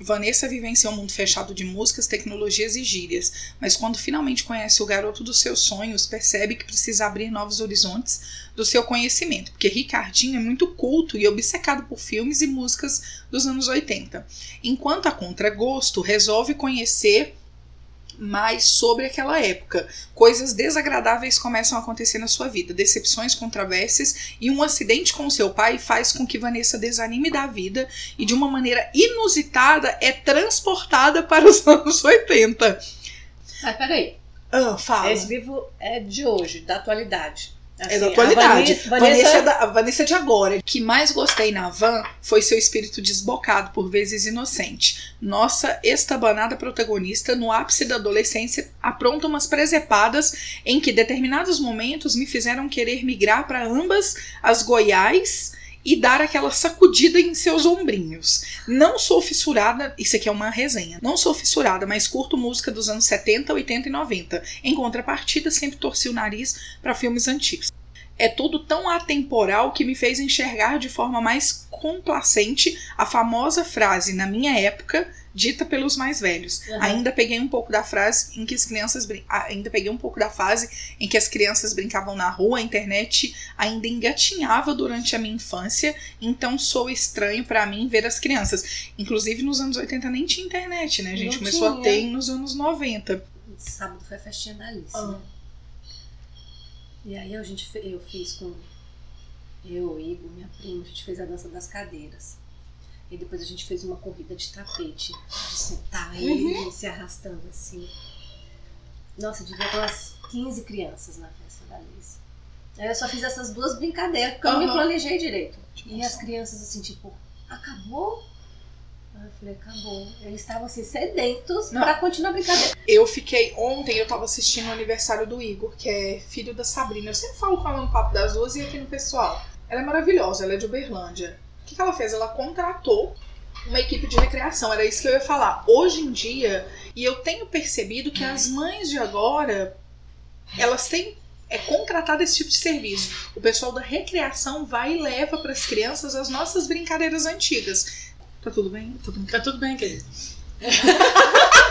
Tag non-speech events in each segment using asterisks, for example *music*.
Vanessa vivencia um mundo fechado de músicas, tecnologias e gírias, mas quando finalmente conhece o garoto dos seus sonhos, percebe que precisa abrir novos horizontes do seu conhecimento, porque Ricardinho é muito culto e obcecado por filmes e músicas dos anos 80. Enquanto a contragosto resolve conhecer mais sobre aquela época. Coisas desagradáveis começam a acontecer na sua vida, decepções, controvérsias e um acidente com seu pai faz com que Vanessa desanime da vida e de uma maneira inusitada é transportada para os *laughs* anos 80. Mas peraí. Ah, fala. Esse livro é de hoje, da atualidade. É Assim, da a atualidade. Vanessa, Vanessa, Vanessa- é da, a Vanessa é de agora. O que mais gostei na van foi seu espírito desbocado, por vezes inocente. Nossa estabanada protagonista, no ápice da adolescência, apronta umas presepadas em que determinados momentos me fizeram querer migrar para ambas as Goiás e dar aquela sacudida em seus ombrinhos. Não sou fissurada, isso aqui é uma resenha. Não sou fissurada, mas curto música dos anos 70, 80 e 90. Em contrapartida, sempre torci o nariz para filmes antigos. É tudo tão atemporal que me fez enxergar de forma mais complacente a famosa frase na minha época dita pelos mais velhos. Uhum. Ainda peguei um pouco da frase em que as crianças brin- ah, ainda peguei um pouco da fase em que as crianças brincavam na rua, a internet ainda engatinhava durante a minha infância, então sou estranho pra mim ver as crianças. Inclusive nos anos 80 nem tinha internet, né? A gente Não começou a tinha. ter nos anos 90. Sábado foi a festinha da Alice, Ah. né? E aí a gente, eu fiz com eu, Igor, minha prima, a gente fez a dança das cadeiras. E depois a gente fez uma corrida de tapete, de sentar Uhum. e se arrastando assim. Nossa, devia ter umas 15 crianças na festa da Alice. Aí eu só fiz essas duas brincadeiras, porque eu não me Aham. planejei direito. E as crianças assim, tipo, acabou? Aí eu falei, acabou. Eles estavam assim, sedentos Não. pra continuar a brincadeira. Eu fiquei ontem, eu tava assistindo o aniversário do Igor, que é filho da Sabrina. Eu sempre falo com ela no Papo das Duas e aqui no pessoal. Ela é maravilhosa, ela é de Uberlândia. O que, que ela fez? Ela contratou uma equipe de recreação, era isso que eu ia falar. Hoje em dia, e eu tenho percebido que as mães de agora, elas têm é contratado esse tipo de serviço. O pessoal da recreação vai e leva para as crianças as nossas brincadeiras antigas. Tá tudo bem? Tá tudo Tá tudo bem, querido. *laughs*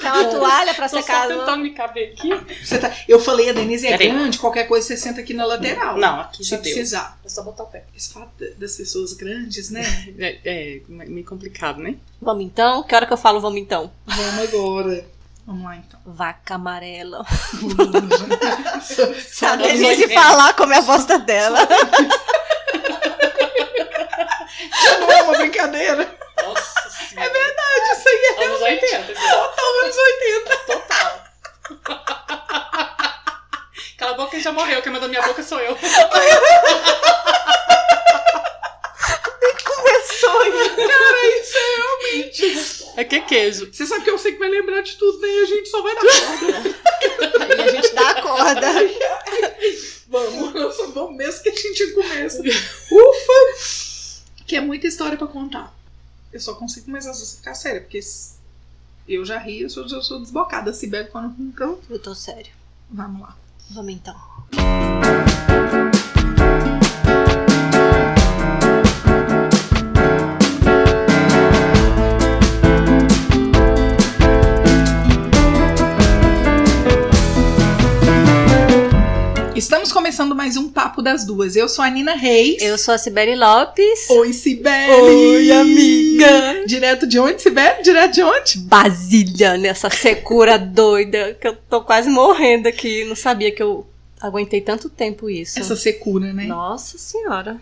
Tem uma toalha pra Tô secar só as tentando me caber aqui. Você tá- Eu falei, a Denise é Peraí. grande, qualquer coisa você senta aqui na lateral. Não, aqui se já deu. precisar. É só botar o pé. Esse fato das pessoas grandes, né? *laughs* É, é meio complicado, né? Vamos então? Que hora que eu falo vamos então? Vamos agora. Vamos lá então. Vaca amarela. *laughs* Se a Denise falar como é a voz dela. *laughs* Não é uma brincadeira. Nossa senhora. É verdade, isso aí é Anos 80, viu? total anos 80. Total. *laughs* Cala a boca que já morreu. Quem mandou minha boca sou eu. Começou aí. Cara, isso é realmente. É que é queijo. Você sabe que eu sei que vai lembrar de tudo, né? E a gente só vai dar corda. *laughs* Aí a gente dá a corda. *laughs* Vamos, nossa, vamos mesmo que a gente começa. Ufa! Que é muita história pra contar. Eu só consigo começar se você ficar séria, porque eu já ri, eu sou, eu sou desbocada. Se bebe quando então. Eu tô sério. Vamos lá. Vamos então. Estamos começando mais um Papo das Duas. Eu sou a Nina Reis. Eu sou a Sibeli Lopes. Oi, Sibeli! Oi, amiga! Direto de onde, Sibeli? Direto de onde? Basília, nessa secura *laughs* doida, que eu tô quase morrendo aqui. Não sabia que eu aguentei tanto tempo isso. Essa secura, né? Nossa senhora.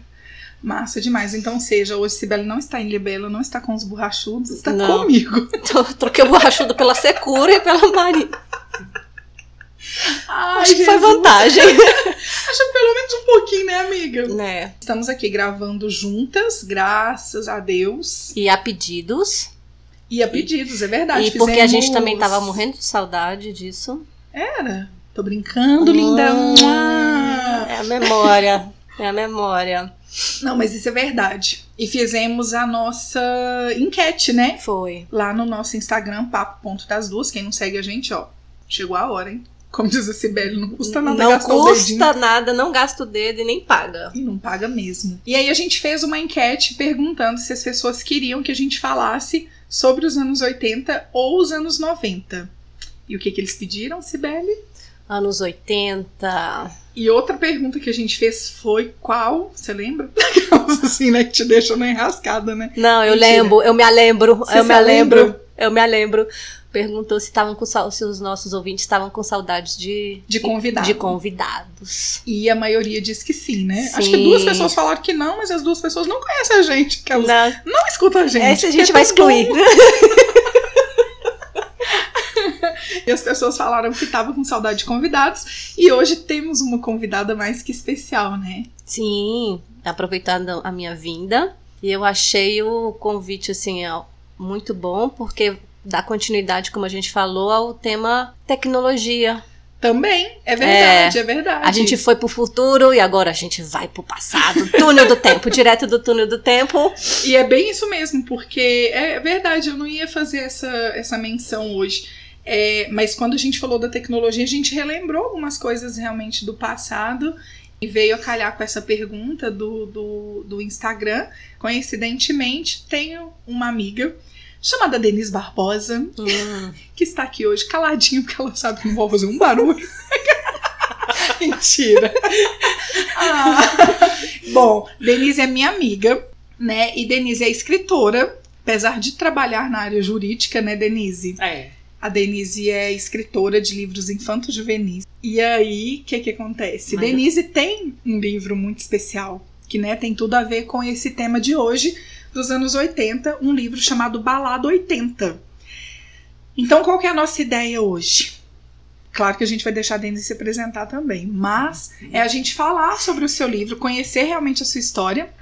Massa demais. Então, seja, hoje Sibeli não está em Libelo, não está com os borrachudos, está Não. comigo. *laughs* Troquei o borrachudo pela secura e pela Maria. Ai, Acho que foi Jesus. vantagem. *laughs* Acho que pelo menos um pouquinho, né, amiga? né? Estamos aqui gravando juntas, graças a Deus. E a pedidos. E a pedidos, é verdade. e porque a gente Fizemos- também tava morrendo de saudade disso. Era. Tô brincando, linda. Mua. É a memória. É a memória. Não, mas isso é verdade. E fizemos a nossa enquete, né? Foi. Lá no nosso Instagram, papo.das duas. Quem não segue a gente, ó, chegou a hora, hein? Como diz a Sibeli, não custa nada não gastar o dedinho. custa nada, não gasta o dedo e nem paga. E não paga mesmo. E aí a gente fez uma enquete perguntando se as pessoas queriam que a gente falasse sobre os anos 80 ou os anos 90. E o que, que eles pediram, Sibeli? Anos 80. E outra pergunta que a gente fez foi qual? Você lembra? *laughs* Assim, né? Que te deixam na enrascada, né? Não, eu Mentira. lembro, eu me lembro, Você eu me lembro, eu me lembro. Perguntou se estavam com se os nossos ouvintes estavam com saudades de De convidado. de convidados. E a maioria diz que sim, né? Acho Sim. que duas pessoas falaram que não, mas as duas pessoas não conhecem a gente. Que elas Não, não escutam a gente. essa a gente é vai excluir. *laughs* E as pessoas falaram que estavam com saudade de convidados. E hoje temos uma convidada mais que especial, né? Sim, aproveitando a minha vinda, e eu achei o convite assim ó, muito bom porque dá continuidade, como a gente falou, ao tema tecnologia. Também, é verdade, é, verdade. A gente foi pro futuro e agora a gente vai pro passado, túnel do tempo, *laughs* direto do túnel do tempo. E é bem isso mesmo, porque é verdade, eu não ia fazer essa, essa menção hoje. É, mas quando a gente falou da tecnologia, a gente relembrou algumas coisas realmente do passado e veio a calhar com essa pergunta do, do, do Instagram. Coincidentemente, tenho uma amiga chamada Denise Barbosa, Hum, *laughs* que está aqui hoje caladinha, porque ela sabe que não vou fazer um barulho. *laughs* Mentira. Ah, Bom, Denise é minha amiga, né? E Denise é escritora, apesar de trabalhar na área jurídica, né, Denise? É. A Denise é escritora de livros infantos juvenis. E aí, o que que acontece? Mas- Denise tem um livro muito especial, que né, tem tudo a ver com esse tema de hoje, dos anos 80, um livro chamado Balada 80. Então, qual que é a nossa ideia hoje? Claro que a gente vai deixar a Denise se apresentar também, mas é a gente falar sobre o seu livro, conhecer realmente a sua história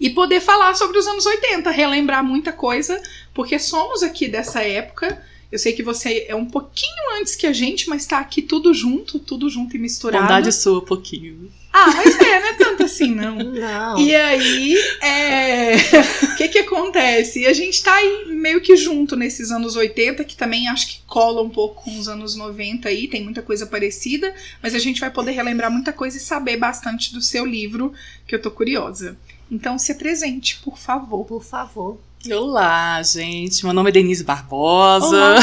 e poder falar sobre os anos 80, relembrar muita coisa, porque somos aqui dessa época. Eu sei que você é um pouquinho antes que a gente, mas tá aqui tudo junto, tudo junto e misturado. Bondade sua, pouquinho. Ah, mas é, não é tanto assim, não. *laughs* não. E aí, é... *laughs* o que que acontece? A gente tá aí meio que junto nesses anos 80, que também acho que cola um pouco com os anos 90 aí, tem muita coisa parecida, mas a gente vai poder relembrar muita coisa e saber bastante do seu livro, que eu tô curiosa. Então se apresente, por favor. Por favor. Olá, gente. Meu nome é Denise Barbosa. Olá!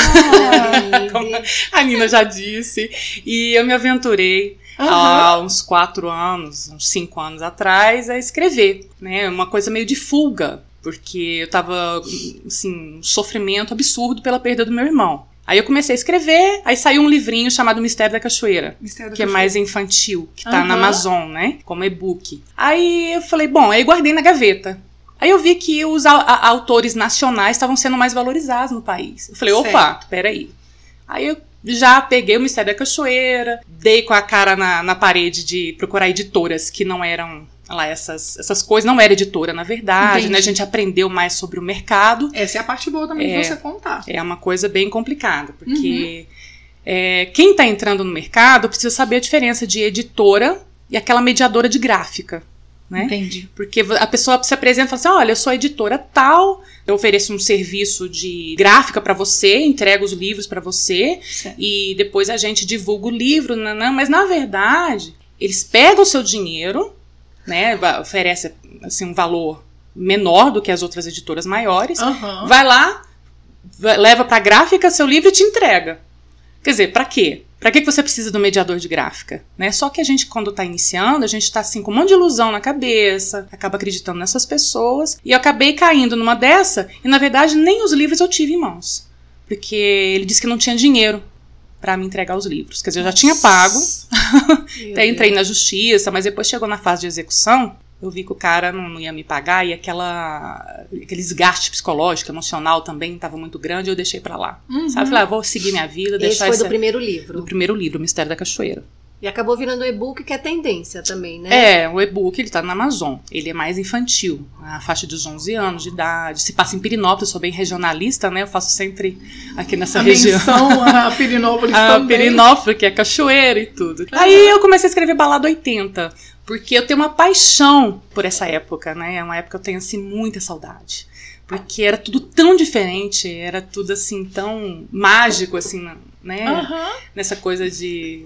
*laughs* A Nina já disse. E eu me aventurei Aham. há uns quatro anos, uns cinco anos atrás, a escrever, né? Uma coisa meio de fuga, porque eu tava, assim, um sofrimento absurdo pela perda do meu irmão. Aí eu comecei a escrever, aí saiu um livrinho chamado Mistério da Cachoeira, Mistério da que é Cachoeira. mais infantil, que tá na Aham. Amazon, né? Como e-book. Aí eu falei, bom, aí guardei na gaveta. Aí eu vi que os autores nacionais estavam sendo mais valorizados no país. Eu falei, opa, peraí. Aí eu já peguei o Mistério da Cachoeira, dei com a cara na, na parede de procurar editoras que não eram lá essas, essas coisas, não era editora, na verdade, Entendi. né? A gente aprendeu mais sobre o mercado. Essa é a parte boa também É. de você contar. É uma coisa bem complicada, porque Uhum. é, quem está entrando no mercado precisa saber a diferença de editora e aquela mediadora de gráfica. Né? Entendi. Porque a pessoa se apresenta e fala assim: olha, eu sou editora tal, eu ofereço um serviço de gráfica para você, entrego os livros para você, Certo. e depois a gente divulga o livro, nanã, mas na verdade, eles pegam o seu dinheiro, né, oferece assim, um valor menor do que as outras editoras maiores, Aham. vai lá, leva pra gráfica seu livro e te entrega. Quer dizer, pra quê? Pra que que você precisa do mediador de gráfica? Né? Só que a gente, quando tá iniciando, a gente tá assim com um monte de ilusão na cabeça, acaba acreditando nessas pessoas. E eu acabei caindo numa dessa, e na verdade nem os livros eu tive em mãos. Porque ele disse que não tinha dinheiro pra me entregar os livros. Quer dizer, eu já tinha pago, *laughs* até entrei na justiça, mas depois chegou na fase de execução, eu vi que o cara não, ia me pagar e aquela, aquele desgaste psicológico, emocional também estava muito grande, eu deixei pra lá. Uhum. Sabe? Falei, ah, vou seguir minha vida, Esse deixar foi esse- do primeiro livro. do primeiro livro, O Mistério da Cachoeira. E acabou virando o e-book, que é tendência também, né? É, o e-book, ele tá na Amazon. Ele é mais infantil, a faixa dos 11 anos de idade. Se passa em Pirinópolis, eu sou bem regionalista, né? Eu faço sempre aqui nessa A região. menção a *laughs* Pirinópolis a também. Pirinópolis, que é cachoeira e tudo. Aí eu comecei a escrever balada 80, porque eu tenho uma paixão por essa época, né? É uma época que eu tenho, assim, muita saudade. Porque era tudo tão diferente, era tudo, assim, tão mágico, assim, né? Aham. Nessa coisa de.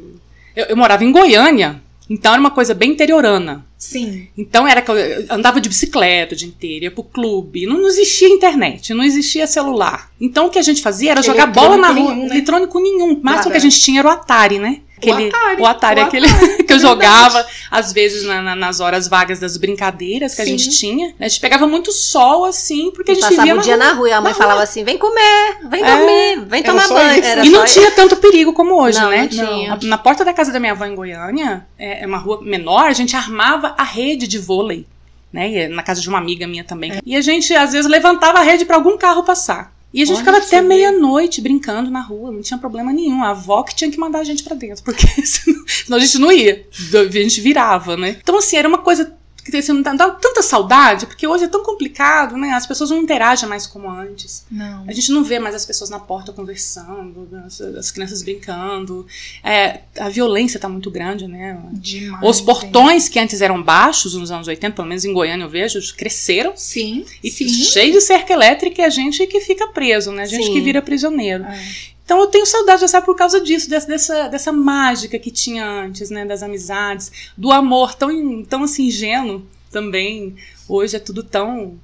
Eu, eu morava em Goiânia, então era uma coisa bem interiorana. Sim. Então era que eu andava de bicicleta o dia inteiro, ia pro clube. Não, não existia internet, não existia celular. Então o que a gente fazia era jogar bola na rua. nenhum, né? Eletrônico nenhum. O máximo que a gente tinha era o Atari, né? Aquele, Atari, o Atari, o aquele *laughs* que eu jogava, às vezes, na- na- nas horas vagas das brincadeiras que a Sim. gente tinha. A gente pegava muito sol, assim, porque a gente Passava vivia o na dia rua. na rua e a mãe na falava assim: vem comer, vem É, dormir, vem tomar banho. isso. Era E não tinha tanto perigo como hoje, Não, né? não tinha. Na porta da casa da minha avó em Goiânia, é é uma rua menor, a gente armava a rede de vôlei. Né? E é na casa de uma amiga minha também. E a gente, às vezes, levantava a rede para algum carro passar. E a gente ficava até meia-noite brincando na rua, não tinha problema nenhum. A avó que tinha que mandar a gente pra dentro, *laughs* porque senão, senão a gente não ia. A gente virava, né? Então, assim, era uma coisa que assim, não dá tanta saudade, porque hoje é tão complicado, né? As pessoas não interagem mais como antes. Não. A gente não vê mais as pessoas na porta conversando, as, as crianças brincando. É, a violência tá muito grande, né? Demais. Os portões que antes eram baixos nos anos 80, pelo menos em Goiânia eu vejo, cresceram. Sim. E sim. cheio de cerca elétrica e a gente que fica preso, né? A gente Sim. que vira prisioneiro. É. Então eu tenho saudade dessa por causa disso, dessa, dessa, dessa mágica que tinha antes, né? Das amizades, do amor tão, tão assim, ingênuo também. Hoje é tudo tão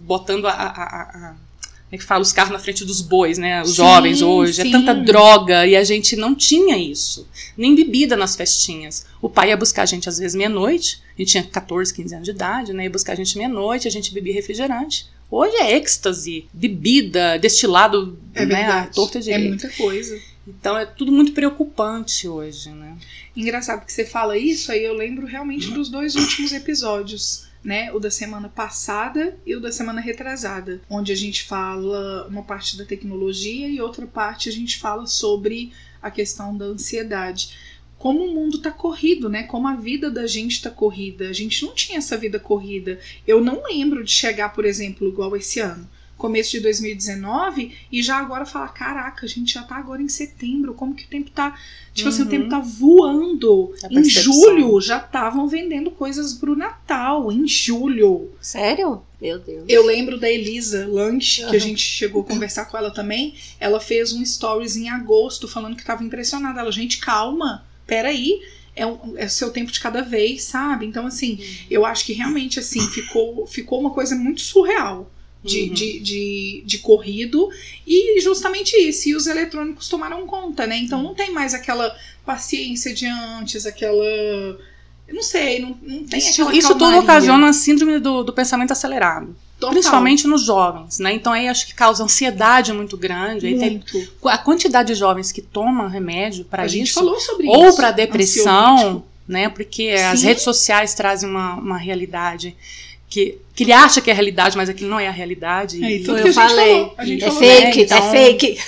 botando a. a, a- a- como é que fala? Os carros na frente dos bois, né? Os Sim, jovens hoje. sim. É tanta droga e a gente não tinha isso. Nem bebida nas festinhas. O pai ia buscar a gente às vezes meia-noite. A gente tinha 14, 15 anos de idade, né? Ia buscar a gente meia-noite, a gente bebia refrigerante. Hoje é êxtase, bebida, destilado, É né? verdade. A torta É direito. muita coisa. Então é tudo muito preocupante hoje, né? Engraçado que você fala isso, aí eu lembro realmente dos dois últimos episódios, né? O da semana passada e o da semana retrasada, onde a gente fala uma parte da tecnologia e outra parte a gente fala sobre a questão da ansiedade. Como o mundo tá corrido, né? Como a vida da gente tá corrida. A gente não tinha essa vida corrida. Eu não lembro de chegar, por exemplo, igual esse ano. Começo de 2019 e já agora falar: caraca, a gente já tá agora em setembro, como que o tempo tá. Tipo assim, o Uhum. tempo tá voando. A Em julho já estavam vendendo coisas pro Natal. Em julho. Sério? Meu Deus. Eu lembro da Elisa Lange, que a gente chegou a conversar com ela também. Ela fez um stories em agosto falando que tava impressionada. Ela, gente, calma, peraí. É o, é seu tempo de cada vez, sabe? Então, assim, eu acho que realmente, assim, ficou, ficou uma coisa muito surreal. De, Uhum. de, de, de corrido e justamente isso, e os eletrônicos tomaram conta, né? Então não tem mais aquela paciência de antes, aquela. Eu não sei, não, não tem Isso, aquela isso tudo ocasiona a síndrome do, do pensamento acelerado. Total. Principalmente nos jovens, né? Então aí acho que causa ansiedade muito grande. Aí tem muito. a quantidade de jovens que tomam remédio para A gente isso. falou sobre isso. ou para depressão, ansiolítico. né? Porque as Sim. redes sociais trazem uma, uma realidade que, que ele acha que é a realidade, mas aquilo não é a realidade. É, E- tudo eu que a gente falei. falou, a gente é falou, fake, né? Então- é fake.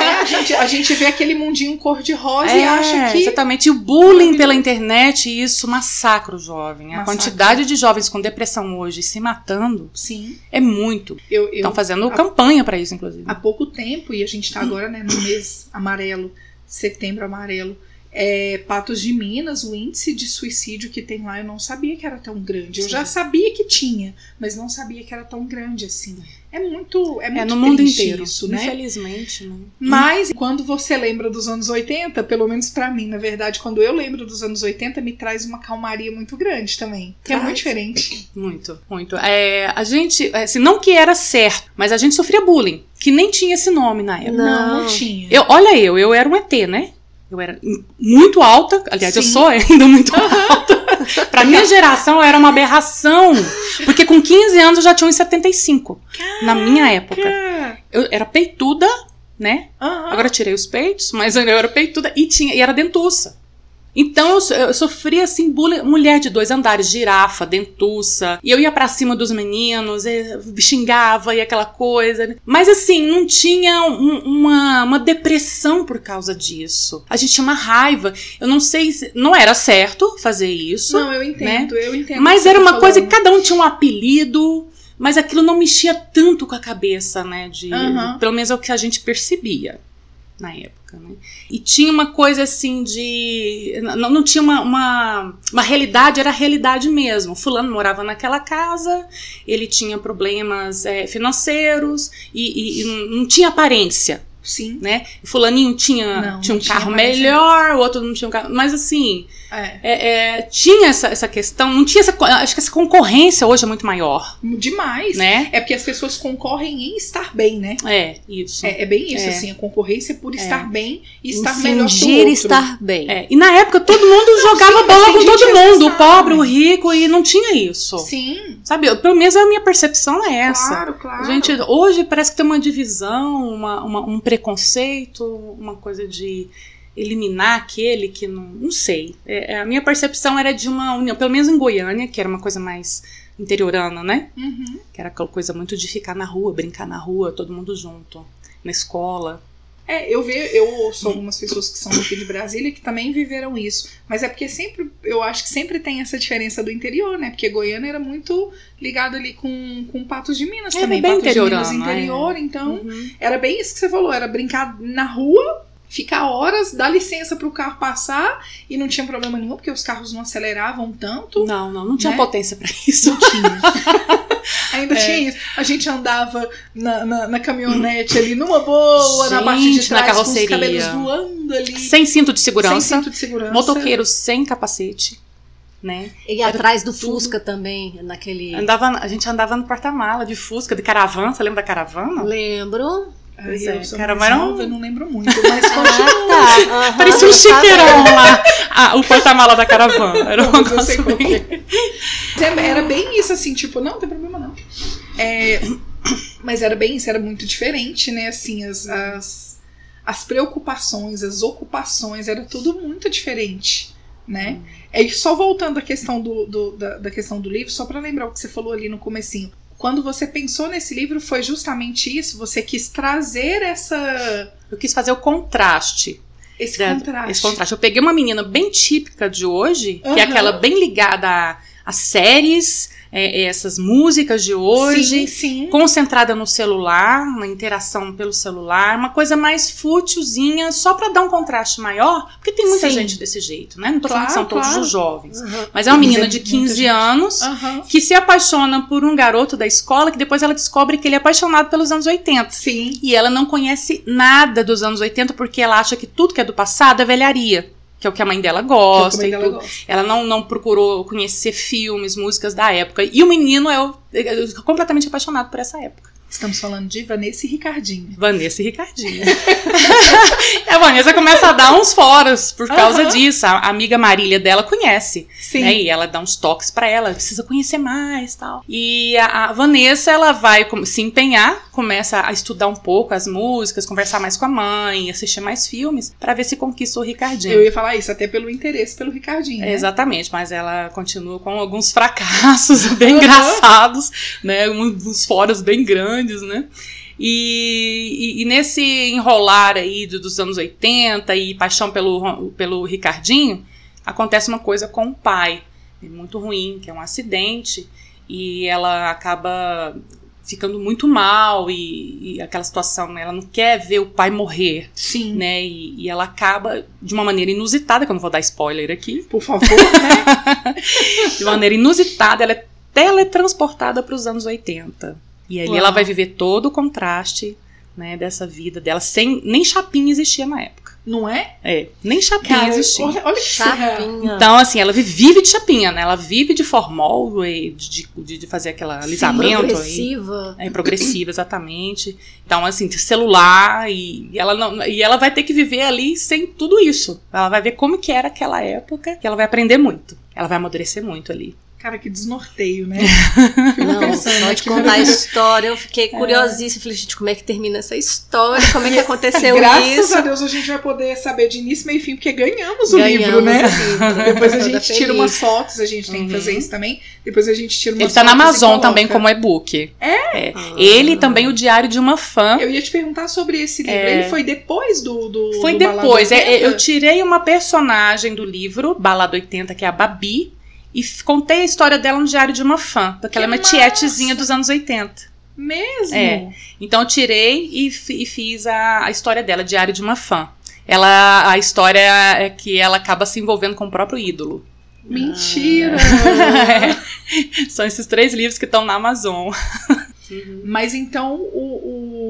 É, a, gente, a gente vê aquele mundinho cor-de-rosa e É, acha que. Exatamente. E o bullying pela internet, isso massacra o jovem. A Massacra. quantidade de jovens com depressão hoje se matando Sim. é muito. Eu, eu, Estão fazendo a- campanha para isso, inclusive. há pouco tempo, e a gente tá agora né, no mês amarelo, setembro amarelo, é, Patos de Minas, o índice de suicídio que tem lá, eu não sabia que era tão grande. Eu já sabia que tinha, mas não sabia que era tão grande assim. É muito, é muito É no mundo inteiro. isso, né? Infelizmente, né? Mas quando você lembra dos anos 80, pelo menos pra mim, na verdade, quando eu lembro dos anos 80, me traz uma calmaria muito grande também. Que é muito diferente. Muito, muito. É, a gente, assim, não que era certo, mas a gente sofria bullying, que nem tinha esse nome na época. Não, não Não. tinha. Eu, olha eu, eu era um ET, né? Eu era muito alta, aliás, eu Sim. sou ainda muito alta. *laughs* pra minha geração eu era uma aberração, porque com 15 anos eu já tinha uns 75, na minha época. Eu era peituda, né? aham. Agora eu tirei os peitos, mas eu era peituda e, tinha, e era dentuça. Então eu, eu sofria assim, bullying, mulher de dois andares, girafa, dentuça. E eu ia pra cima dos meninos, e xingava e aquela coisa. Mas assim, não tinha um- uma, uma depressão por causa disso. A gente tinha uma raiva. Eu não sei se. Não era certo fazer isso. Não, eu entendo, eu entendo. Mas era tá uma coisa que cada um tinha um apelido, mas aquilo não mexia tanto com a cabeça, né? De, Aham. Pelo menos é o que a gente percebia na época, né? E tinha uma coisa assim de. Não, não tinha uma, uma, uma realidade, era a realidade mesmo. Fulano morava naquela casa, ele tinha problemas é, financeiros e, e- e não- não tinha aparência. Sim. né? Fulaninho tinha, Não, tinha um tinha carro melhor, o outro não tinha um carro. Mas assim, É. é, é, tinha essa, essa questão, não tinha essa. Acho que essa concorrência hoje é muito maior, Demais. né? É porque as pessoas concorrem em estar bem, né? É, isso. É, é bem isso, É. assim, a concorrência por estar bem e estar melhor que o outro. estar bem. É, E na época todo mundo jogava sim, bola com todo mundo, o pobre, o rico, e não tinha isso. Sim, Sabe? Eu- Pelo menos a minha percepção é essa. claro, claro. Gente, hoje parece que tem uma divisão, uma, uma- um preconceito, uma coisa de eliminar aquele que não. Não sei. É, é, a minha percepção era de uma união, pelo menos em Goiânia, que era uma coisa mais interiorana, né? Uhum. Que era aquela coisa muito de ficar na rua, brincar na rua, todo mundo junto, na escola. É, eu vejo, eu ouço algumas pessoas que são aqui de Brasília que também viveram isso. Mas é porque sempre, eu acho que sempre tem essa diferença do interior, né? Porque Goiânia era muito ligado ali com, com Patos de Minas Era também. bem Patos de Minas é. interior, então Uhum. era bem isso que você falou, era brincar na rua, ficar horas, dar licença pro carro passar e não tinha problema nenhum, porque os carros não aceleravam tanto. Não, não, não tinha Né? potência pra isso. Não tinha. *laughs* Ainda É. tinha isso. A gente andava na, na, na caminhonete ali numa boa, na parte de Gente, na trás, com os carroceria. cabelos voando ali. Sem cinto de segurança, Sem cinto de segurança. motoqueiros sem capacete, né? E atrás do Fusca também, naquele. Andava, a gente andava no porta-mala de Fusca, de caravana. Você lembra da caravana? Lembro. Pois é, cara, mas nova, eu não lembro muito, mas Ah, continua. tá. *laughs* Aham, Parecia um tava- chiqueirão lá, ah, o porta-mala da caravana. Era um negócio qual bem... é. É- Era bem isso, assim, tipo, não, não tem problema não. É, mas era bem isso, era muito diferente, né? Assim, as, as, as preocupações, as ocupações, era tudo muito diferente, né? É, e só voltando à questão do, do- da, da questão do livro, só para lembrar o que você falou ali no comecinho. Quando você pensou nesse livro, foi justamente isso? Você quis trazer essa, Eu quis fazer o contraste. esse da- contraste. Esse contraste. Eu peguei uma menina bem típica de hoje, que é aquela bem ligada a, a séries, é, é, essas músicas de hoje. Sim, sim. concentrada no celular, na interação pelo celular, uma coisa mais fútilzinha, só pra dar um contraste maior, porque tem muita Sim. gente desse jeito, né? Não tô falando que Claro, são todos claro. os jovens. Aham. Mas é uma menina de muita 15 gente. anos Aham. que se apaixona por um garoto da escola que depois ela descobre que ele é apaixonado pelos anos 80. Sim. E ela não conhece nada dos anos 80 porque ela acha que tudo que é do passado é velharia. Que é o que a mãe dela gosta Que eu e também tudo. dela gosto. Ela não, não procurou conhecer filmes, músicas da época. E o menino é, o- é completamente apaixonado por essa época. Estamos falando de Vanessa e Ricardinho. Vanessa e Ricardinho. *laughs* a Vanessa começa a dar uns foras por causa Aham. disso. A amiga Marília dela conhece. Sim. Né? E ela dá uns toques pra ela, precisa conhecer mais tal. E a, a Vanessa, ela vai se empenhar, começa a estudar um pouco as músicas, conversar mais com a mãe, assistir mais filmes, pra ver se conquista o Ricardinho. Eu ia falar isso, até pelo interesse pelo Ricardinho. né? Exatamente, mas ela continua com alguns fracassos *laughs* bem Aham. engraçados, né? Uns foras bem grandes, né? E, e- e nesse enrolar aí do- dos anos 80 e paixão pelo, pelo Ricardinho, acontece uma coisa com o pai, muito ruim, que é um acidente, e ela acaba ficando muito mal e, e aquela situação, né? Ela não quer ver o pai morrer, Sim. né? E, e ela acaba de uma maneira inusitada, que eu não vou dar spoiler aqui, Por favor, né? *laughs* de maneira inusitada, ela é teletransportada para os anos 80. E ali Uau. ela vai viver todo o contraste, né, dessa vida dela, sem nem chapinha existia na época. Não é? É, nem chapinha Cara, existia. olha, olha que. Chapinha. Então, assim, ela vive de chapinha, né? Ela vive de formol, e de, de, de fazer aquele alisamento aí. Progressiva. É progressiva, exatamente. Então, assim, de celular e, e ela não, e ela vai ter que viver ali sem tudo isso. Ela vai ver como que era aquela época, que ela vai aprender muito. Ela vai amadurecer muito ali. Cara, que desnorteio, né? *laughs* Não, pensando só de aqui, contar a história, eu fiquei curiosíssima. Falei, gente, como é que termina essa história? Como é que *laughs* aconteceu Graças isso? a Deus a gente vai poder saber de início, meio e fim, porque ganhamos o Ganhamos livro, né? o livro. Depois a gente tira feliz. umas fotos, a gente tem que fazer Uhum. isso também. Depois a gente tira umas Ele tá na fotos e Amazon também como e-book. É? Ah. Ele também, o Diário de uma Fã. Eu ia te perguntar sobre esse livro. É. Ele foi depois do. do Foi do depois. É, é, 80? eu tirei uma personagem do livro, Balada 80, que é a Babi, e contei a história dela no Diário de uma Fã, porque Que ela é uma massa! tietezinha dos anos 80. Mesmo? É. Então eu tirei e, e fiz a, a história dela, Diário de uma Fã. Ela, a história é que ela acaba se envolvendo com o próprio ídolo. Mentira! *laughs* São esses três livros que estão na Amazon. Mas então o, o-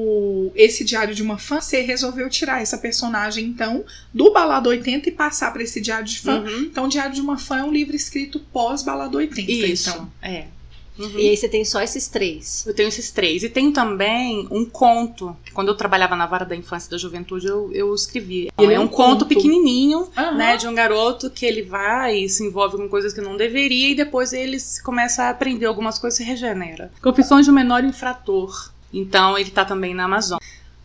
esse Diário de uma Fã, você resolveu tirar essa personagem, então, do Balada 80 e passar para esse Diário de Fã. Uhum. Então, Diário de uma Fã é um livro escrito pós-Balada 80. Isso. Então. É. Uhum. E aí você tem só esses três. Eu tenho esses três. E tenho também um conto, que quando eu trabalhava na Vara da Infância e da Juventude, eu, eu escrevi. Ele é um conto, pequenininho, Aham. né, de um garoto que ele vai e se envolve com coisas que não deveria e depois ele se- começa a aprender algumas coisas e se regenera. Confissões de um menor infrator. Então ele tá também na Amazon.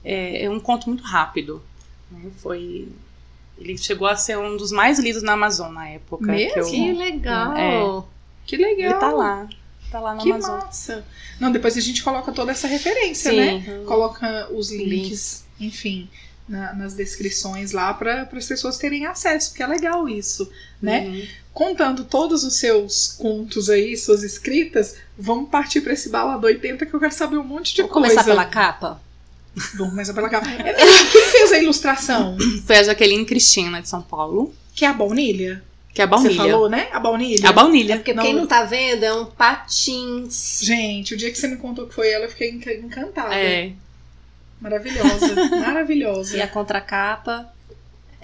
É, é um conto muito rápido. né, Foi... Ele chegou a ser um dos mais lidos na Amazon na época. Mesmo? que eu- Que legal. É. Que legal. Ele tá lá. Tá lá na Que Amazon. massa. Não, depois a gente coloca toda essa referência, Sim. né? Coloca os links, Links. enfim, na- nas descrições lá para as pessoas terem acesso, porque é legal isso, né? Uhum. Contando todos os seus contos aí, suas escritas, vamos partir para esse balado 80 que eu quero saber um monte de Vamos coisa. começar pela capa? Vamos começar pela capa. É, Quem fez a ilustração? *coughs* Foi a Jaqueline Cristina de São Paulo, Que é a baunilha? que é a Você baunilha. falou, né? A baunilha. A baunilha. Porque Não, quem não tá vendo é um patins. Gente, o dia que você me contou que foi ela, eu fiquei enca- encantada. É. Maravilhosa, *laughs* maravilhosa. E a contracapa.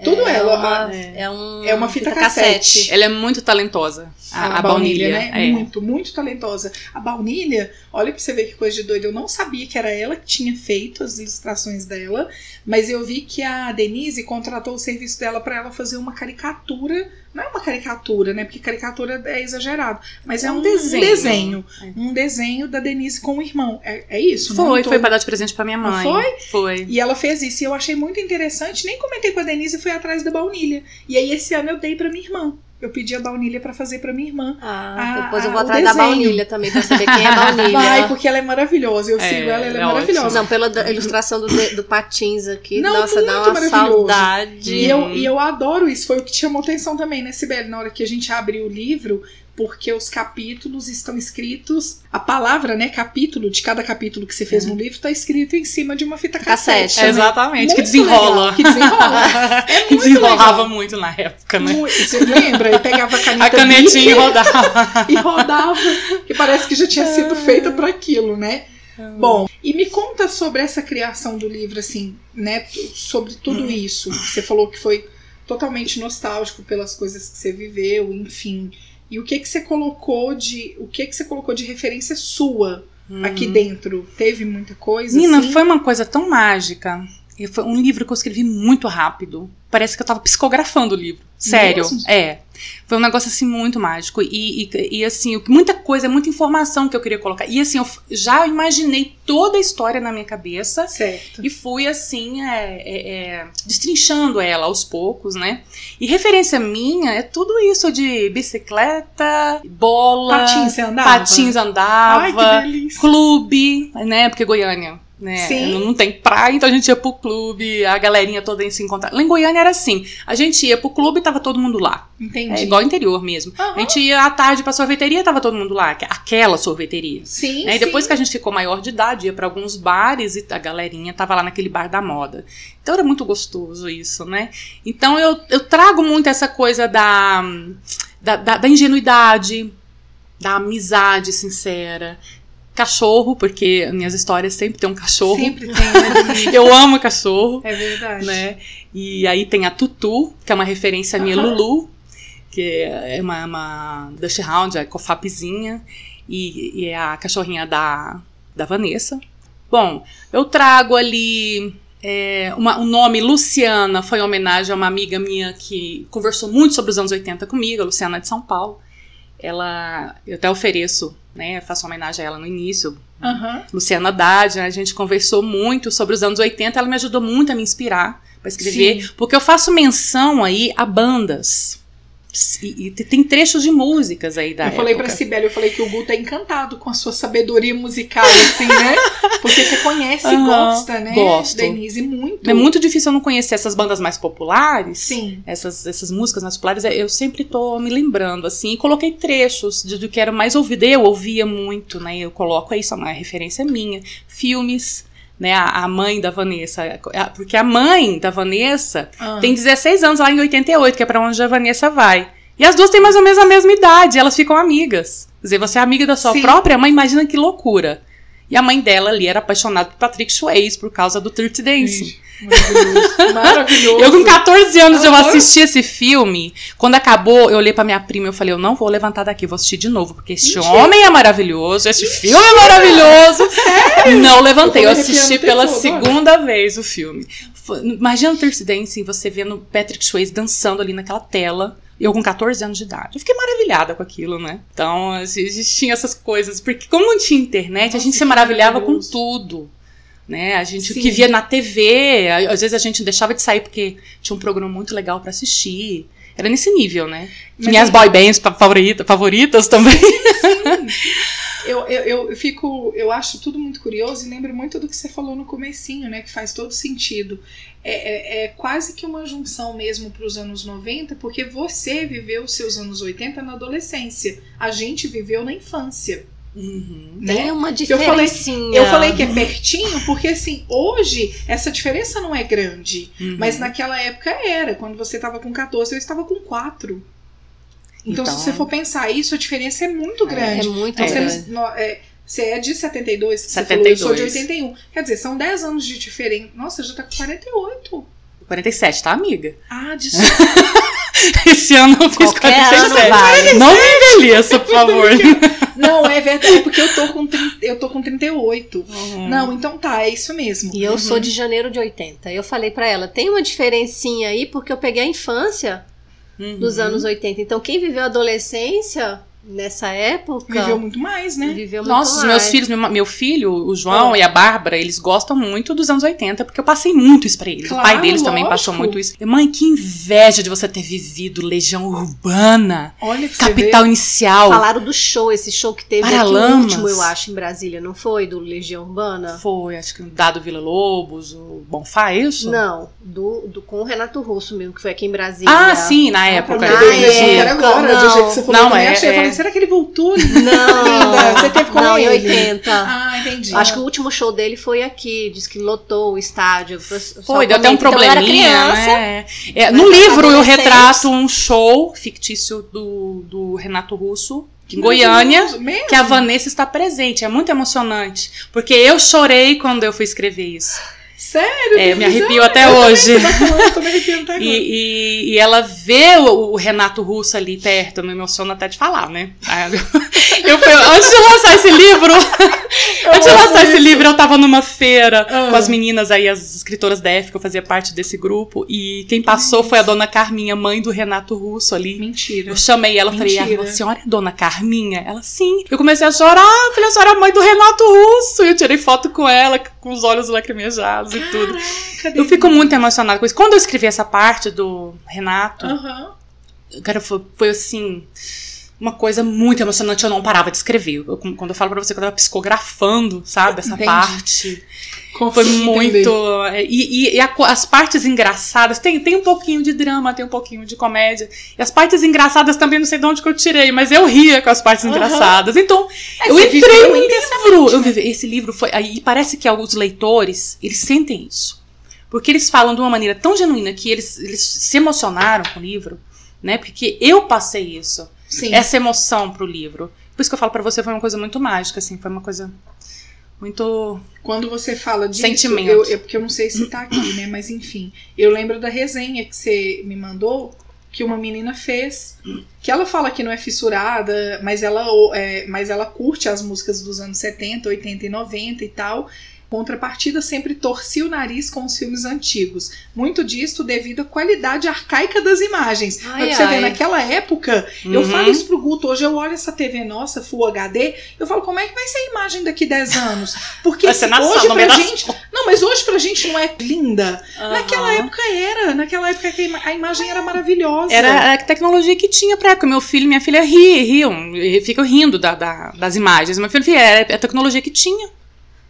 Tudo é ela, Uma, é. é, um, É uma fita cassete. Ela é muito talentosa, a, a baunilha. né? é. Muito, muito talentosa. A baunilha, olha pra você ver que coisa de doido. Eu não sabia que era ela que tinha feito as ilustrações dela, mas eu vi que a Denise contratou o serviço dela pra ela fazer uma caricatura. Não é uma caricatura, né? Porque caricatura é exagerado. Mas é, É um um desenho. desenho. É. Um desenho da Denise com o irmão. É, é isso, né? Foi, Não tô- foi pra dar de presente pra minha Não mãe. foi? Foi. E ela fez isso e eu achei muito interessante. Nem comentei com a Denise e fui atrás da baunilha. E aí esse ano eu dei pra minha irmã. Eu pedi a baunilha pra fazer pra minha irmã. Ah, Ah, depois eu vou atrás da baunilha também pra saber quem é a *laughs* baunilha. Vai, porque ela é maravilhosa. Eu É, sigo ela, ela é, é maravilhosa. Não, pela da- ilustração do, do patins aqui, Não, nossa, dá uma saudade. E eu, e eu adoro isso, foi o que chamou atenção também, né, Sibeli? Na hora que a gente abriu o livro, porque os capítulos estão escritos, a palavra, né, capítulo, de cada capítulo que você fez no livro, tá escrito em cima de uma fita cassete. Cassete. também. Exatamente, que Muito desenrola. legal, que desenrola. *laughs* É que muito desenrolava legal. muito na época, né? Muito- Você lembra? Ele pegava a caneta A canetinha Bic rodava. *laughs* e rodava, que parece que já tinha sido feita para aquilo, né? Bom, e me conta sobre essa criação do livro, assim, né? Sobre tudo isso. Você falou que foi totalmente nostálgico pelas coisas que você viveu, enfim. E o que que você colocou de, o que que você colocou de referência sua aqui dentro? Teve muita coisa? Nina, assim? foi uma coisa tão mágica. E foi um livro que eu escrevi muito rápido. Parece que eu tava psicografando o livro. Sério. Mesmo? É. Foi um negócio assim muito mágico. E, e, e, assim, muita coisa, muita informação que eu queria colocar. E assim, eu já imaginei toda a história na minha cabeça. Certo. E fui assim, é, é, é, destrinchando ela aos poucos, né? E referência minha é tudo isso de bicicleta, bola, Patins, andava? patins andava, Ai, que delícia. clube, né? Porque Goiânia, né? Sim. Não, não tem praia, então a gente ia pro clube, a galerinha toda ia se encontrar. Lá em Goiânia era assim: a gente ia pro clube e tava todo mundo lá. Entendi. É igual interior mesmo. Aham. A gente ia à tarde pra sorveteria, tava todo mundo lá, que- aquela sorveteria. Sim, Né? E depois sim. que a gente ficou maior de idade, ia pra alguns bares e a galerinha tava lá naquele bar da moda. Então era muito gostoso isso, né? Então eu, eu trago muito essa coisa da, da, da- da ingenuidade, da amizade sincera. Cachorro, porque minhas histórias sempre tem um cachorro. Sempre tem, né? *laughs* Eu amo cachorro, É verdade. né? E aí tem a Tutu, que é uma referência à minha. Lulu, que é uma, uma Dutch Hound, a cofapzinha, e, e é a cachorrinha da, da Vanessa. Bom, eu trago ali é, uma- o nome Luciana, foi em homenagem a uma amiga minha que conversou muito sobre os anos 80 comigo, a Luciana de São Paulo. Ela, eu até ofereço, né, faço homenagem a ela no início, Aham. Luciana Haddad, né, a gente conversou muito sobre os anos 80, ela me ajudou muito a me inspirar para escrever, Sim. porque eu faço menção aí a bandas. E, e tem trechos de músicas aí da Eu falei pra época. Sibeli, eu falei que o Gu tá encantado com a sua sabedoria musical, assim, né? *laughs* Porque você conhece e gosta, né? gosto. Denise, muito. É muito difícil eu não conhecer essas bandas mais populares. Sim. Essas, essas músicas mais populares, é, eu sempre tô me lembrando, assim, e coloquei trechos de, do que era mais ouvido. Eu ouvia muito, né? Eu coloco aí, isso é uma referência minha. Filmes, né? A, a mãe da Vanessa. a- Porque a mãe da Vanessa Ah. tem 16 anos lá em 88, que é pra onde a Vanessa vai. E as duas têm mais ou menos a mesma idade, elas ficam amigas. Quer dizer, você é amiga da sua Sim. própria mãe, imagina que loucura. E a mãe dela ali era apaixonada por Patrick Swayze por causa do Dirty Dancing. Maravilhoso. Maravilhoso. Eu com 14 anos eu assisti esse filme. Quando acabou, eu olhei pra minha prima e falei, eu não vou levantar daqui, vou assistir de novo, porque este Mentira. homem é maravilhoso, esse filme é maravilhoso. *laughs* Não levantei, eu Eu assisti pela todo, segunda vez o filme. Imagina o Thirsty Dancing, você vendo Patrick Swayze dançando ali naquela tela. Eu com 14 anos de idade. Eu fiquei maravilhada com aquilo, né? Então, a gente tinha essas coisas. Porque como não tinha internet, a Nossa, gente se maravilhava com tudo. Né? A gente o Sim. que via na TV, a- às vezes a gente deixava de sair porque tinha um programa muito legal pra assistir. Era nesse nível, né? Mas Minhas eu- boy bands fa- favorita, favoritas também. *laughs* Eu, eu, eu fico, eu acho tudo muito curioso e lembro muito do que você falou no comecinho, né? Que faz todo sentido. É, é, é quase que uma junção mesmo para os anos 90, porque você viveu os seus anos 80 na adolescência. A gente viveu na infância. Uhum. Tem né? uma Eu falei-. Eu falei que é pertinho, porque assim, hoje essa diferença não é grande. Uhum. Mas naquela época era. Quando você estava com 14, eu estava com 4. Então, Então, se você for pensar isso, a diferença é muito É grande. muito Nós grande. temos- é, você é de 72, que você falou, eu sou de 72. 81. Quer dizer, são 10 anos de diferença. Nossa, já tá com 48. 47, tá, amiga? Ah, *laughs* desculpa. Esse ano eu fiz Qualquer ano 47. vale. Não me envelheça, por favor. Não, é verdade, porque eu tô com, 30, eu tô com 38. Uhum. Não, então tá, é isso mesmo. E eu sou de janeiro de 80. Eu falei pra ela, tem uma diferencinha aí, porque eu peguei a infância Uhum. dos anos 80. Então, quem viveu a adolescência nessa época Viveu muito mais, né? viveu muito Nossa, os mais. meus filhos, meu, meu filho, o João Ah. e a Bárbara, eles gostam muito dos anos 80, porque eu passei muito isso pra eles. o pai Claro, deles também lógico. passou muito isso. Mãe, que inveja de você ter vivido Legião Urbana, Olha você Capital Inicial. Falaram do show, esse show que teve aqui, o último, eu acho, em Brasília, não foi? Do Legião Urbana? Foi, acho que Dado Vila Lobos, o Bonfá, é isso? Não, do, do, com o Renato Russo mesmo, que foi aqui em Brasília. Ah, sim, na ver. época. Ah, Na que época, agora, do não. jeito que você falou. Não, também é- achei. Eu é. Será que ele voltou? Não, você teve com não, em ele? 80. Ah, entendi. Acho que o último show dele foi aqui, diz que lotou o estádio. Foi, deu até um Então, probleminha, criança, né? É, no livro eu retrato um show fictício do, do Renato Russo, Que em Goiânia, mesmo? que a Vanessa está presente. É muito emocionante. Porque eu chorei quando eu fui escrever isso. Sério? É, eu me arrepio até eu também, hoje. você tá falando, eu tô me arrepiando até agora. E, e- e ela vê o, o Renato Russo ali perto, me emociona até de falar, né? *laughs* Eu, fui- antes de lançar esse livro, antes de lançar esse livro, eu tava numa feira Ah. com as meninas aí, as escritoras da F, que eu fazia parte desse grupo, e quem passou foi a dona Carminha, mãe do Renato Russo ali. Mentira. Eu chamei ela, falei, Mentira. a senhora é dona Carminha? Ela, sim. Eu comecei a chorar, falei, a senhora é mãe do Renato Russo. E eu tirei foto com ela, com os olhos lacrimejados e tudo. Caraca, Eu fico muito emocionada com isso. Quando eu escrevi essa parte do Renato, Aham. cara, foi, foi assim. Uma coisa muito emocionante, eu não parava de escrever. Eu- quando eu falo pra você que eu tava psicografando, sabe, essa Entendi. parte. Foi Consegui muito. entender. E, e- e a as partes engraçadas, tem, tem um pouquinho de drama, tem um pouquinho de comédia. E as partes engraçadas também não sei de onde que eu tirei, mas eu ria com as partes Aham. engraçadas. Então, É, eu entrei no livro. Eu vivi- esse livro foi. aí parece que alguns leitores, eles sentem isso. Porque eles falam de uma maneira tão genuína que eles, eles se emocionaram com o livro, né? Porque eu passei isso Sim. essa emoção pro livro. Por isso que eu falo pra você, foi uma coisa muito mágica, assim, foi uma coisa muito. Quando você fala disso, Sentimento. eu, eu- porque eu não sei se tá aqui, né? Mas enfim, eu lembro da resenha que você me mandou que uma menina fez, que ela fala que não é fissurada, mas ela, é, mas ela curte as músicas dos anos 70, 80 e 90 e tal. Contrapartida sempre torcia o nariz com os filmes antigos. Muito disso devido à qualidade arcaica das imagens. Ai, Mas pra você ver, ai. naquela época, eu Uhum. falo isso pro Guto, hoje eu olho essa TV nossa, Full HD, eu falo, como é que vai ser a imagem daqui 10 anos? Porque se hoje pra da gente. Não, mas hoje pra gente não é linda. Naquela Aham. época era. Naquela época a ima- a imagem era maravilhosa. Era a tecnologia que tinha pra época. Meu filho e minha filha ri, riam, e ficam rindo da- da- das imagens. Meu filho, filho, é a tecnologia que tinha.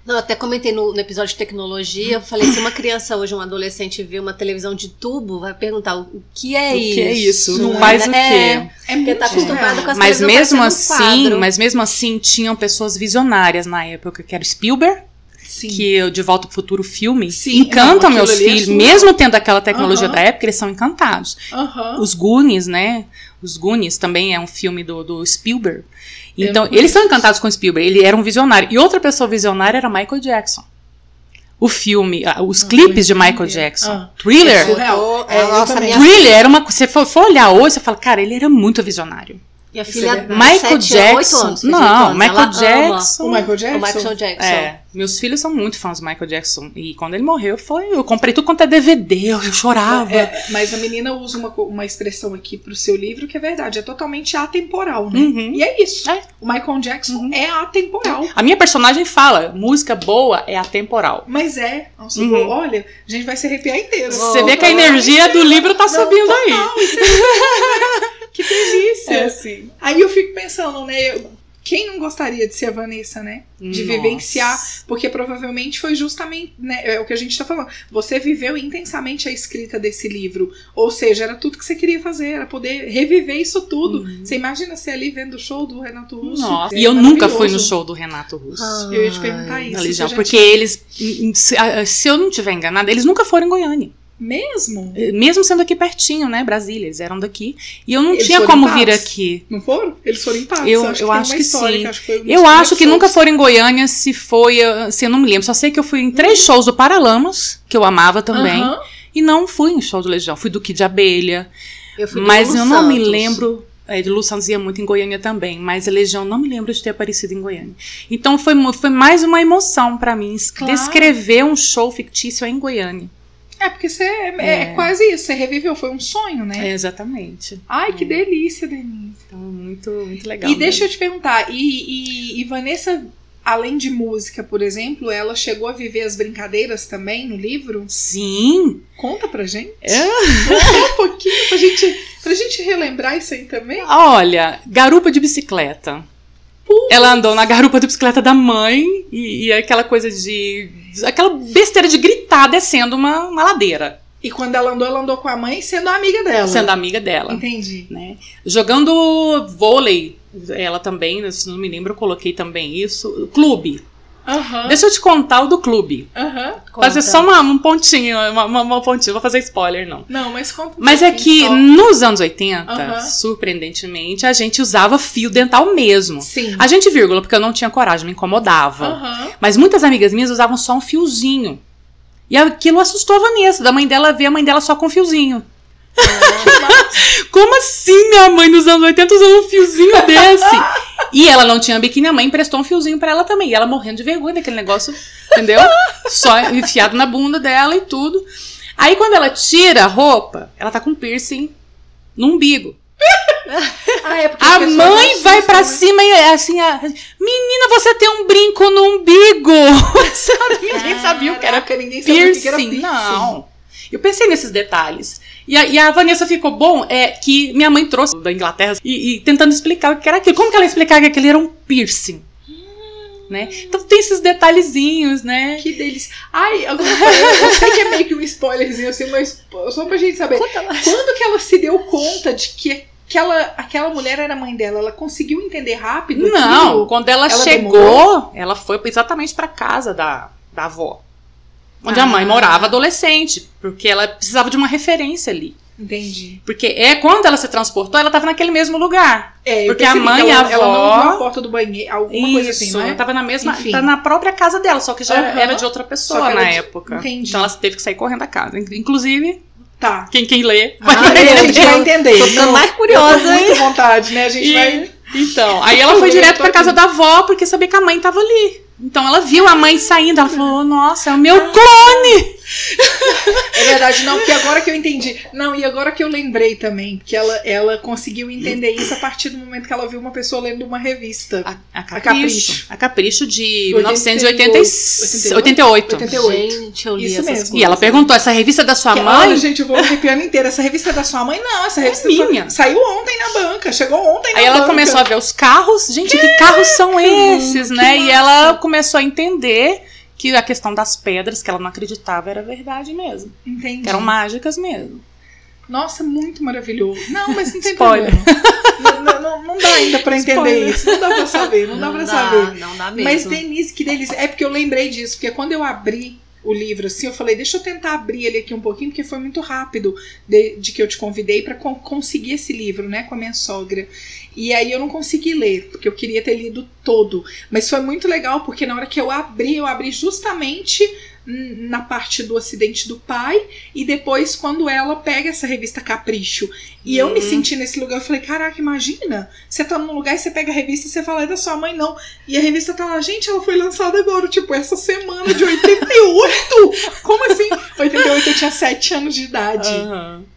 Não, eu até comentei no, no episódio de tecnologia, eu falei, se uma criança hoje, um adolescente, vê uma televisão de tubo, vai perguntar o, o que é o isso? que é isso? Não Faz é, o é, quê? É muito tá acostumado com as Mas mesmo um assim, quadro. mas mesmo assim, tinham pessoas visionárias na época, que era o Spielberg, Sim. que o De Volta ao Futuro filme Sim, encanta não, meus é filhos, surreal. mesmo tendo aquela tecnologia da época, eles são encantados. Os Goonies, né? Os Goonies também é um filme do, do Spielberg. Então, eles são encantados com Spielberg. Ele era um visionário. E outra pessoa visionária era Michael Jackson. O filme, ah, os Não clipes de Michael. Jackson. Ah. Thriller. É surreal. É, a nossa Thriller era uma. Se você for olhar hoje, você fala, cara, ele era muito visionário. Minha Isso filha é verdade. Michael Jackson. anos, não, anos. Michael Jackson. O Michael Jackson? O Michael Jackson. É, meus filhos são muito fãs do Michael Jackson. E quando ele morreu, foi. Eu comprei tudo quanto é DVD, eu chorava. É, mas a menina usa uma, uma expressão aqui pro seu livro que é verdade, é totalmente atemporal, né? Uhum. E é isso. É. O Michael Jackson Uhum. é atemporal. A minha personagem fala: música boa é atemporal. Mas é. Nossa, Uhum. vou- olha, a gente vai se arrepiar inteiro. Você vê que a energia do livro tá subindo aí. Total, isso é- que delícia. É, sim. Aí eu fico pensando, né? Quem não gostaria de ser a Vanessa, né? De Nossa. vivenciar, porque provavelmente foi justamente né, é o que a gente tá falando. Você viveu intensamente a escrita desse livro. Ou seja, era tudo que você queria fazer, era poder reviver isso tudo. Uhum. Você imagina você ali vendo o show do Renato Russo. Nossa. É E eu nunca fui no show do Renato Russo. Eu ia te perguntar isso. Legião, porque tinha- eles, se, ah, se eu não tiver enganada, eles nunca foram em Goiânia. Mesmo? Mesmo sendo aqui pertinho, né? Brasília, eles eram daqui. E eu não Eles tinha como vir aqui. Não foram? Eles foram em Patos. Eu- acho eu que acho que sim. acho que Eu acho que shows. nunca foram em Goiânia, se foi, ah, assim, eu não me lembro. Só sei que eu fui em três shows do Paralamas, que eu amava também. Aham. E não fui em show do Legião. Fui do Kid de Abelha. Eu fui Mas eu não me lembro. É, de Lu Santos ia muito em Goiânia também, mas a Legião não me lembro de ter aparecido em Goiânia. Então foi, foi mais uma emoção pra mim Claro. descrever um show fictício em Goiânia. É, porque você é, é É. quase isso. Você reviveu, foi um sonho, né? É, exatamente. Ai, que É. delícia, Denise. Então, muito, muito legal. E deixa mesmo. eu te perguntar, e, e, e Vanessa, além de música, por exemplo, ela chegou a viver as brincadeiras também no livro? Sim! Conta pra gente. É. Um pouquinho pra gente, pra gente relembrar isso aí também. Olha, garupa de bicicleta. Putz. Ela andou na garupa de bicicleta da mãe e, e aquela coisa de. aquela besteira de gritar descendo uma, uma ladeira, E quando ela andou, ela andou com a mãe sendo amiga dela. sendo amiga dela. Entendi. né? Jogando vôlei, ela também, se não me lembro, eu coloquei também isso. Clube. Aham. Deixa eu te contar o do clube. Aham. Conta. Fazer só uma, um pontinho, uma, uma, uma pontinha, não vou fazer spoiler, não. Não, mas conta um Mas é que só. nos anos 80, Aham. surpreendentemente, a gente usava fio dental mesmo. Sim. A gente, vírgula, porque eu não tinha coragem, me incomodava. Aham. Mas muitas amigas minhas usavam só um fiozinho. E aquilo assustou a Vanessa, da mãe dela ver a mãe dela só com um fiozinho. *laughs* Como assim minha mãe nos anos 80 usando um fiozinho desse? e ela não tinha biquíni, a mãe emprestou um fiozinho pra ela também. E ela morrendo de vergonha daquele negócio, entendeu? Só enfiado na bunda dela e tudo. Aí quando ela tira a roupa, ela tá com piercing no umbigo. *laughs* Ah, é porque A mãe assustam, vai pra né? cima e é assim, a, menina, você tem um brinco no umbigo. *laughs* Sabe? Ninguém sabia o que era Caraca, ninguém sabia o que era piercing. Não. Eu pensei nesses detalhes. E a, e a Vanessa ficou bom, é que minha mãe trouxe da Inglaterra e, e tentando explicar o que era aquilo. Como que ela explicava que aquele era um piercing? Né? Então tem esses detalhezinhos, né? Que delícia. Ai, agora eu sei que é meio que um spoilerzinho assim, mas só pra gente saber. Quando que ela se deu conta de que aquela, aquela mulher era a mãe dela? Ela conseguiu entender rápido? Não, aquilo? quando ela, Ela chegou, demorou? ela foi exatamente pra casa da, da avó. Onde a Ah. mãe morava adolescente, porque ela precisava de uma referência ali. Entendi. Porque é quando ela se transportou, ela estava naquele mesmo lugar. É, eu Porque a mãe que e a ela, ela não avó- viu a porta do banheiro, alguma coisa assim, Isso, não é? ela tava na mesma, Enfim. tá na própria casa dela, só que já Aham. era de outra pessoa na de- época. Entendi. Então ela teve que sair correndo da casa. Inclusive, Tá. quem, quem lê. Ah, a gente vai entender. Tô ficando mais curiosa, hein? muito vontade, né? A gente E- vai... Então, aí ela foi *laughs* direto pra casa da avó porque sabia que a mãe tava ali. Então ela viu a mãe saindo, ela falou: Nossa, é o meu clone! *laughs* É verdade, não, porque agora que eu entendi. Não, e agora que eu lembrei também, que ela, ela conseguiu entender isso a partir do momento que ela viu uma pessoa lendo uma revista. A, a Capricho. Capricho. A Capricho de 88. 1988. 88. Gente, eu li Isso essas mesmo. coisas. E ela perguntou: essa revista é da sua Que, mãe? Olha, gente, eu vou arrepiando inteira. Essa revista é da sua mãe? Não, essa revista minha. saiu ontem na banca. Chegou ontem na Aí ela banca. começou a ver os carros. Gente, que carros são esses, que né? E ela começou a entender que a questão das pedras que ela não acreditava era verdade mesmo. Entendi. Que eram mágicas mesmo. Nossa, muito maravilhoso. Não, mas não tem Spoiler. problema. Não, não- não- não dá ainda pra entender Spoiler. isso. Não dá pra saber, não, dá pra saber. Não dá mesmo. Mas, Denise, que delícia. É porque eu lembrei disso, porque quando eu abri o livro assim, eu falei, deixa eu tentar abrir ele aqui um pouquinho, porque foi muito rápido de, de que eu te convidei pra con- conseguir esse livro, né, com a minha sogra. E aí eu não consegui ler, porque eu queria ter lido todo. Mas foi muito legal, porque na hora que eu abri, eu abri justamente na parte do acidente do pai e depois quando ela pega essa revista Capricho. E eu me Uhum. senti nesse lugar eu falei caraca imagina você tá num lugar e você pega a revista e você fala é da sua mãe não. E a revista tá lá gente ela foi lançada agora tipo essa semana de 88 *laughs* como assim? 88 eu tinha 7 anos de idade.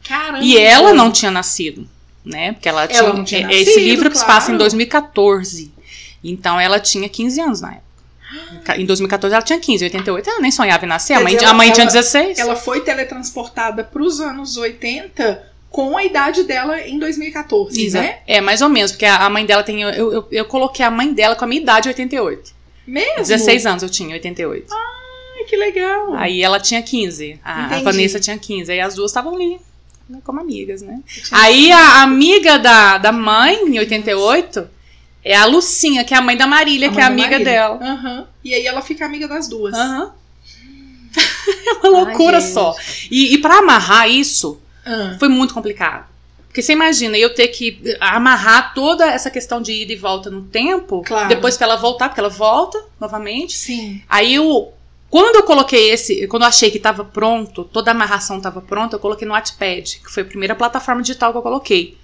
Caramba. E ela não tinha nascido, né? Porque ela tinha. não tinha é- Esse nascido, livro se claro. passa em 2014. Então ela tinha 15 anos na época. Em 2014 ela tinha 15, em 88 ela nem sonhava em nascer. A mãe, dizer, a mãe ela- tinha ela- 16. ela foi teletransportada pros anos 80 com a idade dela em 2014 Exa- né É, mais ou menos, porque a mãe dela tem. Eu, eu, eu coloquei a mãe dela com a minha idade, 88. mesmo 16 anos eu tinha, 88. Ai, que legal Aí ela tinha 15. A, a. Vanessa tinha 15. Aí as duas estavam ali, como amigas, né? Aí a amiga da, da mãe, em 88, é a Lucinha, que é a mãe da Marília, A que é amiga dela. Aham. E aí ela fica amiga das duas. Aham. *laughs* é uma loucura Ai, só. E, e para amarrar isso, Ah, foi muito complicado. Porque você imagina eu ter que amarrar toda essa questão de ida e volta no tempo, Claro. depois pra ela voltar, porque ela volta novamente. Sim. Aí eu. Quando eu coloquei esse, quando eu achei que estava pronto, toda a amarração estava pronta, eu coloquei no Wattpad, que foi a primeira plataforma digital que eu coloquei.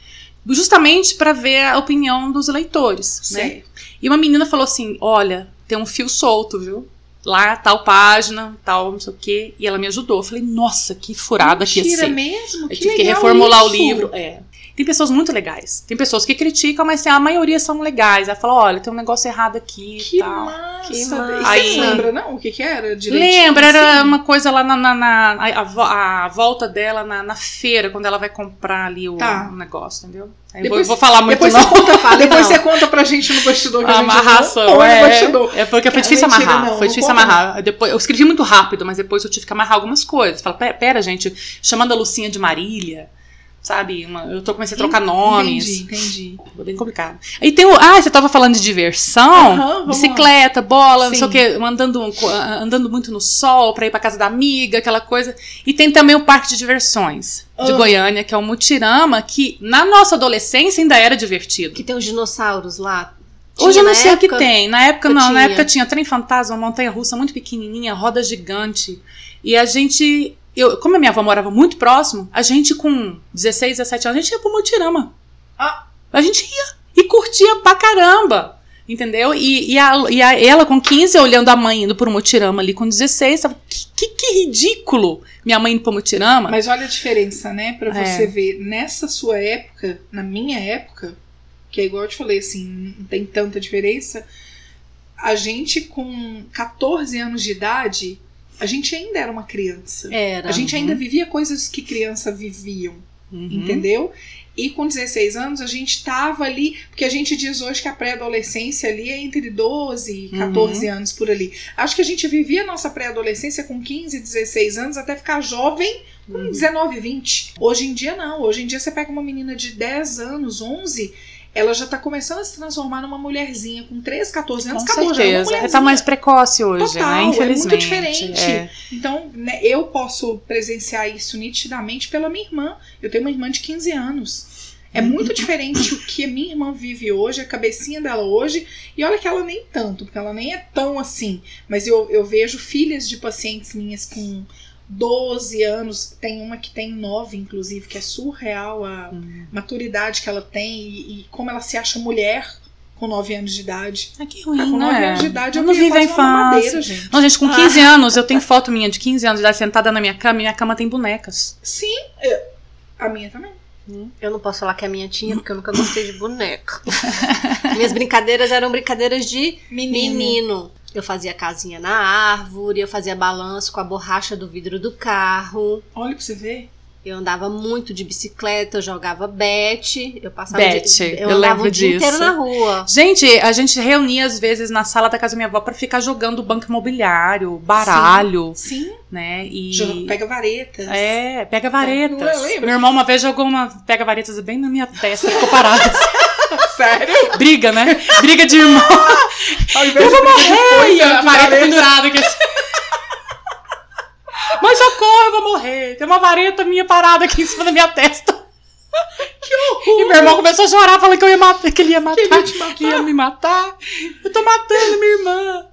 Justamente para ver a opinião dos leitores, né? Certo. E uma menina falou assim: Olha, tem um fio solto, viu? Lá, tal página, tal, não sei o quê. E ela me ajudou. Eu falei: Nossa, que furada que ia Mentira ser. mesmo? Eu Que tive que reformular o isso. livro. É. Tem pessoas muito legais. Tem pessoas que criticam, mas assim, a maioria são legais. Ela fala: Olha, tem um negócio errado aqui e Que tal. massa. Que E massa. Você Aí- lembra, não? O que que era direitinho? Lembra, era assim? uma coisa lá na, na, na- a, a vo- a volta dela na, na feira, quando ela vai comprar ali o, Tá. o negócio, entendeu? Aí Depois- eu vou, vou falar muito Depois, não. *laughs* você conta, Fale depois não. você conta pra gente no bastidor que A a amarração, não é, bastidor. é porque foi Cara, difícil mentira, amarrar, não, foi difícil amarrar. Depois, eu escrevi muito rápido, mas depois eu tive que amarrar algumas coisas. Fala, pera, pera, gente, chamando a Lucinha de Marília, sabe? Uma- eu tô comecei a trocar nomes. Entendi, entendi. Foi bem complicado. Aí tem o. Ah, você tava falando de diversão? Vamos bicicleta, bola, não sei Sim. o quê, andando, andando muito no sol pra ir pra casa da amiga, aquela coisa. E tem também o parque de diversões de Ah. Goiânia, que é o Mutirama, que na nossa adolescência ainda era divertido. Que tem os dinossauros lá. Hoje Tinha eu não na sei o que época? tem. Na época não, na tinha. época tinha trem fantasma, montanha russa muito pequenininha, roda gigante. E a gente, eu, como a minha avó morava muito próximo, a gente com 16, 17 anos, a gente ia pro Mutirama. Ah. A gente ia e curtia pra caramba. Entendeu? E, e, a, e a- ela com 15 olhando a mãe indo pro Mutirama ali com 16, tava, que, que, que ridículo minha mãe indo pro Mutirama. Mas olha a diferença, né? Pra É. você ver, nessa sua época, na minha época, que é igual eu te falei, assim, não tem tanta diferença. A gente com 14 anos de idade, a gente ainda era uma criança. Era. A gente Uhum. ainda vivia coisas que criança viviam, Uhum. entendeu? E com 16 anos a gente tava ali, porque a gente diz hoje que a pré-adolescência ali é entre 12 e 14 anos por ali. Acho que a gente vivia a nossa pré-adolescência com 15, 16 anos até ficar jovem com Uhum. 19, 20. Hoje em dia não. Hoje em dia você pega uma menina de 10 anos, 11, ela já tá começando a se transformar numa mulherzinha com 13, 14 anos, Com acabou já é certeza. Tá mais precoce hoje, Total, é né? muito Infelizmente. diferente. É. Então, né, eu posso presenciar isso nitidamente pela minha irmã. Eu tenho uma irmã de 15 anos. É muito diferente o que a minha irmã vive hoje, a cabecinha dela hoje. E olha que ela nem tanto, porque ela nem é tão assim. Mas eu, eu vejo filhas de pacientes minhas com 12 anos. Tem uma que tem 9, inclusive, que é surreal a Hum. maturidade que ela tem e, e como ela se acha mulher com 9 anos de idade. Ah, que ruim, com 9 né? anos de idade, eu não vivia vive a quase uma mamadeira, infância. gente. Não, gente, com 15 anos, eu tenho foto minha de 15 anos de idade sentada na minha cama e minha cama tem bonecas. Sim, eu- a minha também. Eu não posso falar que a minha tinha, porque eu nunca gostei de boneca. *laughs* Minhas brincadeiras eram brincadeiras de menino. Eu fazia casinha na árvore, eu fazia balanço com a borracha do vidro do carro. Olha pra você ver. Eu andava muito de bicicleta, eu jogava bete, eu passava Bet, dia, eu, eu andava o dia disso. inteiro na rua. Gente, a gente reunia às vezes na sala da casa da minha avó pra ficar jogando banco imobiliário, baralho, Sim, né? E. joga- pega varetas. É, pega varetas. Eu lembro. Meu irmão uma vez jogou uma pega varetas bem na minha testa, ficou parado. *laughs* Sério? Briga, né? Briga de irmão. *laughs* Ao invés Eu vou morrer! E a ela vareta pendurada aqui. Mas socorro, eu vou morrer. Tem uma vareta minha parada aqui em cima da minha testa. E meu irmão começou a chorar, falando que, eu ia matar, que ele ia matar, Que ele ia te matar. que ia me matar. Eu tô matando minha irmã.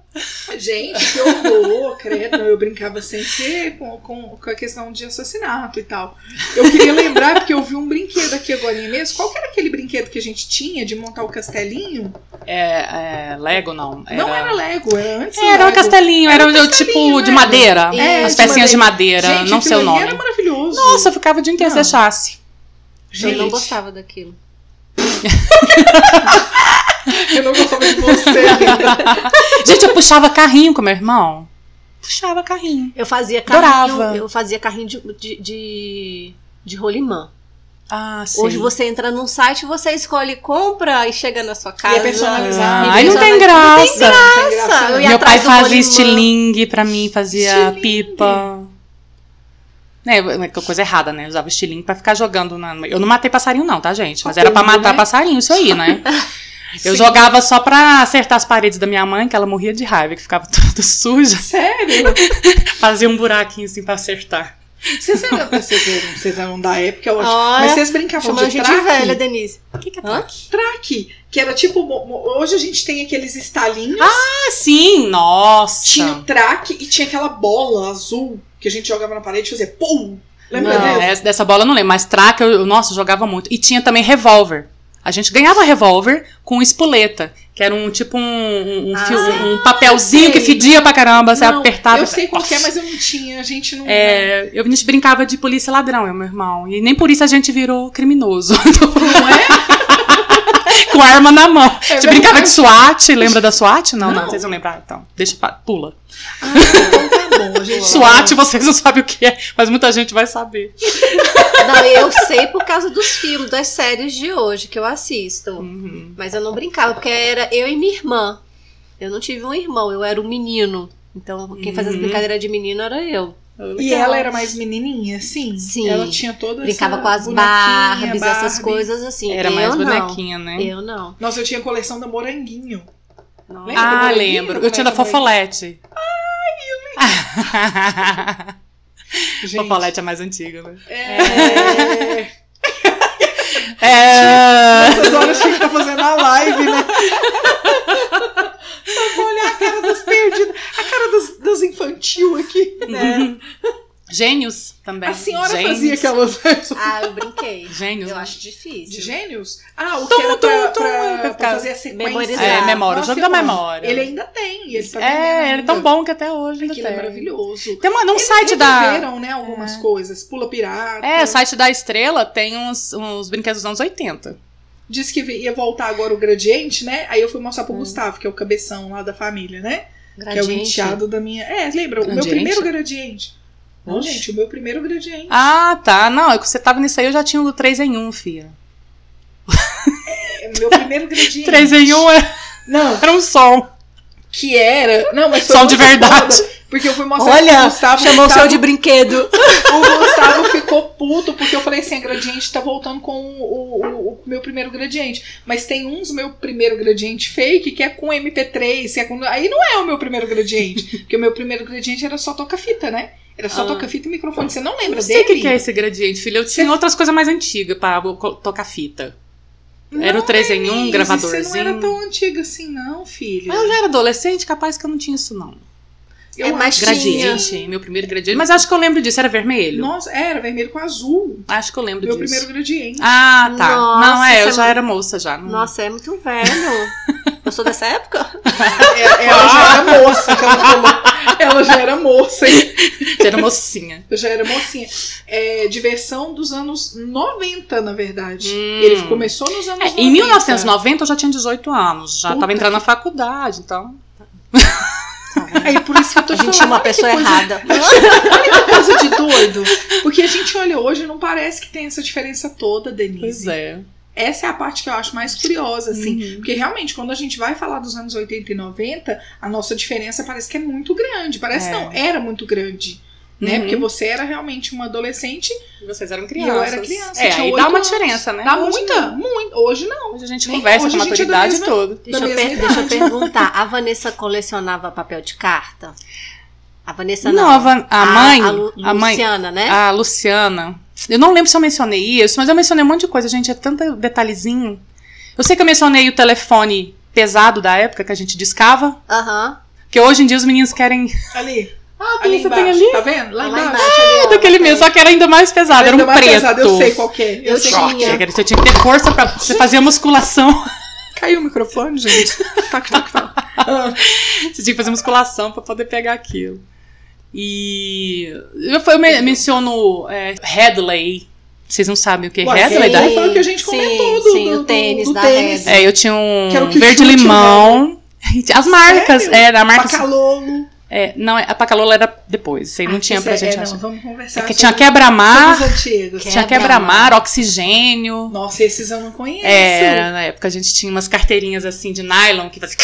Gente, que horror, credo. Eu brincava sem ser com, com, com a questão de assassinato e tal. Eu queria lembrar, porque eu vi um brinquedo aqui agora mesmo. Qual que era aquele brinquedo que a gente tinha de montar o castelinho? É, é, Lego não. Era... Não era Lego, era antes do Era um Lego. castelinho, era, Era um o tipo de era. madeira. É, as de pecinhas de madeira, Gente, não sei o nome. era maravilhoso. Nossa, eu ficava o dia inteiro se. Gente, Eu não gostava daquilo. *laughs* *laughs* eu não gostava de você ainda. *laughs* Gente, eu puxava carrinho com meu irmão. Puxava carrinho. Eu fazia carrinho, Adorava. eu fazia carrinho de, de, de, de rolimã. Ah, sim. Hoje você entra num site, você escolhe, compra e chega na sua casa. E é personalizado. Ah, aí não tem Não graça. Tem Nossa, eu ia Meu pai fazia estilingue pra mim, fazia Estilingue. pipa. É, é coisa errada, né? Eu usava estilingue pra ficar jogando na. Eu não matei passarinho, não, tá, gente? Mas era pra matar né? passarinho, isso aí, né? *laughs* Eu Sim. jogava só pra acertar as paredes da minha mãe, que ela morria de raiva, que ficava *laughs* toda suja. Sério? *laughs* Fazia um buraquinho assim pra acertar. Vocês eram, *laughs* vocês eram, vocês eram da época, eu acho. Olha, Mas vocês brincavam de gente traque? velha, Denise. O que, que é Hã? traque? Traque, que era tipo. Hoje a gente tem aqueles estalinhos. Ah, sim! Nossa! Tinha o traque e tinha aquela bola azul que a gente jogava na parede e fazia pum! Lembra Não, dessa? Essa- dessa bola eu não lembro, mas traque, eu, eu- nossa, eu jogava muito. E tinha também revólver. A gente ganhava revólver com espoleta, que era um tipo um, um, um Ah, fio- um papelzinho que fedia pra caramba, você Não, apertava. Eu sei qual é, mas eu não tinha. A gente não. É, eu, a gente brincava de polícia ladrão, eu meu irmão. E nem por isso a gente virou criminoso. *laughs* Não é? com a arma na mão. a gente verdade. brincava de SWAT, lembra da SWAT? Não, não, Não. vocês não lembram. Ah, Então, deixa, pula. Ah, bom. A gente SWAT, vocês não sabem o que é, mas muita gente vai saber. Não, eu sei por causa dos filmes, das séries de hoje que eu assisto. Uhum. Mas eu não brincava, porque era eu e minha irmã. Eu não tive um irmão, eu era um menino. Então, quem fazia as Uhum. brincadeiras de menino era eu. E ela era mais menininha, assim? Sim. Ela tinha toda Brincava com as Barbies, essas coisas assim. Era eu mais não. bonequinha, né? Eu não. Nossa, eu tinha a coleção da Moranguinho. Não. Lembra? do Ah, lembro. Eu tinha da boneco Fofolete. *laughs* Gente, Fofolete é mais antiga, né? É... É. Essas horas que a gente tá fazendo a live, né? Só vou olhar a cara dos perdidos, a cara dos, dos infantil aqui. Né? Gênios também. A senhora Gênios. fazia aquelas Ah, eu brinquei. Gênios. Eu né? acho difícil. de gênios? Ah, o Tum, que era pra, tum, tum, pra- pra pra fazer a sequência. memorizar. É, memória. Nossa, o jogo da memória. Ele ainda tem, ele tá É, ele é tão bom que até hoje ainda Aquilo é tem. maravilhoso. Tem uma, num Eles site da. né, algumas coisas. Pula Pirata. É, o site da Estrela tem uns, uns brinquedos dos anos 80. Diz que ia voltar agora o Gradiente, né? Aí eu fui mostrar Hum. pro Gustavo, que é o cabeção lá da família, né? Que é o Gradiente. enteado da minha. É, lembra? O meu Gradiente? primeiro Gradiente. Não, Oxe. gente, o meu primeiro Gradiente. Ah, tá. Não, é que você tava nisso aí, eu já tinha o 3 em 1, filha. É o meu primeiro Gradiente. 3 em 1 é- Não, *laughs* era um som. que era. Não, mas foi Som de verdade. foda, porque eu fui mostrar Olha, pro Gustavo. chamou o seu de brinquedo. *laughs* O Gustavo ficou puto, porque eu falei assim: a gradiente tá voltando com o, o- o meu primeiro gradiente. Mas tem uns meu primeiro gradiente fake que é com MP3, que é com- aí não é o meu primeiro gradiente. *laughs* porque o meu primeiro gradiente era só toca-fita, né? Era só Ah. toca-fita e microfone. Você não lembra Não sei o dele? que, é esse gradiente, filha. Eu tinha Você- outras coisas mais antigas pra co- tocar fita. Era o Não, 3 em 1, Denise, gravadorzinho. Você não era tão antiga assim, não, filha. Mas eu já era adolescente, capaz que eu não tinha isso, não. Eu É mais Gradiente, meu primeiro gradiente. Mas acho que eu lembro disso, era vermelho. Nossa, era vermelho com azul. Acho que eu lembro Meu disso. primeiro gradiente. Ah, tá. Nossa, não, é, eu já é era moça já. Não... Nossa, é muito velho. *laughs* Eu sou dessa época? *laughs* É- Ela já era moça, que ela falou. Ela já era moça, hein? Já era mocinha. Eu já era mocinha. É, diversão dos anos 90, na verdade. Hum. Ele começou nos anos É, 90. em 1990 eu já tinha 18 anos, já Puta tava entrando que- na faculdade, então. Aí por isso que eu tô A te gente falando, chama a olha que pessoa coisa- errada. Olha que coisa de doido. Porque a gente olha hoje e não parece que tem essa diferença toda, Denise. Pois é. Essa é a parte que eu acho mais curiosa, assim. Uhum. Porque realmente, quando a gente vai falar dos anos 80 e 90, a nossa diferença parece que é muito grande. Parece É. não, era muito grande. Né? Uhum. Porque você era realmente uma adolescente Vocês eram e crianças. eu era criança. É, aí dá uma anos. diferença, né? Dá Hoje muita, não. muito. Hoje não. Hoje a gente conversa hoje com a é da maturidade mesma- toda. Deixa eu, deixa eu perguntar. A Vanessa colecionava papel de carta? A Vanessa Não, não. a, Van- a mãe, A, Lu- a mãe, Luciana, né? a Luciana, Eu não lembro se eu mencionei isso, mas eu mencionei um monte de coisa, gente. É tanto detalhezinho. Eu sei que eu mencionei o telefone pesado da época que a gente discava. Aham. Que hoje em dia os meninos querem. Ali. Ah, ali você embaixo. tem ali? Tá vendo? Lá, Lá embaixo. embaixo ali, ó. É daquele mesmo, só que era ainda mais pesado, era um Ainda mais preto. pesado, Eu sei qual que é. Eu, Eu sei tinha. é. Você tinha que ter força pra *laughs* você fazer a musculação. Caiu o microfone, gente. tac, tac. Ah, Você tinha que fazer musculação pra poder pegar aquilo. E eu, eu me- menciono é, Headley. Vocês não sabem o que é Ué, Headley? que Da... é- foi o que a gente Sim, comentou do- sim, do- o tênis do da tênis. Headley. É, eu tinha um Que era o que verde chute, limão. *laughs* As marcas, Sério? é, a marca. Pacalolo. É, não, a Pacalola era depois, isso aí não Ah, tinha pra é- gente é, não, achar. Vamos conversar. É que tinha quebra-mar, antigos. tinha Quebra-mar. quebra-mar, oxigênio. Nossa, esses eu não conheço. É, na época a gente tinha umas carteirinhas assim de nylon que fazia.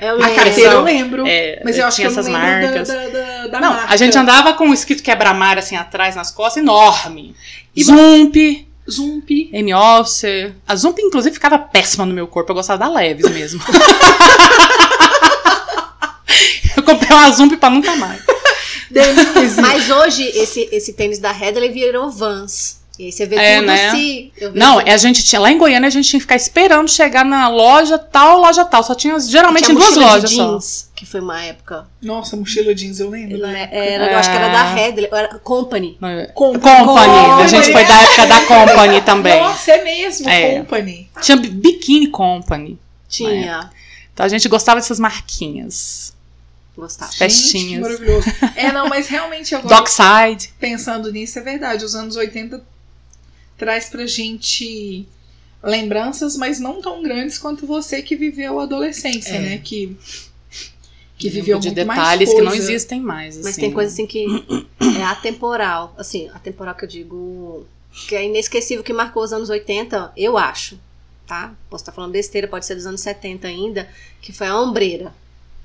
Eu A lembro. carteira eu lembro. É, mas eu acho que tinha eu não essas lembro marcas. da, da, da, Não, marca. a gente andava com o escrito quebra-mar assim atrás nas costas, enorme. E Zump, Zump. M-Officer. A Zump, inclusive, ficava péssima no meu corpo. Eu gostava da Leves mesmo. *laughs* eu comprei uma Zump pra nunca mais. Mas hoje, esse, esse tênis da Headley virou Vans. E aí você vê É, tudo né? se... eu vejo- Não, é, a gente tinha. Lá em Goiânia a gente tinha que ficar esperando chegar na loja tal, loja tal. Só tinha geralmente Tinha em duas mochila de lojas só. jeans, que foi uma época. Nossa, mochila jeans, eu lembro. Ele né? era, eu acho que era da É. Headley, era Company. É- Company. Company. A gente foi da época da Company também. Nossa, é mesmo, É. Company. Tinha Bikini Company. Tinha. Então a gente gostava dessas marquinhas. Gostava. Festinhas. Gente, que maravilhoso. É, não, mas realmente agora, Dockside. pensando nisso, é verdade. Os anos 80 traz pra gente lembranças, mas não tão grandes quanto você que viveu a adolescência, É. né? Que, que viveu de muito mais detalhes que não existem mais. Mas assim, tem né? coisa assim que é atemporal. Assim, atemporal que eu digo. Que é inesquecível que marcou os anos 80, eu acho. Tá? Posso estar falando besteira, pode ser dos anos 70 ainda. Que foi a ombreira.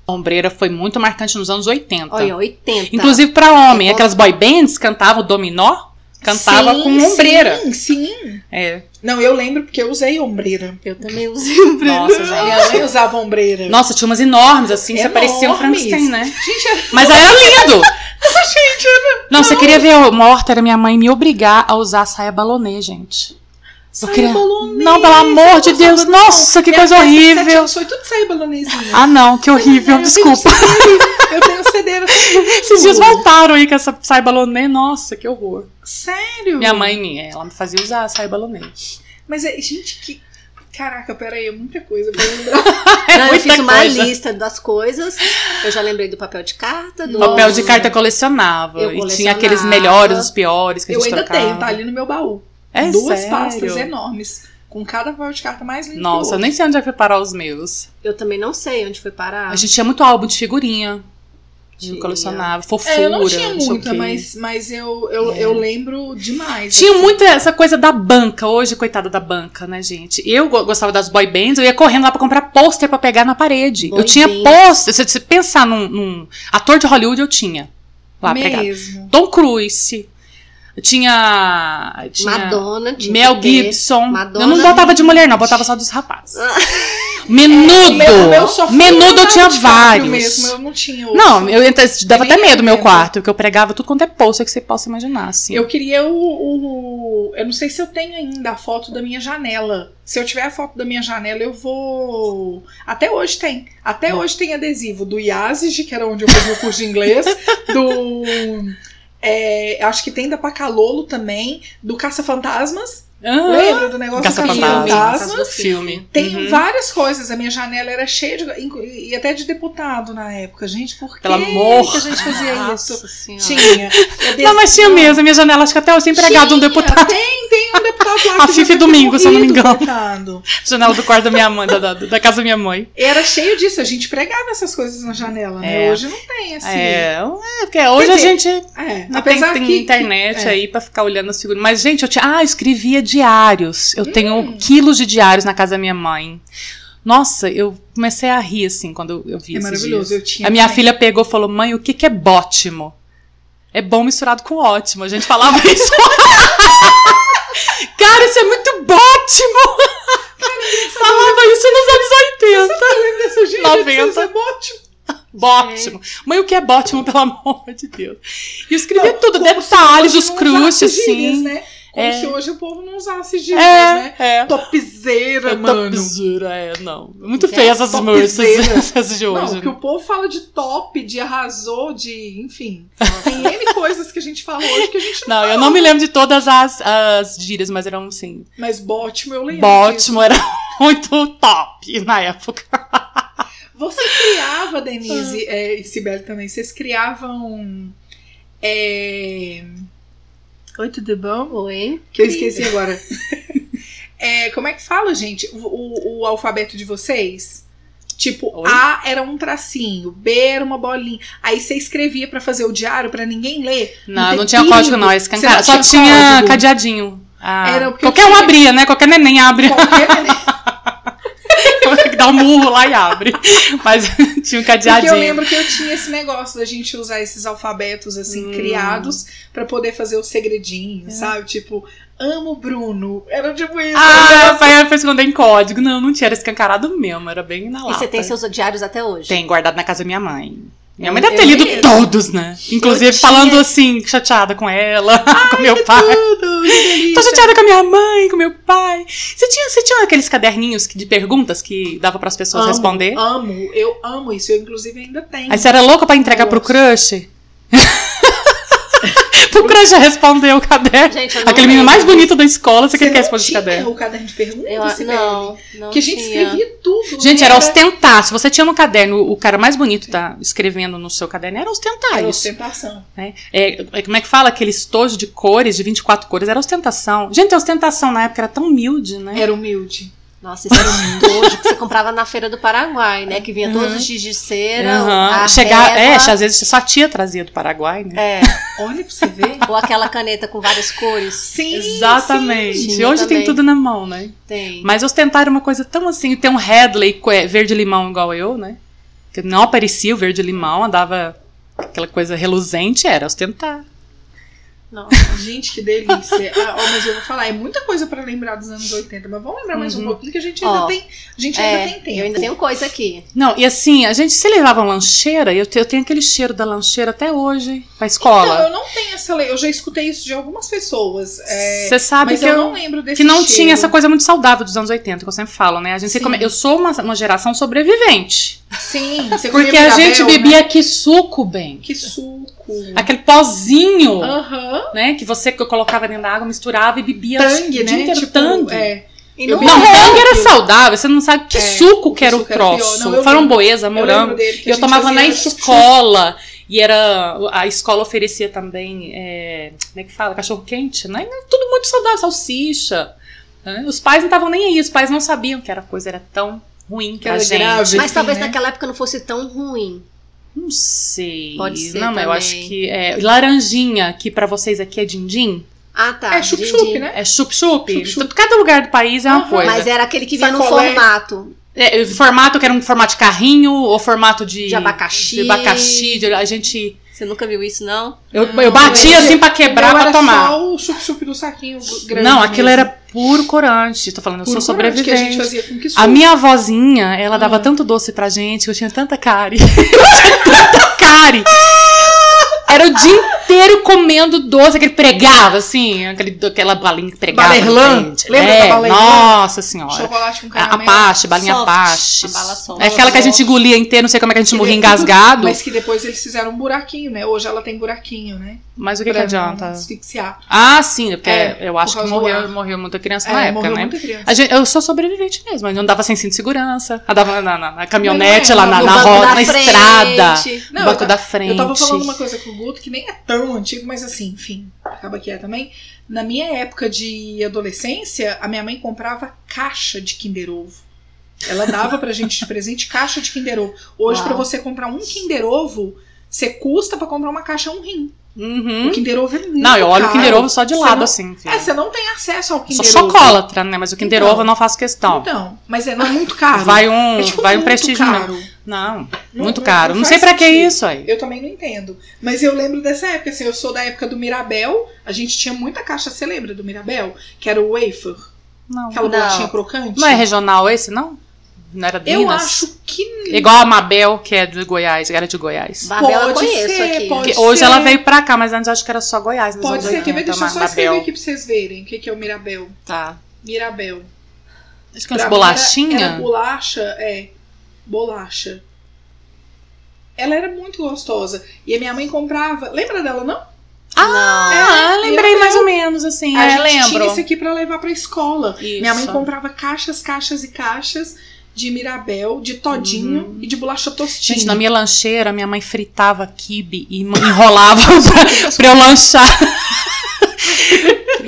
A ombreira foi muito marcante nos anos 80. Olha, 80. Inclusive pra homem. Aquelas boy bands cantavam dominó, cantava Sim, com ombreira. Sim, sim. É. Não, eu lembro porque eu usei ombreira. Eu também usei ombreira. Nossa, gente. Minha mãe usava ombreira. Nossa, tinha umas enormes, assim, você parecia um Enormes. Frankenstein, né? Gente, era... Mas era lindo! *laughs* gente, era... Não, você queria ver a morta, era minha mãe me obrigar a usar a saia balonê, gente. Eu Saia queria- Não, pelo amor de Deus, não. nossa, que Minha coisa horrível. anos Foi tudo saia balonezinha. Ah, não, que horrível, Eu desculpa. Eu tenho CD. era *laughs* Esses dias voltaram aí com essa saia balonê, nossa, que horror. Sério? Minha mãe, minha, ela me fazia usar a saia balonê. Mas, é, gente, que... Caraca, peraí, é muita coisa pra *laughs* lembrar. É Não, eu fiz uma coisa. lista das coisas. Eu já lembrei do papel de carta, do Papel de carta eu colecionava. Eu e tinha colecionava. aqueles melhores, os piores que a Eu gente ainda trocava. tenho, tá ali no meu baú. É Duas sério? pastas enormes. Com cada papel de carta mais lindo Nossa, eu nem sei onde é que foi parar os meus. Eu também não sei onde foi parar. A gente tinha muito álbum de figurinha. Eu Tinha. colecionava, outro. fofura. É, eu não tinha muita, mas, mas eu, eu, É. eu lembro demais. Tinha assim. muito essa coisa da banca. Hoje, coitada da banca, né, gente? Eu go- gostava das boy bands, eu ia correndo lá pra comprar pôster pra pegar na parede. Boy eu tinha pôster. Se você pensar num, num ator de Hollywood, eu tinha. Lá pegado. Mesmo. Tom Cruise. Eu tinha. tinha Madonna, tinha Mel. Gibson. Madonna. Eu não botava de mulher, não, botava só dos rapazes. *laughs* O Menudo! meu- o meu foi Menudo eu tinha vários. Mesmo, eu não tinha outro. Não, eu entra- dava nem até medo no meu quarto, porque eu pregava tudo quanto é pôster que você possa imaginar, assim. Eu queria o, o- Eu não sei se eu tenho ainda a foto da minha janela. Se eu tiver a foto da minha janela, eu vou. Até hoje tem. Até hoje tem adesivo do Yazid, que era onde eu fiz meu curso de inglês. do. *laughs* é, acho que tem da Pacalolo também. Do Caça-Fantasmas. Ah, Lembra do negócio do Caça-Fantasmas. Filme. Tem Uhum. várias coisas. A minha janela era cheia de. E até de deputado na época. Gente, por que, Pelo amor. que a gente fazia Nossa isso? Senhora. Tinha. Não, mas tinha mesmo. A minha janela, acho que até hoje empregado um deputado. Tem, tem um deputado lá. A Fifi ter Domingos, se eu não me engano. coitado. Janela do quarto da minha mãe, da, da, da casa da minha mãe. Era cheio disso, a gente pregava essas coisas na janela, né? É. Hoje não tem, assim. É, é, porque hoje Quer a dizer, gente É, não tem, tem que, internet que- é. aí pra ficar olhando as figuras. Mas, gente, eu tinha. Ah, eu escrevia diários. Eu Hum. tenho quilos de diários na casa da minha mãe. Nossa, eu comecei a rir, assim, quando eu, eu vi É maravilhoso, dias. eu tinha. A minha também. filha pegou e falou: Mãe, o que, que é bótimo? É bom misturado com ótimo. A gente falava *laughs* isso. Cara, isso é muito bótimo! *laughs* falava isso nos anos 80. Eu lembro dessa gente, 90. isso é ótimo. *laughs* Bótimo. Mãe, o que é bótimo, pelo amor de Deus? E escrevia tudo, detalhes, os crushes, usasse gírias, assim. né? Como É. se hoje o povo não usasse gírias, É, né? é. Topzeira, mano. Topzera, é, não. Muito É, feio essas essas *laughs* de hoje. Não, que o povo fala de top, de arrasou, de. Enfim. Tem N coisas que a gente fala hoje que a gente não. Não, eu não me lembro de todas as, as gírias, mas eram assim. Mas Bótimo eu lembro. Bótimo era *laughs* muito top na época. Você criava, Denise, Ah. é, e Sibeli também, vocês criavam. É... Oi, tudo bom? Oi. Que eu esqueci agora. *laughs* É, como é que fala, gente? O, o- o alfabeto de vocês? Tipo, Oi? A era um tracinho, B era uma bolinha. Aí você escrevia pra fazer o diário pra ninguém ler. Não, tem não tinha código, não. Você não Só tinha tinha código? cadeadinho. Ah, qualquer eu um tinha- abria, né? Qualquer neném abre. Qualquer neném. *laughs* Tem que dar um murro lá e abre. Mas *laughs* tinha um Porque cadeadinho. eu lembro que eu tinha esse negócio da gente usar esses alfabetos assim Hum. criados pra poder fazer os segredinhos, sabe? Tipo, amo Bruno. Era tipo isso. Ah, o pai foi esconder em código. Não, não tinha, era escancarado mesmo, era bem na E lata. você tem seus diários até hoje? Tem, guardado na casa da minha mãe. Minha mãe Eu- deve ter lido todos, né? Inclusive tinha- falando assim, chateada com ela, *laughs* com meu pai. Tudo. Tô chateada com a minha mãe, com meu pai. Você tinha, você tinha aqueles caderninhos de perguntas que dava pras pessoas Amo, responder? Amo, eu amo isso. Eu, inclusive, ainda tenho. Aí você era louca pra entregar pro Nossa. crush? *laughs* pro crush responder o caderno. Gente, eu não Aquele menino mais bonito da escola, você, Você quer que responda esse tinha caderno? o caderno de perguntas, Eu, Sibeli? não, não Que a gente tinha. escrevia tudo. Gente, né? era ostentar. Se você tinha no caderno o cara mais bonito tá escrevendo no seu caderno, era ostentar Era isso. ostentação. né? É, é, como é que fala? Aquele estojo de cores, de 24 cores, era ostentação. Gente, a ostentação na época era tão humilde, né? Era humilde. Nossa, isso era um dojo que você comprava na feira do Paraguai, né? Que vinha todos os giz de cera, Aham. a Chegar, é, às vezes sua tia trazia do Paraguai, né? é, *laughs* Olha pra você ver. ou aquela caneta com várias cores. Sim, Exatamente. sim. Hoje tem Também. tudo na mão, né? Tem. Mas ostentar era uma coisa tão assim, ter um Headley é, verde-limão igual eu, né? Que não aparecia o verde-limão, andava aquela coisa reluzente, era ostentar. Nossa. *laughs* Gente, que delícia. Ah, mas eu vou falar, é muita coisa pra lembrar dos anos 80, mas vamos lembrar mais um Uhum. pouquinho que a gente ainda Ó, tem. A gente ainda É, tem tempo. eu ainda tenho coisa aqui. Não, e assim, a gente se levava lancheira, eu, te- eu tenho aquele cheiro da lancheira até hoje, pra Então, escola. eu não tenho essa lei. Eu já escutei isso de algumas pessoas. é, Você sabe mas que eu, eu, não lembro desse que não cheiro. tinha essa coisa muito saudável dos anos 80, que eu sempre falo, né? A gente come- Eu sou uma, uma geração sobrevivente. Sim, você Porque a gente Mirabel, bebia Né? que suco, bem. Que suco. Aquele pozinho, né? Que você colocava dentro da água, misturava e bebia Tangue, né? inteiro Tipo, tangue. É. E Eu não, Não, tangue era eu- saudável, você não sabe que É, suco que era o suco era troço. Não, eu Eu lembro morango. E eu gente tomava na escola. E era. A escola oferecia também. é, como é que fala? Cachorro quente, né? Tudo muito saudável, salsicha. né? Os pais não estavam nem aí, os pais não sabiam que era coisa era tão ruim Que pra era gente. grave. mas assim, talvez né? naquela época não fosse tão ruim. Não sei. Pode ser Não, mas eu também. acho que. É, laranjinha, que pra vocês aqui é din-din. Ah, tá. É chup-chup, né? É chup-chup. Chup-chup. Cada lugar do país é uma Aham. coisa. Mas era aquele que vinha no Sacolé. formato. É, formato que era um formato de carrinho ou formato de, De abacaxi. de abacaxi, de- a gente Você nunca viu isso, não? eu, Não, eu batia eu- assim pra quebrar pra era tomar. só o chup-chup do saquinho grande. Não, aquilo mesmo. era puro corante. Tô falando, eu Puro sou que a gente sobrevivente. fazia com que A minha avózinha, ela dava Ah. tanto doce pra gente, eu tinha tanta cárie. *laughs* tanta cárie. Era o dia inteiro comendo doce, aquele pregava, assim, aquele, aquela balinha que pregava. Balerlan? Lembra é, da Balerlan? Nossa senhora. Chocolate com A, a caramelo. paste, balinha Soft, soft. É aquela que a gente engolia inteira, não sei como é que a gente Que morria engasgado. Mas que depois eles fizeram um buraquinho, né? Hoje ela tem buraquinho, né? Mas o que, que Pra adianta? não asfixiar. Ah, sim, porque É, eu acho por que morreu, morreu muita criança É, na época, morreu né? muita criança. A gente- eu sou sobrevivente mesmo, eu andava sem cinto de segurança, andava na, na- na caminhonete, não é, lá na, na roda, da na estrada, Não, no banco eu, da frente. eu tava falando uma coisa com o Guto que nem é tão antigo, mas assim, enfim, acaba que é também. Na minha época de adolescência, a minha mãe comprava caixa de Kinder Ovo. Ela dava pra gente de *laughs* presente caixa de Kinder Ovo. Hoje, Uau. pra você comprar um Kinder Ovo, você custa pra comprar uma caixa um rim. Uhum. O Kinder Ovo é muito Não, eu olho o caro. Kinder Ovo só de lado, não- assim. filho. É, você não tem acesso ao Sou Kinder Ovo. chocólatra, né? Mas o Kinder Então. Ovo eu não faço questão. Então, mas é, não é muito caro. vai um, é, tipo, vai um prestígio. não. caro. Não, Não- muito não- caro. não Não, sei faz pra que isso aí. Eu também não entendo. Mas eu lembro dessa época, assim, eu sou da época do Mirabel. A gente tinha muita caixa, você lembra do Mirabel? Que era o wafer, Não. aquela Não. bolachinha crocante. Não é regional esse, não? Não era Eu Minas? acho que Igual a Mabel, que é de Goiás, era de Goiás. Babel eu Pode conheço ser, aqui. pode hoje ser. ela veio pra cá, mas antes acho que era só Goiás. nos Pode ser, quer ver? 80, Deixa eu só escrever Mabel. aqui pra vocês verem o que, que é o Mirabel. Tá. Mirabel. Acho que é Pra uns mim bolachinha. Era, era bolacha, é. Bolacha. Ela era muito gostosa. E a minha mãe comprava. Lembra dela, não? Ah, É, lembrei eu- mais ou menos, assim. a é, gente lembro. tinha isso aqui pra levar pra escola. Isso. Minha mãe comprava caixas, caixas e caixas de Mirabel, de todinho e de bolacha tostinha. Uhum. Gente, na minha lancheira, minha mãe fritava quibe e enrolava *laughs* pra, pra eu lanchar.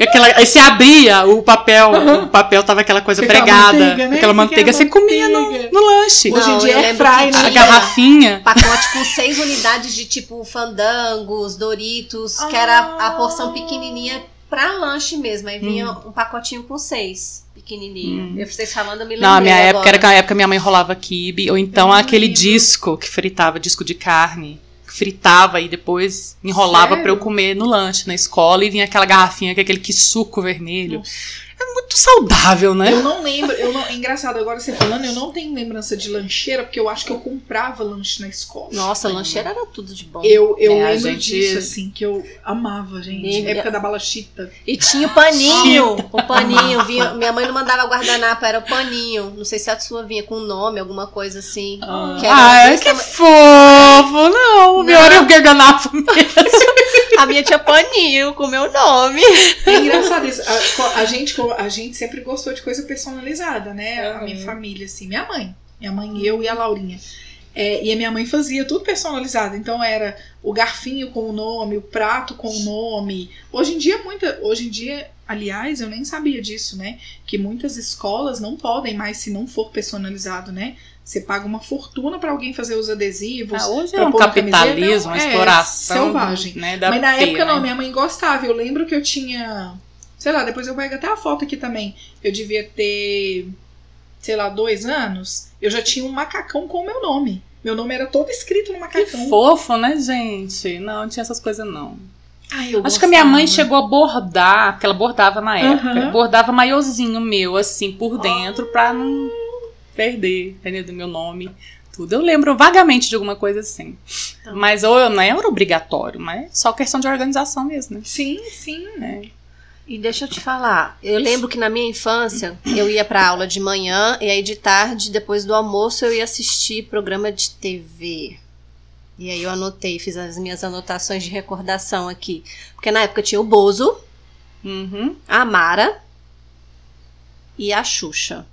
Aquela, aí você abria o papel, o papel tava aquela coisa Aquela pregada. manteiga, né? Aquela manteiga, Aquela você comia no, no lanche. Hoje em Não, dia eu é lembro fry, que né? A garrafinha. Pacote com seis unidades de tipo fandangos, Doritos, que era a porção pequenininha pra lanche mesmo. Aí vinha um pacotinho com seis, pequenininho. Hum. Eu vocês falando, eu me lembrei Não, a minha agora. época era que na época minha mãe rolava quibe, ou então não aquele disco que fritava, disco de carne. que Fritava e depois enrolava pra eu comer no lanche na escola e vinha aquela garrafinha com aquele que suco vermelho. Nossa. É muito saudável, né? Eu não lembro, eu não, é engraçado agora você falando, eu não tenho lembrança de lancheira, porque eu acho que eu comprava lanche na escola. Nossa, lancheira era tudo de bom. Eu, eu É, lembro gente- disso, assim, que eu amava, gente. Nem- Época da balachita. E tinha o paninho. o paninho. Vinha, minha mãe não mandava guardanapo, era o paninho. Não sei se a sua vinha com um nome, alguma coisa assim. Que era Ai, desse que tama- fofo! Não, meu Não. era o garganafo mesmo. *laughs* A minha tinha paninho com o meu nome. É engraçado isso. A, a gente, a gente sempre gostou de coisa personalizada, né? A minha Uhum. família, assim. Minha mãe. Minha mãe, eu e a Laurinha. É, e a minha mãe fazia tudo personalizado. Então era o garfinho com o nome, o prato com o nome. Hoje em dia, muita. Hoje em dia, aliás, eu nem sabia disso, né? Que muitas escolas não podem mais se não for personalizado, né? Você paga uma fortuna pra alguém fazer os adesivos. Ah, hoje é um capitalismo, uma camiseta, é, exploração. selvagem. Né, da Mas na P, época não, né? minha mãe gostava. Eu lembro que eu tinha. Sei lá, depois eu pego até a foto aqui também. Eu devia ter, sei lá, dois anos. Eu já tinha um macacão com o meu nome. Meu nome era todo escrito no Que macacão. fofo, né, gente? Não, não tinha essas coisas, não. Ai, Acho que a minha mãe gostava. chegou a bordar, porque ela bordava na época. Aham. Bordava maiozinho meu, assim, por dentro, pra não perder, entendeu? Do meu nome. Tudo. Eu lembro vagamente de alguma coisa assim. Então. Mas ou eu não era obrigatório, mas só questão de organização mesmo, né? Sim, sim. E deixa eu te falar, eu lembro que na minha infância eu ia pra aula de manhã e aí de tarde, depois do almoço, eu ia assistir programa de TV. E aí eu anotei, fiz as minhas anotações de recordação aqui. Porque na época tinha o Bozo, Uhum. a Mara e a Xuxa.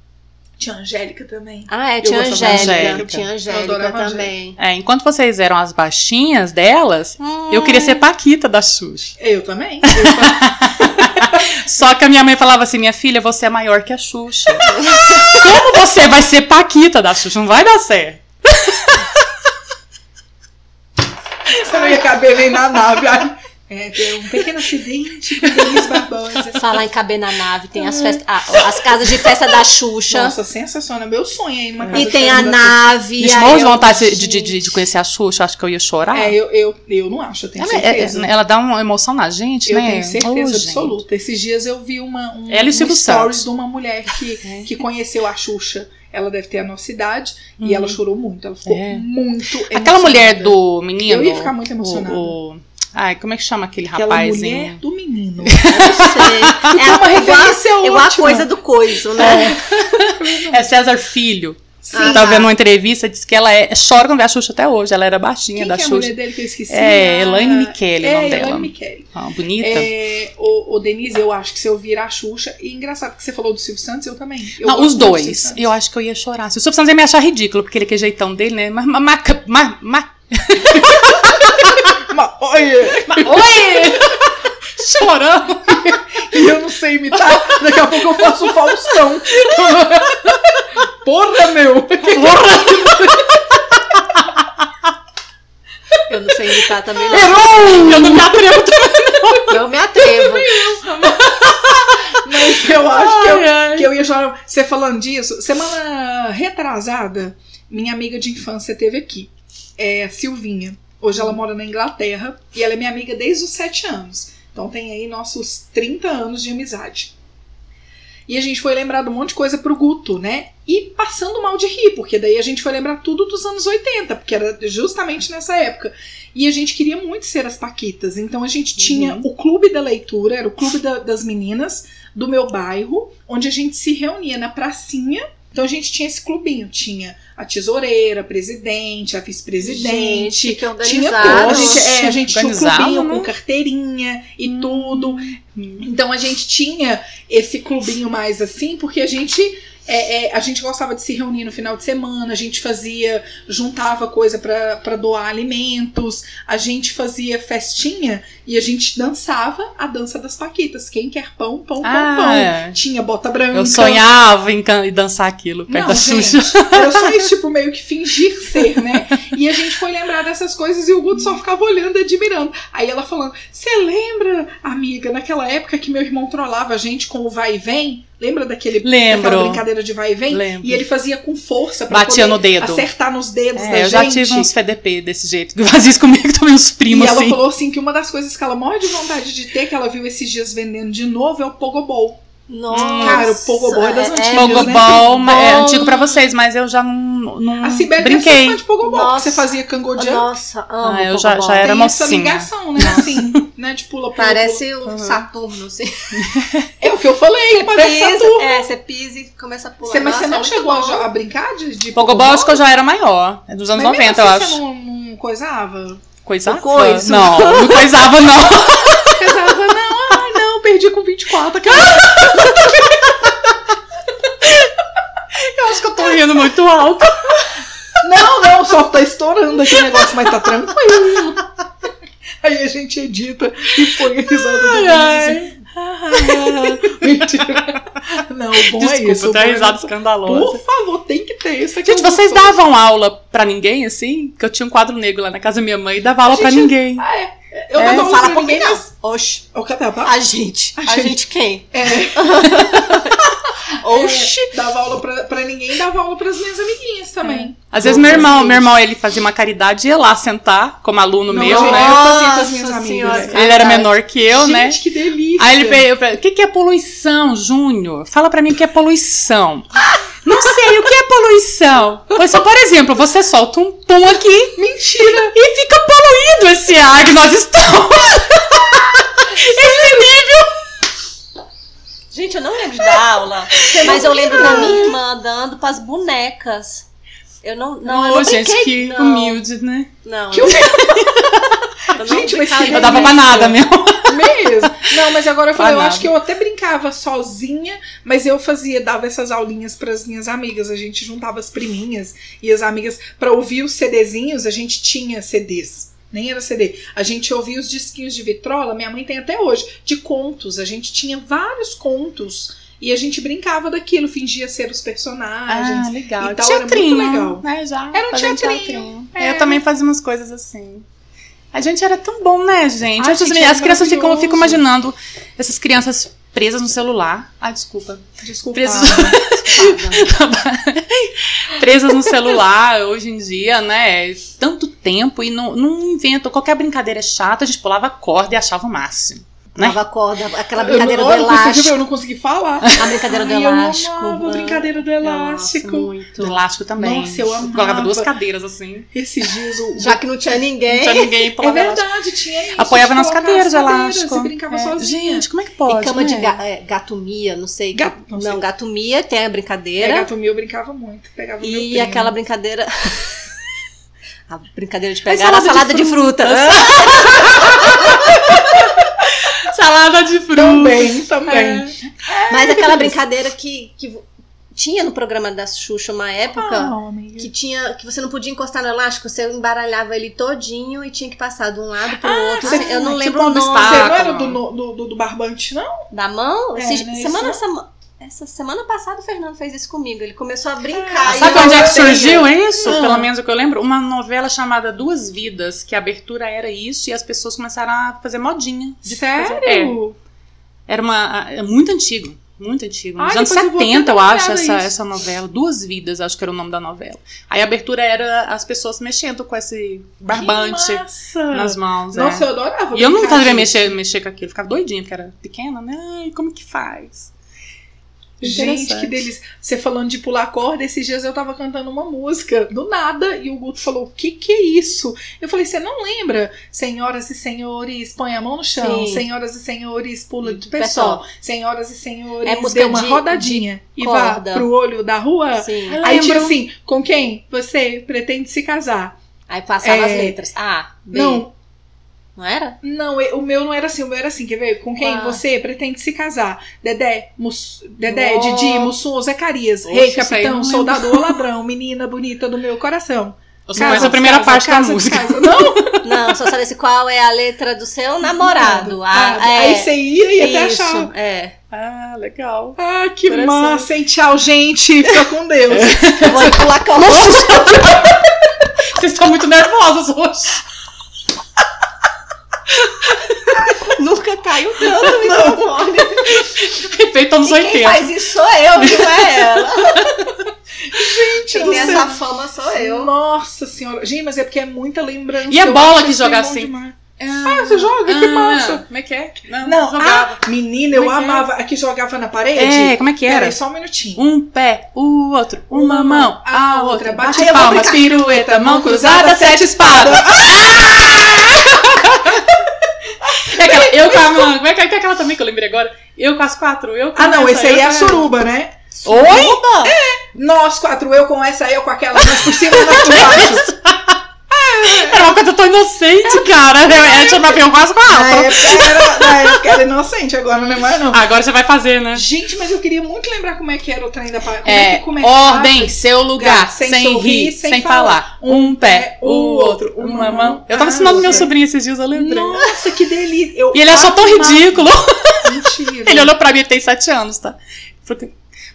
Tinha a Angélica também. Ah, é, Eu tinha Angélica. Angélica. Tinha Angélica também. É, enquanto vocês eram as baixinhas delas, eu queria ser Paquita da Xuxa. Eu também. Eu *laughs* também. Só que a minha mãe falava assim: minha filha, você é maior que a Xuxa. Como você vai ser Paquita da Xuxa? Não vai dar certo. Você não ia caber nem na nave. É, deu um pequeno acidente com Denise Barbosa. *laughs* Falar em caber na nave, tem as, festas, ah, as casas de festa da Xuxa. Nossa, sensacional. Meu sonho aí numa casa e tem a nave. Gente, de eu- vontade de, de, de- de conhecer a Xuxa, acho que eu ia chorar. É, eu, eu, eu não acho, eu tenho ela, é- certeza. ela dá uma emoção na gente, Eu né? tenho certeza gente. absoluta. Esses dias eu vi uma, um, Ela e um stories Santos. de uma mulher que, *laughs* que conheceu a Xuxa. Ela deve ter a nossa idade Uhum. e ela chorou muito. Ela ficou É. muito emocionada. Aquela mulher do menino. Eu ia ficar muito emocionada. O, o- ai, como é que chama aquele Aquela rapazinho? mulher do menino. Eu *laughs* sei. É uma a- igual, referência igual a coisa do coiso, né? É César Filho. Sim. Ah, Eu tava tá. vendo uma entrevista, disse que ela é, chora quando vê a Xuxa até hoje. Ela era baixinha Quem da que é a Xuxa. mulher dele que eu esqueci? É, Ah, Elaine Michele, o é, nome dela. Elaine Michele. Ah, bonita. É, o, o Denise, eu acho que se eu vir a Xuxa. E engraçado que você falou do Silvio Santos, eu também. Eu Não, gosto os do dois. Santos. Eu acho que eu ia chorar. Se o Silvio Santos ia me achar ridículo, porque ele que é jeitão dele, né? Mas. mas, mas, mas, *laughs* mas Mas, olha, oi! Chorando. e eu não sei imitar. Daqui a pouco eu faço o Faustão. Porra, meu! Eu não sei imitar também, não. Errou! Eu não me atrevo também. Eu me atrevo. Mas eu acho que eu, Ai, ai. que eu ia chorar. Você falando disso, semana retrasada, minha amiga de infância teve aqui. É a Silvinha. Hoje ela mora na Inglaterra e ela é minha amiga desde os 7 anos. Então tem aí nossos 30 anos de amizade. E a gente foi lembrar de um monte de coisa pro Guto, né? E passando mal de rir, porque daí a gente foi lembrar tudo dos anos 80, porque era justamente nessa época. E a gente queria muito ser as Paquitas. Então a gente tinha o clube da leitura, era o clube da- das meninas do meu bairro, onde a gente se reunia na pracinha. Então a gente tinha esse clubinho, tinha a tesoureira, a presidente, a vice-presidente, tinha tudo. A gente, é, a gente tinha um clubinho né? com carteirinha e tudo. Então a gente tinha esse clubinho mais assim, porque a gente. É, é, a gente gostava de se reunir no final de semana, a gente fazia, juntava coisa pra pra doar alimentos, a gente fazia festinha e a gente dançava a dança das Paquitas. Quem quer pão, pão, pão, Ah, pão. é. Tinha bota branca. Eu sonhava em, dançar aquilo perto Não, da Xuxa. gente, era só isso, tipo, meio que fingir ser, né? E a gente foi lembrar dessas coisas e o Guto só ficava olhando admirando. Aí ela falando: Você lembra, amiga, naquela época que meu irmão trollava a gente com o vai e vem? Lembra daquele, Lembro. daquela brincadeira de vai e vem? Lembro. E ele fazia com força pra Batia poder no dedo. acertar nos dedos da É, eu gente. já tive uns FDP desse jeito. Que fazia isso comigo *laughs* também, uns E primos, ela assim. falou assim que uma das coisas que ela morre de vontade de ter, que ela viu esses dias vendendo de novo, é o Pogobol. Nossa, Cara, o Pogobol é das antigas, né? Pogobol Bom. é antigo pra vocês, mas eu já não, não A Sibeli brinquei. deve ser fã de Pogobol, você fazia Cangodian. Nossa, amo Ah, eu já- já era Tem essa mocinha. ligação, né? Assim, né? De pula, pula, Parece um Uhum. Saturno, assim. *laughs* É o que eu falei, parece Pisa, Saturno. é, você pisa e começa a pular. Você, mas Nossa, você não é chegou a, a brincar de, de Pogobol acho que eu já era maior. É dos anos Mas mesmo 90, eu assim acho. Você não, não coisava? Coisava? Coisa. Não, não coisava, não. *laughs* Coisava, não, ai não, perdi com 24. Aquela... *laughs* Eu acho que eu tô rindo muito alto. Não, não, só tá estourando aqui o negócio, mas tá tranquilo. Aí a gente edita e põe a risada do assim. *laughs* Mentira. Não, o bom é Desculpa, isso. o tem bom é- risada escandalosa. Por favor, tem que ter isso aqui. Gente, vocês davam aula pra ninguém, assim? Que eu tinha um quadro negro lá na casa da minha mãe e dava aula pra gente- ninguém. Ah, é. Eu É, não dava aula pra ninguém, não. Oxi. Eu catava. A gente. A A, gente. gente. quem? É. *laughs* Oxi. É, dava aula pra, pra ninguém e dava aula pras minhas amiguinhas também. Às vezes Eu meu irmão, fazia meu irmão, ele fazia uma caridade e ia lá sentar como aluno Não, meu, gente, né? Eu fazia com as minhas amigas. Ele era menor que eu, Gente, né? que delícia. Aí ele veio, o que, que é poluição, Júnior? Fala pra mim o que é poluição. *laughs* Não sei, o que é poluição? Pois, só, por exemplo, você solta um pum aqui Mentira. e fica poluído esse ar que nós estamos. *laughs* esse nível. Gente, eu não lembro dar aula. Mas eu lembro da minha irmã dando pras bonecas. Eu não. Não, eu Ô, não gente, brinquei, que não. humilde, né? Não. Que eu, humilde. *laughs* eu não Gente, mas Eu dava pra nada mesmo. Mesmo. Não, mas agora eu falei, eu acho que eu até brincava sozinha, mas eu fazia, dava essas aulinhas pras minhas amigas. A gente juntava as priminhas e as amigas pra ouvir os CDzinhos, a gente tinha CDs. Nem era CD. A gente ouvia os disquinhos de vitrola, minha mãe tem até hoje, de contos. A gente tinha vários contos e a gente brincava daquilo, fingia ser os personagens. Ah, legal. e tal, era teatrinho, muito legal. né? Já Era um fazendo teatrinho, é. Eu também fazia umas coisas assim. A gente era tão bom, né, gente? As, gente, as era crianças ficam, eu fico imaginando essas crianças presas no celular. Ah, desculpa. Desculpa. Presos- *laughs* presas no celular hoje em dia, né? Tanto tempo e não, não inventam. Qualquer brincadeira chata, a gente pulava corda e achava o máximo. Né? Dava corda, aquela Eu brincadeira não, do elástico. eu não consegui falar. A brincadeira do Ai, eu elástico. amava a brincadeira do elástico. Nossa, muito. Do elástico também. Nossa, eu amava. Colocava duas cadeiras assim. Esses dias o. Já que não tinha Não ninguém. tinha ninguém É pulava elástico. verdade, tinha isso. Apoiava de nas cadeiras o elástico. Você brincava É, sozinha. Gente, como é que pode? e cama né? de ga é, gatomia, não sei. Gato- não não, sei. gatomia tem a É, brincadeira. gato meu eu brincava muito. Pegava e aquela brincadeira. *laughs* a brincadeira de pegar a salada de salada de fruta. *laughs* Salada de fruta. Também, também. Mas aquela brincadeira que, que tinha no programa da Xuxa uma época. Ah, amiga. Que tinha. Que você não podia encostar no elástico, você embaralhava ele todinho e tinha que passar de um lado pro outro. você- eu não tipo lembro um o nome Você não era do, do, do, do barbante, não? da mão. É, Esse- né, semana, isso- sema- essa semana passada o Fernando fez isso comigo. Ele começou a brincar. Ah, Sabe eu- onde é que eu surgiu isso? Ah. Pelo menos o que eu lembro. Uma novela chamada Duas Vidas, que a abertura era isso e as pessoas começaram a fazer modinha. de fazer- É, Sério? era uma. É muito antigo. Muito antigo. Nos Ai, anos depois eu vou 70, dar eu uma acho, essa, essa novela. Duas Vidas, acho que era o nome da novela. Aí a abertura era as pessoas mexendo com esse barbante nas mãos. é. Nossa, eu adorava. E eu não sabia mexer, mexer com aquilo, ficava doidinha, porque era pequena, né? Ai, como que faz? Gente, que delícia. Você falando de pular corda, esses dias eu tava cantando uma música do nada e o Guto falou: O que que é isso? Eu falei: Você não lembra? Senhoras e senhores, põe a mão no chão. Sim. Senhoras e senhores, pula de Pessoal. Senhoras e senhores, É dê uma de- rodadinha e corda. vá pro olho da rua. Sim. Aí, tipo assim, com quem você pretende se casar? Aí passava É. as letras. A, B. Não, Não era? Não, o meu não era assim, o meu era assim, quer ver? Com quem Ah. você pretende se casar? Dedé, Mus... Dedé, Nossa. Didi, Mussum, Zacarias, Oxe, Rei, Capitão, Soldado ou Ladrão, menina bonita do meu coração. Eu só conheço a primeira casa, parte casa, da música. casa. *laughs* Não, Não, só sabia se qual é a letra do seu namorado. Ah, Ah, é, Aí você ia e até isso, achava. é. Ah, legal. Ah, que massa, hein? Tchau, gente. Fica com Deus. *laughs* Eu vou pular corda. *laughs* Vocês estão muito nervosas hoje. *laughs* Nunca caiu tanto no microfone. Feito anos E quem 80. faz isso sou eu, não é ela. gente Quem tem essa fama sou eu. Nossa senhora. Gente, mas é porque é muita lembrança. E a Eu bola que joga assim? demais. Ah, você joga? Que Ah, massa. Como é que é? Não, Não, jogava. ah, menina, eu é que é? amava. A que jogava na parede? É, como é que era? Peraí, só um minutinho. Um pé, o outro, uma mão, a outra, bate palmas, pirueta, mão cruzada, sete espadas. *laughs* É aquela, eu com a mão, como é que é que é aquela também que eu lembrei agora? Eu com as quatro, eu com Ah, não, essa, esse aí é a suruba, né? Oi? Nós quatro, eu com essa, eu com aquela, nós por cima nós por baixo. *laughs* Era uma coisa tão inocente, cara. *laughs* Chamava eu com as Na época, era, na época era inocente, agora não é mais não. Agora você vai fazer, né? Gente, mas eu queria muito lembrar como é que era o trem da. Como É, que começava? ordem, seu lugar, Sem sem, sorrir, rir, sem sem, falar. falar. Um pé, o outro, uma mão. Eu tava ensinando meu sobrinho esses dias, eu lembrei. Nossa, que delícia. Eu E ele achou tão ridículo. Mentira. *laughs* Ele olhou pra mim, ele tem sete anos, tá?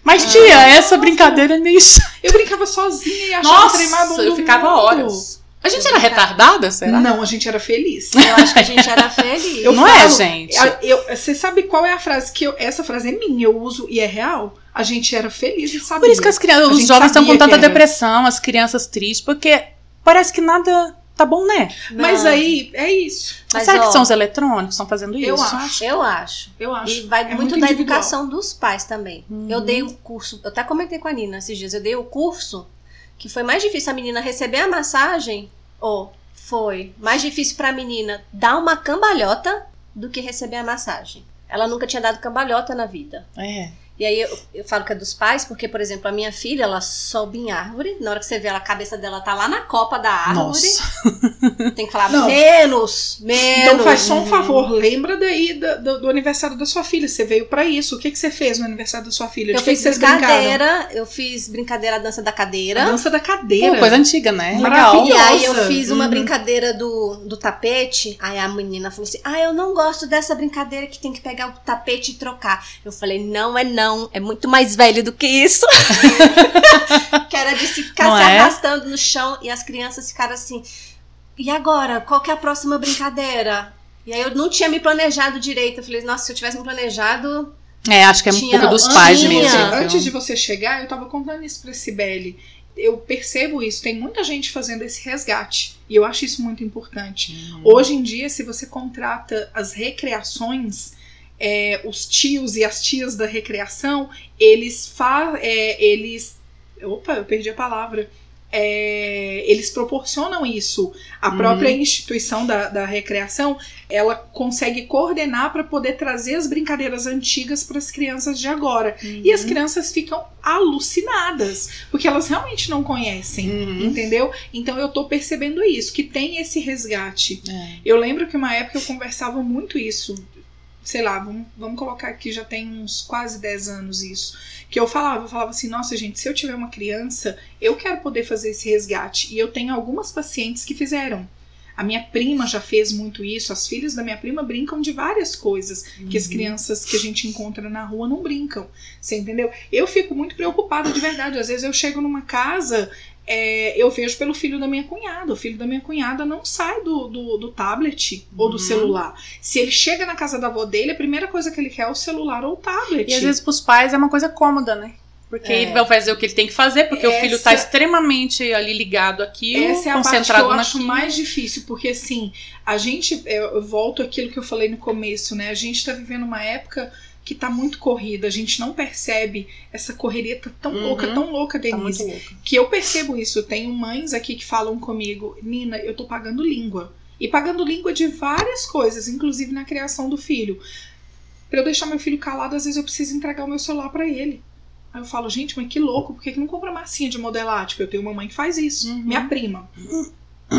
Mas, tia, essa brincadeira é meio. Eu brincava sozinha e achava Nossa, eu ficava horas. A gente era retardada, será? Não, a gente era feliz. Eu acho que a gente era *laughs* feliz. Eu Não é, falo, gente? a- eu- Você sabe qual é a frase que eu. Essa frase é minha, eu uso e é real? A gente era feliz e sabia. Por isso que as crianças, os gente jovens estão com tanta depressão, as crianças tristes, porque parece que nada tá bom, né? Mas Não. aí, é isso. Mas, Será ó, que são os eletrônicos que estão fazendo isso? Eu acho. Eu acho. Eu acho. E vai É muito, muito da educação dos pais também. Uhum. Eu dei um curso, eu até comentei com a Nina esses dias, eu dei um curso que foi mais difícil a menina receber a massagem, ou foi mais difícil pra menina dar uma cambalhota do que receber a massagem. Ela nunca tinha dado cambalhota na vida. É. E aí eu, eu falo que é dos pais, porque, por exemplo, a minha filha, ela sobe em árvore, na hora que você vê ela, a cabeça dela tá lá na copa da árvore. Nossa. *laughs* Tem que falar Não. menos, menos. Então faz só um favor, lembra daí da- do, do aniversário da sua filha. Você veio pra isso. O que, que você fez no aniversário da sua filha? De Eu fiz vocês brincaram? brincadeira, eu fiz brincadeira a dança da A cadeira. dança da cadeira. Pô, coisa antiga, né? Maravilhosa. Legal. E aí eu fiz uma Uhum. brincadeira do, do tapete. Aí a menina falou assim: Ah, eu não gosto dessa brincadeira que tem que pegar o tapete e trocar. Eu falei, não é não, é muito mais velho do que isso. *laughs* que era de se ficar Não se é? arrastando no chão e as crianças ficaram assim. E agora? Qual que é a próxima brincadeira? E aí eu não tinha me planejado direito. Eu falei, nossa, se eu tivesse me planejado. É, acho que é um pouco dos não, pais tinha. mesmo. Antes de você chegar, eu tava contando isso pra Sibeli. Eu percebo isso, tem muita gente fazendo esse resgate. E eu acho isso muito importante. Hum. Hoje em dia, se você contrata as recreações, é, os tios e as tias da recreação, eles fa é, eles. Opa, eu perdi a palavra. É, eles proporcionam isso. A Uhum. própria instituição da, da recreação, ela consegue coordenar para poder trazer as brincadeiras antigas para as crianças de agora. E Uhum. as crianças ficam alucinadas, porque elas realmente não conhecem. Uhum. Entendeu? Então eu tô percebendo isso, que tem esse resgate. É. Eu lembro que uma época eu conversava muito isso. Sei lá, vamos, vamos colocar aqui, já tem uns quase 10 anos isso. Que eu falava, eu falava assim, nossa gente, se eu tiver uma criança, eu quero poder fazer esse resgate. E eu tenho algumas pacientes que fizeram. A minha prima já fez muito isso, as filhas da minha prima brincam de várias coisas que as Uhum. crianças que a gente encontra na rua não brincam. Você entendeu? Eu fico muito preocupada de verdade. Às vezes eu chego numa casa, é, eu vejo pelo filho da minha cunhada. O filho da minha cunhada não sai do, do, do tablet ou do Uhum. celular. Se ele chega na casa da avó dele, a primeira coisa que ele quer é o celular ou o tablet. E às vezes pros pais é uma coisa cômoda, né? Porque É. ele vai fazer o que ele tem que fazer, porque o filho tá Essa- extremamente ali ligado aqui, Essa é a parte que concentrado eu acho mais difícil, porque assim, a gente, eu eu volto àquilo que eu falei no começo, né? A gente tá vivendo uma época que tá muito corrida, a gente não percebe essa correria tá tão Uhum. louca, tão louca, Tá Denise, louca. que eu percebo isso. Eu tenho mães aqui que falam comigo, Nina, eu tô pagando língua. E pagando língua de várias coisas, inclusive na criação do filho. Pra eu deixar meu filho calado, às vezes eu preciso entregar o meu celular pra ele. Aí eu falo, gente, mas que louco, por que, que não compra massinha de modelar? Tipo, eu tenho uma mãe que faz isso, Uhum. minha prima.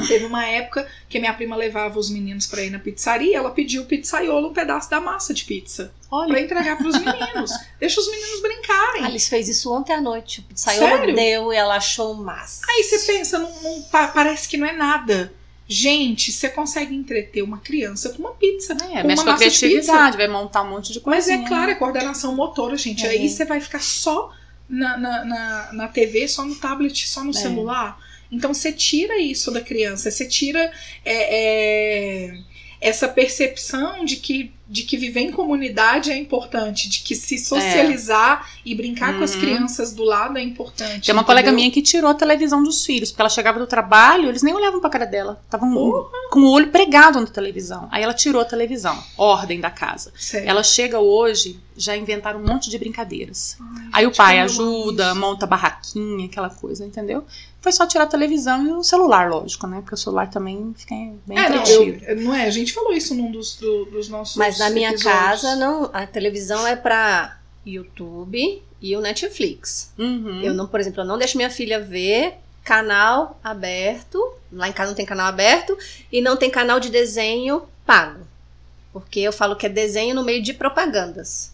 Teve uma época que a minha prima levava os meninos pra ir na pizzaria, ela pediu pizzaiolo um pedaço da massa de pizza pra Olha, entregar pros meninos. *laughs* Deixa os meninos brincarem. Alice fez isso ontem à noite. O pizzaiolo Sério? deu e ela achou massa. Aí você pensa, não, não- pa- parece que não é nada. Gente, você consegue entreter uma criança com uma pizza. é, com mexe uma com a massa de criatividade, vai montar um monte de pizza. Mas coisa. é claro, é coordenação motora, gente. É. Aí você vai ficar só na, na, na, na TV, só no tablet, só no É. celular. Então você tira isso da criança, você tira é, é, essa percepção de que, de que viver em comunidade é importante, de que se socializar e brincar com as Uhum. crianças do lado é importante. Tem uma colega entendeu? minha que tirou a televisão dos filhos, porque ela chegava do trabalho, eles nem olhavam pra cara dela. Estavam Porra. com o olho pregado na televisão. Aí ela tirou a televisão, ordem da casa. Ela chega hoje, já inventaram um monte de brincadeiras. Ai, Aí o pai ajuda, isso. monta barraquinha, aquela coisa, entendeu? Foi só tirar a televisão e o celular, lógico, né? Porque o celular também fica bem É, não, eu, não é? A gente falou isso num dos, do- dos nossos. Mas na minha episódios. casa, não, a televisão é pra YouTube e o Netflix. Uhum. Eu não, por exemplo, eu não deixo minha filha ver canal aberto. Lá em casa não tem canal aberto e não tem canal de desenho pago. Porque eu falo que é desenho no meio de propagandas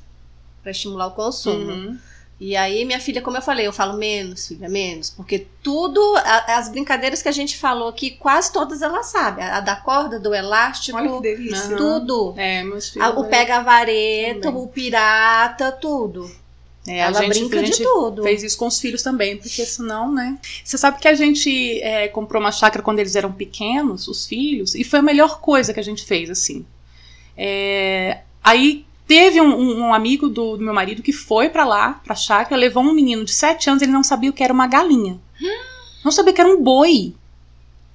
Pra estimular o consumo. Uhum. E aí, minha filha, como eu falei, eu falo menos, filha, menos. Porque tudo, a- as brincadeiras que a gente falou aqui, quase todas ela sabe. A, a da corda, do elástico, Olha que delícia. Tudo. É, meus filhos. A- o pega-vareta, Também. o pirata, tudo. É, a ela gente, brinca a de gente tudo. fez isso com os filhos também, porque senão, né? Você sabe que a gente é, comprou uma chácara quando eles eram pequenos, os filhos, e foi a melhor coisa que a gente fez, assim. É, aí teve um, um- um amigo do, do meu marido que foi pra lá, pra chácara, levou um menino de 7 anos, ele não sabia o que era uma galinha. Não sabia que era um boi,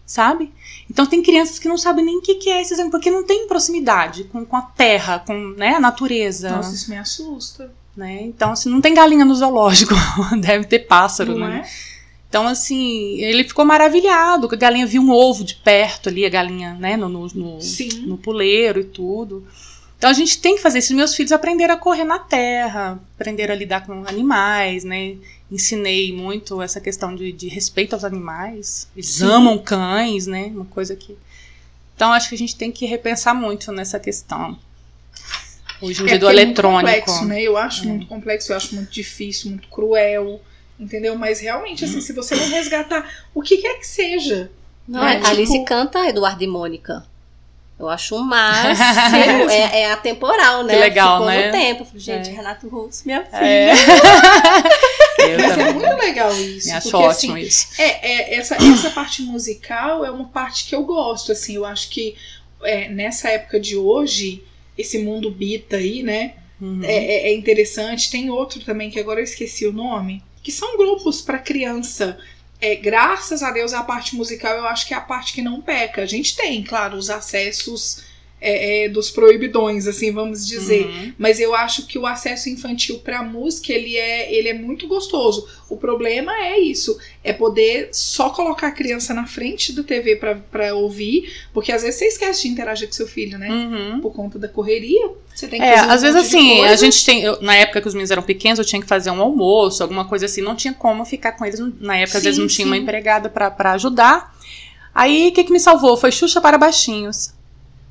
sabe? Então tem crianças que não sabem nem o que, que é esses porque não tem proximidade com, com a terra, com né, a natureza Nossa, isso me assusta. né? Então, assim, não tem galinha no zoológico, *laughs* deve ter pássaro, Não né? é? Então, assim, ele ficou maravilhado, que a galinha viu um ovo de perto ali, a galinha, né, no, no, no, no puleiro e tudo. Então a gente tem que fazer isso. Meus filhos aprenderam a correr na terra, aprenderam a lidar com animais, né? Ensinei muito essa questão de, de respeito aos animais. Eles Sim. amam cães, né? Uma coisa que. Então acho que a gente tem que repensar muito nessa questão. Hoje em dia do é eletrônico. Muito complexo, né? Eu acho É. muito complexo, eu acho muito difícil, muito cruel. Entendeu? Mas realmente, assim, se você não resgatar o que quer que seja. Não, É, é, a Alice tipo- canta Eduardo e Mônica. Eu acho *laughs* o máximo. é, é atemporal, né? Que legal, Ficou né? no tempo. Gente, É. Renato Russo, minha filha. *laughs* É. Mas é muito legal isso. Eu acho porque, ótimo assim, isso. É, é, essa, essa parte musical é uma parte que eu gosto, assim, eu acho que é, nessa época de hoje, esse mundo bita aí, né, Uhum. é, é- é interessante. Tem outro também, que agora eu esqueci o nome, que são grupos para criança. É, graças a Deus, a parte musical eu acho que é a parte que não peca. A gente tem, claro, os acessos é, é, dos proibidões, assim, vamos dizer. Uhum. Mas eu acho que o acesso infantil pra música, ele é, ele é muito gostoso. O problema é isso, é poder só colocar a criança na frente da TV pra, pra ouvir, porque às vezes você esquece de interagir com seu filho, né? Uhum. Por conta da correria. Você tem que É, fazer um às vezes assim, a gente tem. eu- na época que os meninos eram pequenos, eu tinha que fazer um almoço, alguma coisa assim, não tinha como ficar com eles. Na época, às Sim, vezes, não tinha uma sim. empregada pra, pra ajudar. Aí, o que, que me salvou? Foi Xuxa para Baixinhos.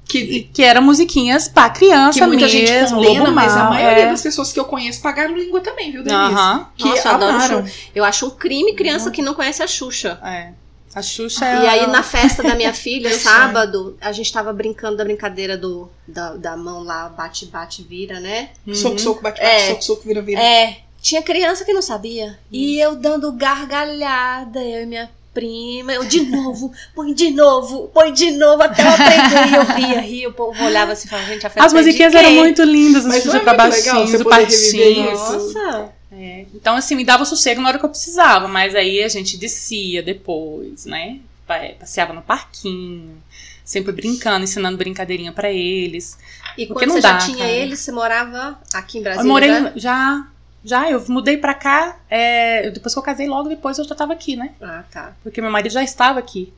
E- Que, Que era musiquinhas pra criança que muita mesmo. gente condena, mas a maioria é. das pessoas que eu conheço pagaram língua também, viu, Denise? Aham, Que Nossa, amaram. Eu acho um crime criança que não conhece a Xuxa. é. A Xuxa E é. aí, na festa da minha filha, *laughs* sábado, a gente tava brincando da brincadeira do, da, da mão lá, bate, bate, vira, né? Uhum. Soco, soco, bate, bate, É. soco, soco, vira, vira. É, tinha criança que não sabia. E eu dando gargalhada, eu e minha prima, eu de novo, põe de novo, põe de novo, até eu aprender. E eu ria, ria, o povo olhava assim e falava, gente, a festa As é musiquinhas eram muito lindas, as Mas não Xuxa é pra muito legal baixinhos, você o poder reviver patinho. isso? Nossa! É, Então, assim, me dava sossego na hora que eu precisava, mas aí a gente descia depois, né? Pa- Passeava no parquinho, Sempre brincando, ensinando brincadeirinha pra eles. E Porque quando não você dá, já tinha cara. ele, você morava aqui em Brasília? eu morei né? já. Já, eu mudei pra cá. é, depois que eu casei, logo depois eu já tava aqui, né? Ah, tá. Porque meu marido já estava aqui.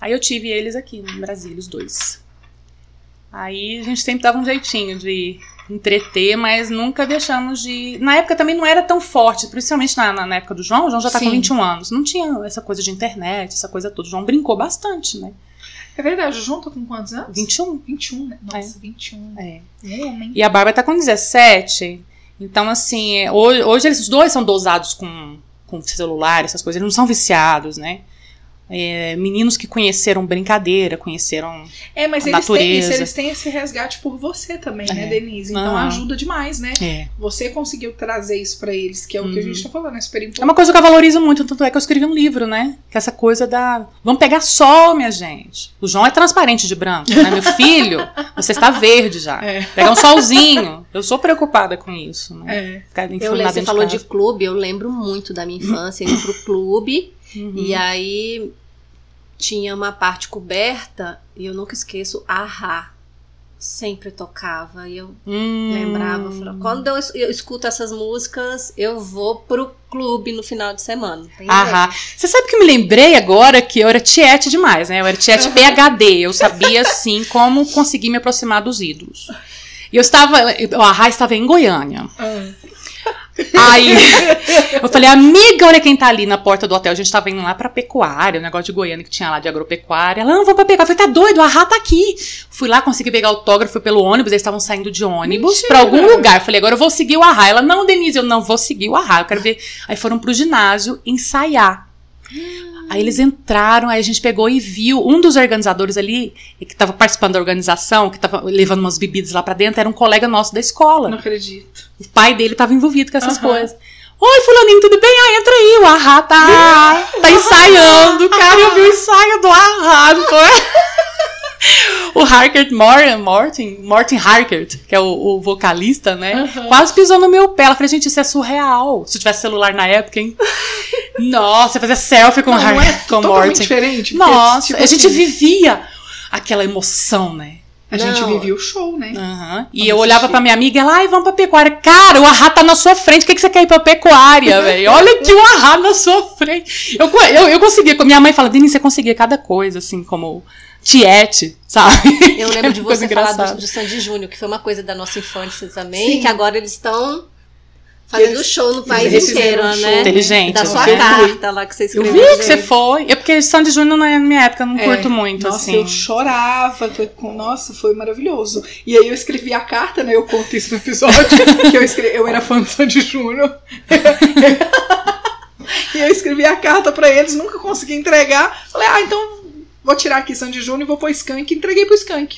Aí eu tive eles aqui em Brasília, os dois. Aí a gente sempre dava um jeitinho de entreter, mas nunca deixamos de. Na época também não era tão forte, principalmente na, na, na época do João. O João já tá Sim. com 21 anos. Não tinha essa coisa de internet, essa coisa toda. O João brincou bastante, né? É verdade, o João tá com quantos anos? 21. 21, né? Nossa, 21. É. Um homem. E a Bárbara tá com 17. Então, assim, é, hoje, hoje eles dois são dosados com, com celular, essas coisas. Eles não são viciados, né? É, meninos que conheceram brincadeira, conheceram. É, mas a eles têm, natureza. isso, eles têm esse resgate por você também, né, É. Denise? Então Aham. ajuda demais, né? É. Você conseguiu trazer isso pra eles, que é o que a Uhum. gente tá falando, é super É importante. uma coisa que eu valorizo muito, tanto é que eu escrevi um livro, né? Que é essa coisa da. Vamos pegar sol, minha gente. O João é transparente de branco, né? Meu filho, *laughs* você está verde já. É. Pegar um solzinho. Eu sou preocupada com isso, né? É. Ficar Eu lembro, você falou de clube, eu lembro muito da minha infância, indo pro clube. Uhum. E aí tinha uma parte coberta e eu nunca esqueço, Ahá. Sempre tocava e eu Hum. lembrava. falava, Quando eu, eu escuto essas músicas, eu vou pro clube no final de semana. Aham. Você sabe que eu me lembrei agora que eu era tiete demais, né? Eu era tiete PHD. Eu sabia, assim, como conseguir me aproximar dos ídolos. E eu estava. O Arra estava em Goiânia. Ah. Aí *laughs* eu falei, amiga, olha quem tá ali na porta do hotel. A gente tava indo lá pra pecuária, o negócio de Goiânia que tinha lá de agropecuária. Ela, não, vou pra pecuária. Eu falei, tá doido, a Rá tá aqui. Fui lá, consegui pegar autógrafo pelo ônibus, eles estavam saindo de ônibus Mentira. pra algum lugar. Eu falei, agora eu vou seguir o Arra. Ela, não, Denise, eu não vou seguir o Arra. Eu quero ver. Aí foram pro ginásio ensaiar. Aí eles entraram, aí a gente pegou e viu um dos organizadores ali, que estava participando da organização, que estava levando umas bebidas lá pra dentro, era um colega nosso da escola. Não acredito. O pai dele estava envolvido com essas coisas. Oi, fulaninho, tudo bem? Ah, entra aí, o Ahá tá, tá *laughs* ensaiando. Cara, eu vi o ensaio do Ahá, não foi? *laughs* *laughs* O Harkert Morton, Morton, Harkert, que é o, o vocalista, né? Aham. Quase pisou no meu pé. Ela falei, gente, isso é surreal. Se eu tivesse celular na época, hein? Nossa, fazer selfie com o não é Harkert, com Morton. diferente. Nossa, tipo a gente assim, vivia aquela emoção, né? A gente Não. vivia o show, né? Aham. E Vamos eu olhava assistir. pra minha amiga e ela, ai, vamos pra pecuária. Cara, o Arra tá na sua frente, o que, que você quer ir pra pecuária, *laughs* velho? Olha aqui o Arra na sua frente. Eu, eu, eu conseguia, minha mãe fala, Denise, você conseguia cada coisa, assim, como tiete, sabe? Eu lembro de *laughs* você falar do, do Sandy Júnior, que foi uma coisa da nossa infância também, Sim. que agora eles estão fazendo Eles- show no país eles inteiro, um né? Inteligente. Da sua carta lá que você Eu escreveu. vi pra que você foi. É porque Sandy Júnior na minha época eu não É. curto muito, Nossa, assim. eu chorava. Nossa, foi maravilhoso. E aí eu escrevi a carta, né? Eu conto isso no episódio. *laughs* que eu, escrevi, eu era fã do Sandy Júnior. *laughs* e eu escrevi a carta pra eles, nunca consegui entregar. Falei, ah, então vou tirar aqui Sandy Júnior e vou pôr Skank. Entreguei pro Skank.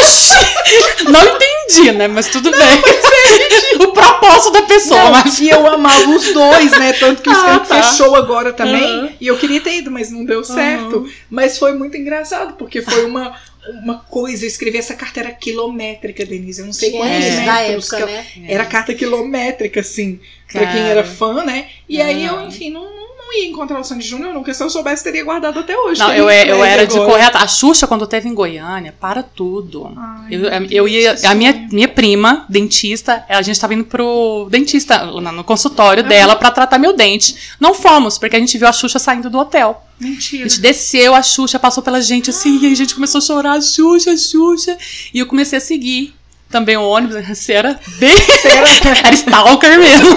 Oxi! Não entendi, né? Mas tudo bem. *laughs* o propósito da pessoa, Não, mas. E eu amava os dois, né? Tanto que o Ah, Skank tá. fechou agora também. Aham. E eu queria ter ido, mas não deu certo. Mas foi muito engraçado, porque foi uma, uma coisa. Eu escrevi essa carta era quilométrica, Denise. Eu não sei Tinha quantos isso metros. da que época, ela- né? Era carta quilométrica, assim, pra Cara. quem era fã, né? E aí eu, Ah. enfim, não, não, não ia encontrar o Sandy Júnior nunca. Se eu soubesse, teria guardado até hoje. Não, eu, é- eu entregue era de atrás. A Xuxa, quando teve em Goiânia, para tudo. Ai, Eu, meu eu ia. A minha, minha prima, dentista, a gente tava indo pro dentista, no consultório dela, pra tratar meu dente. Não fomos, porque a gente viu a Xuxa saindo do hotel. A Mentira. gente desceu, a Xuxa passou pela gente assim, e a gente começou a chorar, Xuxa, Xuxa. E eu comecei a seguir também o ônibus, *laughs* você era bem. *laughs* era stalker mesmo. *laughs*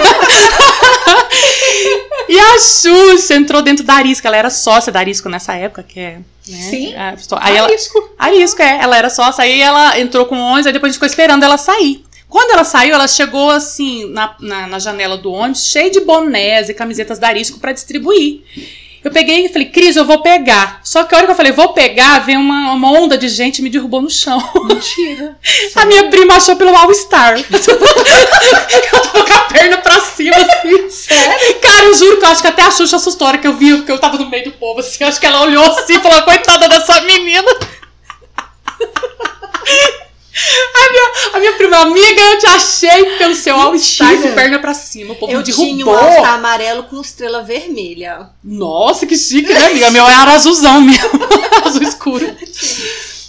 e a Xuxa entrou dentro da Arisco, ela era sócia da Arisco nessa época, que é. Né, Sim. a- Aí ela, Arisco. Arisco, é. Ela era sócia, aí ela entrou com 11, aí depois a gente ficou esperando ela sair. Quando ela saiu, ela chegou assim na, na, na janela do ônibus, cheia de bonés e camisetas da Arisco pra distribuir. Eu peguei e falei, Cris, eu vou pegar. Só que a hora que eu falei, vou pegar, veio uma, uma onda de gente e me derrubou no chão. Mentira. *laughs* A minha prima achou pelo All Star. *laughs* eu tô com a perna pra cima, assim. Sério? Cara, eu juro que eu acho que até a Xuxa assustou a hora que eu vi, porque eu tava no meio do povo, assim. Acho que ela olhou assim e falou, coitada dessa menina. A minha, a minha prima amiga, eu te achei pelo seu All Star com Mentira. perna pra cima. O povo Eu me tinha um derrubou. all amarelo com estrela vermelha. Nossa, que chique, né, amiga? Meu era azulzão mesmo. *laughs* Azul escuro.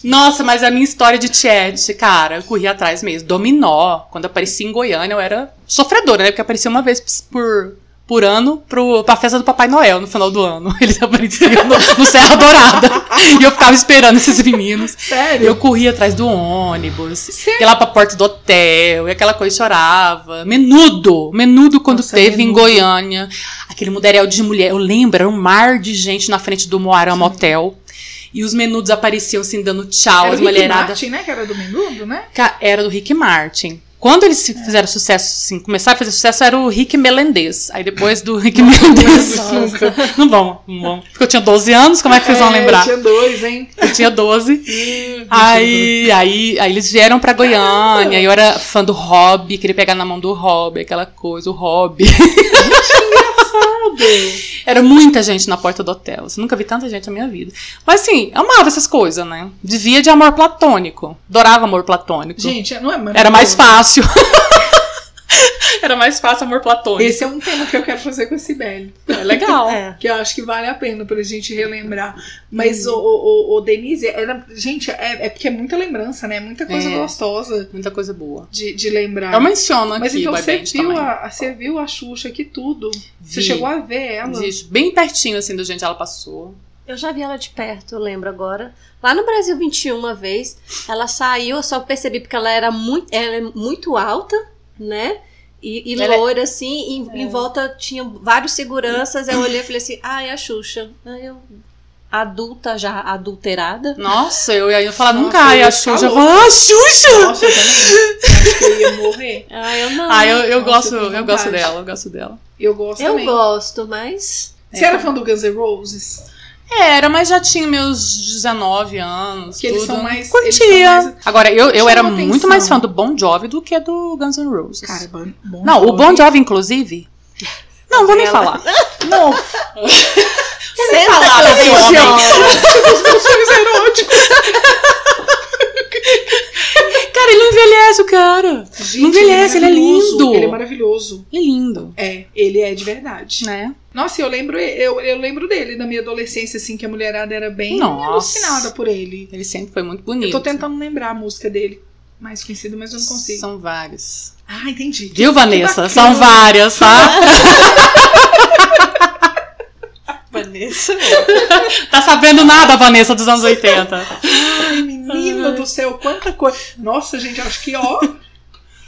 Nossa, mas a minha história de Tiete, cara, eu corri atrás mesmo. Dominó. Quando apareci em Goiânia, eu era sofredora, né? Porque aparecia uma vez por, por ano pro, pra festa do Papai Noel no final do ano. *laughs* Eles apareciam no, no Serra Dourada. *laughs* e eu ficava esperando esses meninos. Sério? Eu corria atrás do ônibus, Sério? ia lá pra porta do hotel, e aquela coisa chorava. Menudo, menudo quando Nossa, teve em Menudo. Goiânia. Aquele mudaréu de mulher. Eu lembro, era um mar de gente na frente do Moarama Hotel. E os menudos apareciam assim, dando tchau, Era as o Rick mulheradas. Martin, né? Que era do Menudo, né? Era do Rick Martin. Quando eles fizeram sucesso, assim, começaram a fazer sucesso, era o Rick Melendez. Aí depois do Rick Melendez. *laughs* Nunca. Não vamos, não vamos. Porque eu tinha 12 anos, como é que vocês vão É, lembrar? Tinha dois, hein? Eu tinha 12. *laughs* Aí, aí, aí eles vieram pra Goiânia, e eu era fã do Hobby, queria pegar na mão do Hobby, aquela coisa, o Hobby. Era muita gente na porta do hotel. Eu nunca vi tanta gente na minha vida. Mas assim, amava essas coisas, né? Vivia de amor platônico. Adorava amor platônico. Gente, não é maravilhoso? Era mais fácil. *laughs* *laughs* Era mais fácil amor platônico. Esse é um tema que eu quero fazer com a Sibeli. É legal. É. Que eu acho que vale a pena pra gente relembrar. Mas, o, o, o, o Denise, era, gente, é, é porque é muita lembrança, né? Muita coisa É. gostosa Muita coisa boa. de, de lembrar. Eu menciono aqui Mas então você viu, a, você viu a Xuxa aqui tudo. Você Vi. chegou a ver ela. Bem pertinho, assim, do gente ela passou. Eu já vi ela de perto, eu lembro agora. Lá no Brasil 21, uma vez, ela saiu, eu só percebi porque ela era muito, ela é muito alta, né? E, e Ela é- loira, assim, e em volta tinha vários seguranças. Eu olhei e falei assim: ah, é a Xuxa. Aí eu, adulta, já adulterada. Nossa, eu ia falar Nossa, nunca, eu ai, a Xuxa. Eu louca. falo, ah, Xuxa! Nossa, eu também. Acho que eu ia morrer. Ah, eu não. Ah, eu, eu Nossa, gosto, eu eu gosto dela, eu gosto dela. Eu gosto Eu também. gosto, mas. Você era fã do Guns N' Roses? Era, mas já tinha meus 19 anos. Que eles tudo. são mais- Curtia. eles são mais- Agora, eu, eu era atenção. muito mais fã do Bon Jovi do que do Guns N' Roses. Cara, bom, bom não, o Jovi. Bon Jovi, inclusive. Não, vou nem Ela- falar. *laughs* Não, Senta falar eu homem. *laughs* choro. os meus filmes eróticos. *laughs* *laughs* Cara, ele não envelhece, o cara. Gente, Não envelhece, ele é maravilhoso. lindo. Ele é maravilhoso. Ele é lindo, É, ele é de verdade. né? Nossa, eu lembro, eu, eu lembro dele da minha adolescência, assim, que a mulherada era bem Nossa. alucinada por ele. Ele sempre foi muito bonito. Eu tô tentando lembrar a música dele. Mais conhecida, mas eu não consigo. São vários. Ah, entendi. Viu, Vanessa? São várias, tá? *laughs* Vanessa. *laughs* tá sabendo nada, Vanessa, dos anos 80. Do céu, quanta coisa. Nossa, gente, acho que, ó,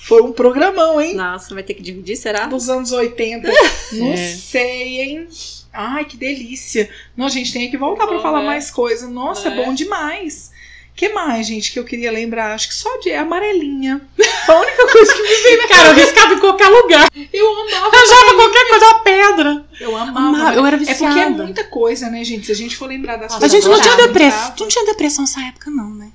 foi um programão, hein? Nossa, vai ter que dividir, será? Dos anos 80. *laughs* Não É. sei, hein? Ai, que delícia. Não, gente, tem que voltar pra Bom, falar né? mais coisa. Nossa, é Né? bom demais. que mais, gente, que eu queria lembrar? Acho que só de amarelinha. Foi a única coisa que me veio na Cara, eu riscava em qualquer lugar. Eu amava. Eu jogava qualquer coisa, uma pedra. Eu amava. Amava, eu era É porque é viciada. muita coisa, né, gente? Se a gente for lembrar das A coisas. gente não tinha depressão. Não tinha depressão nessa época, não, né?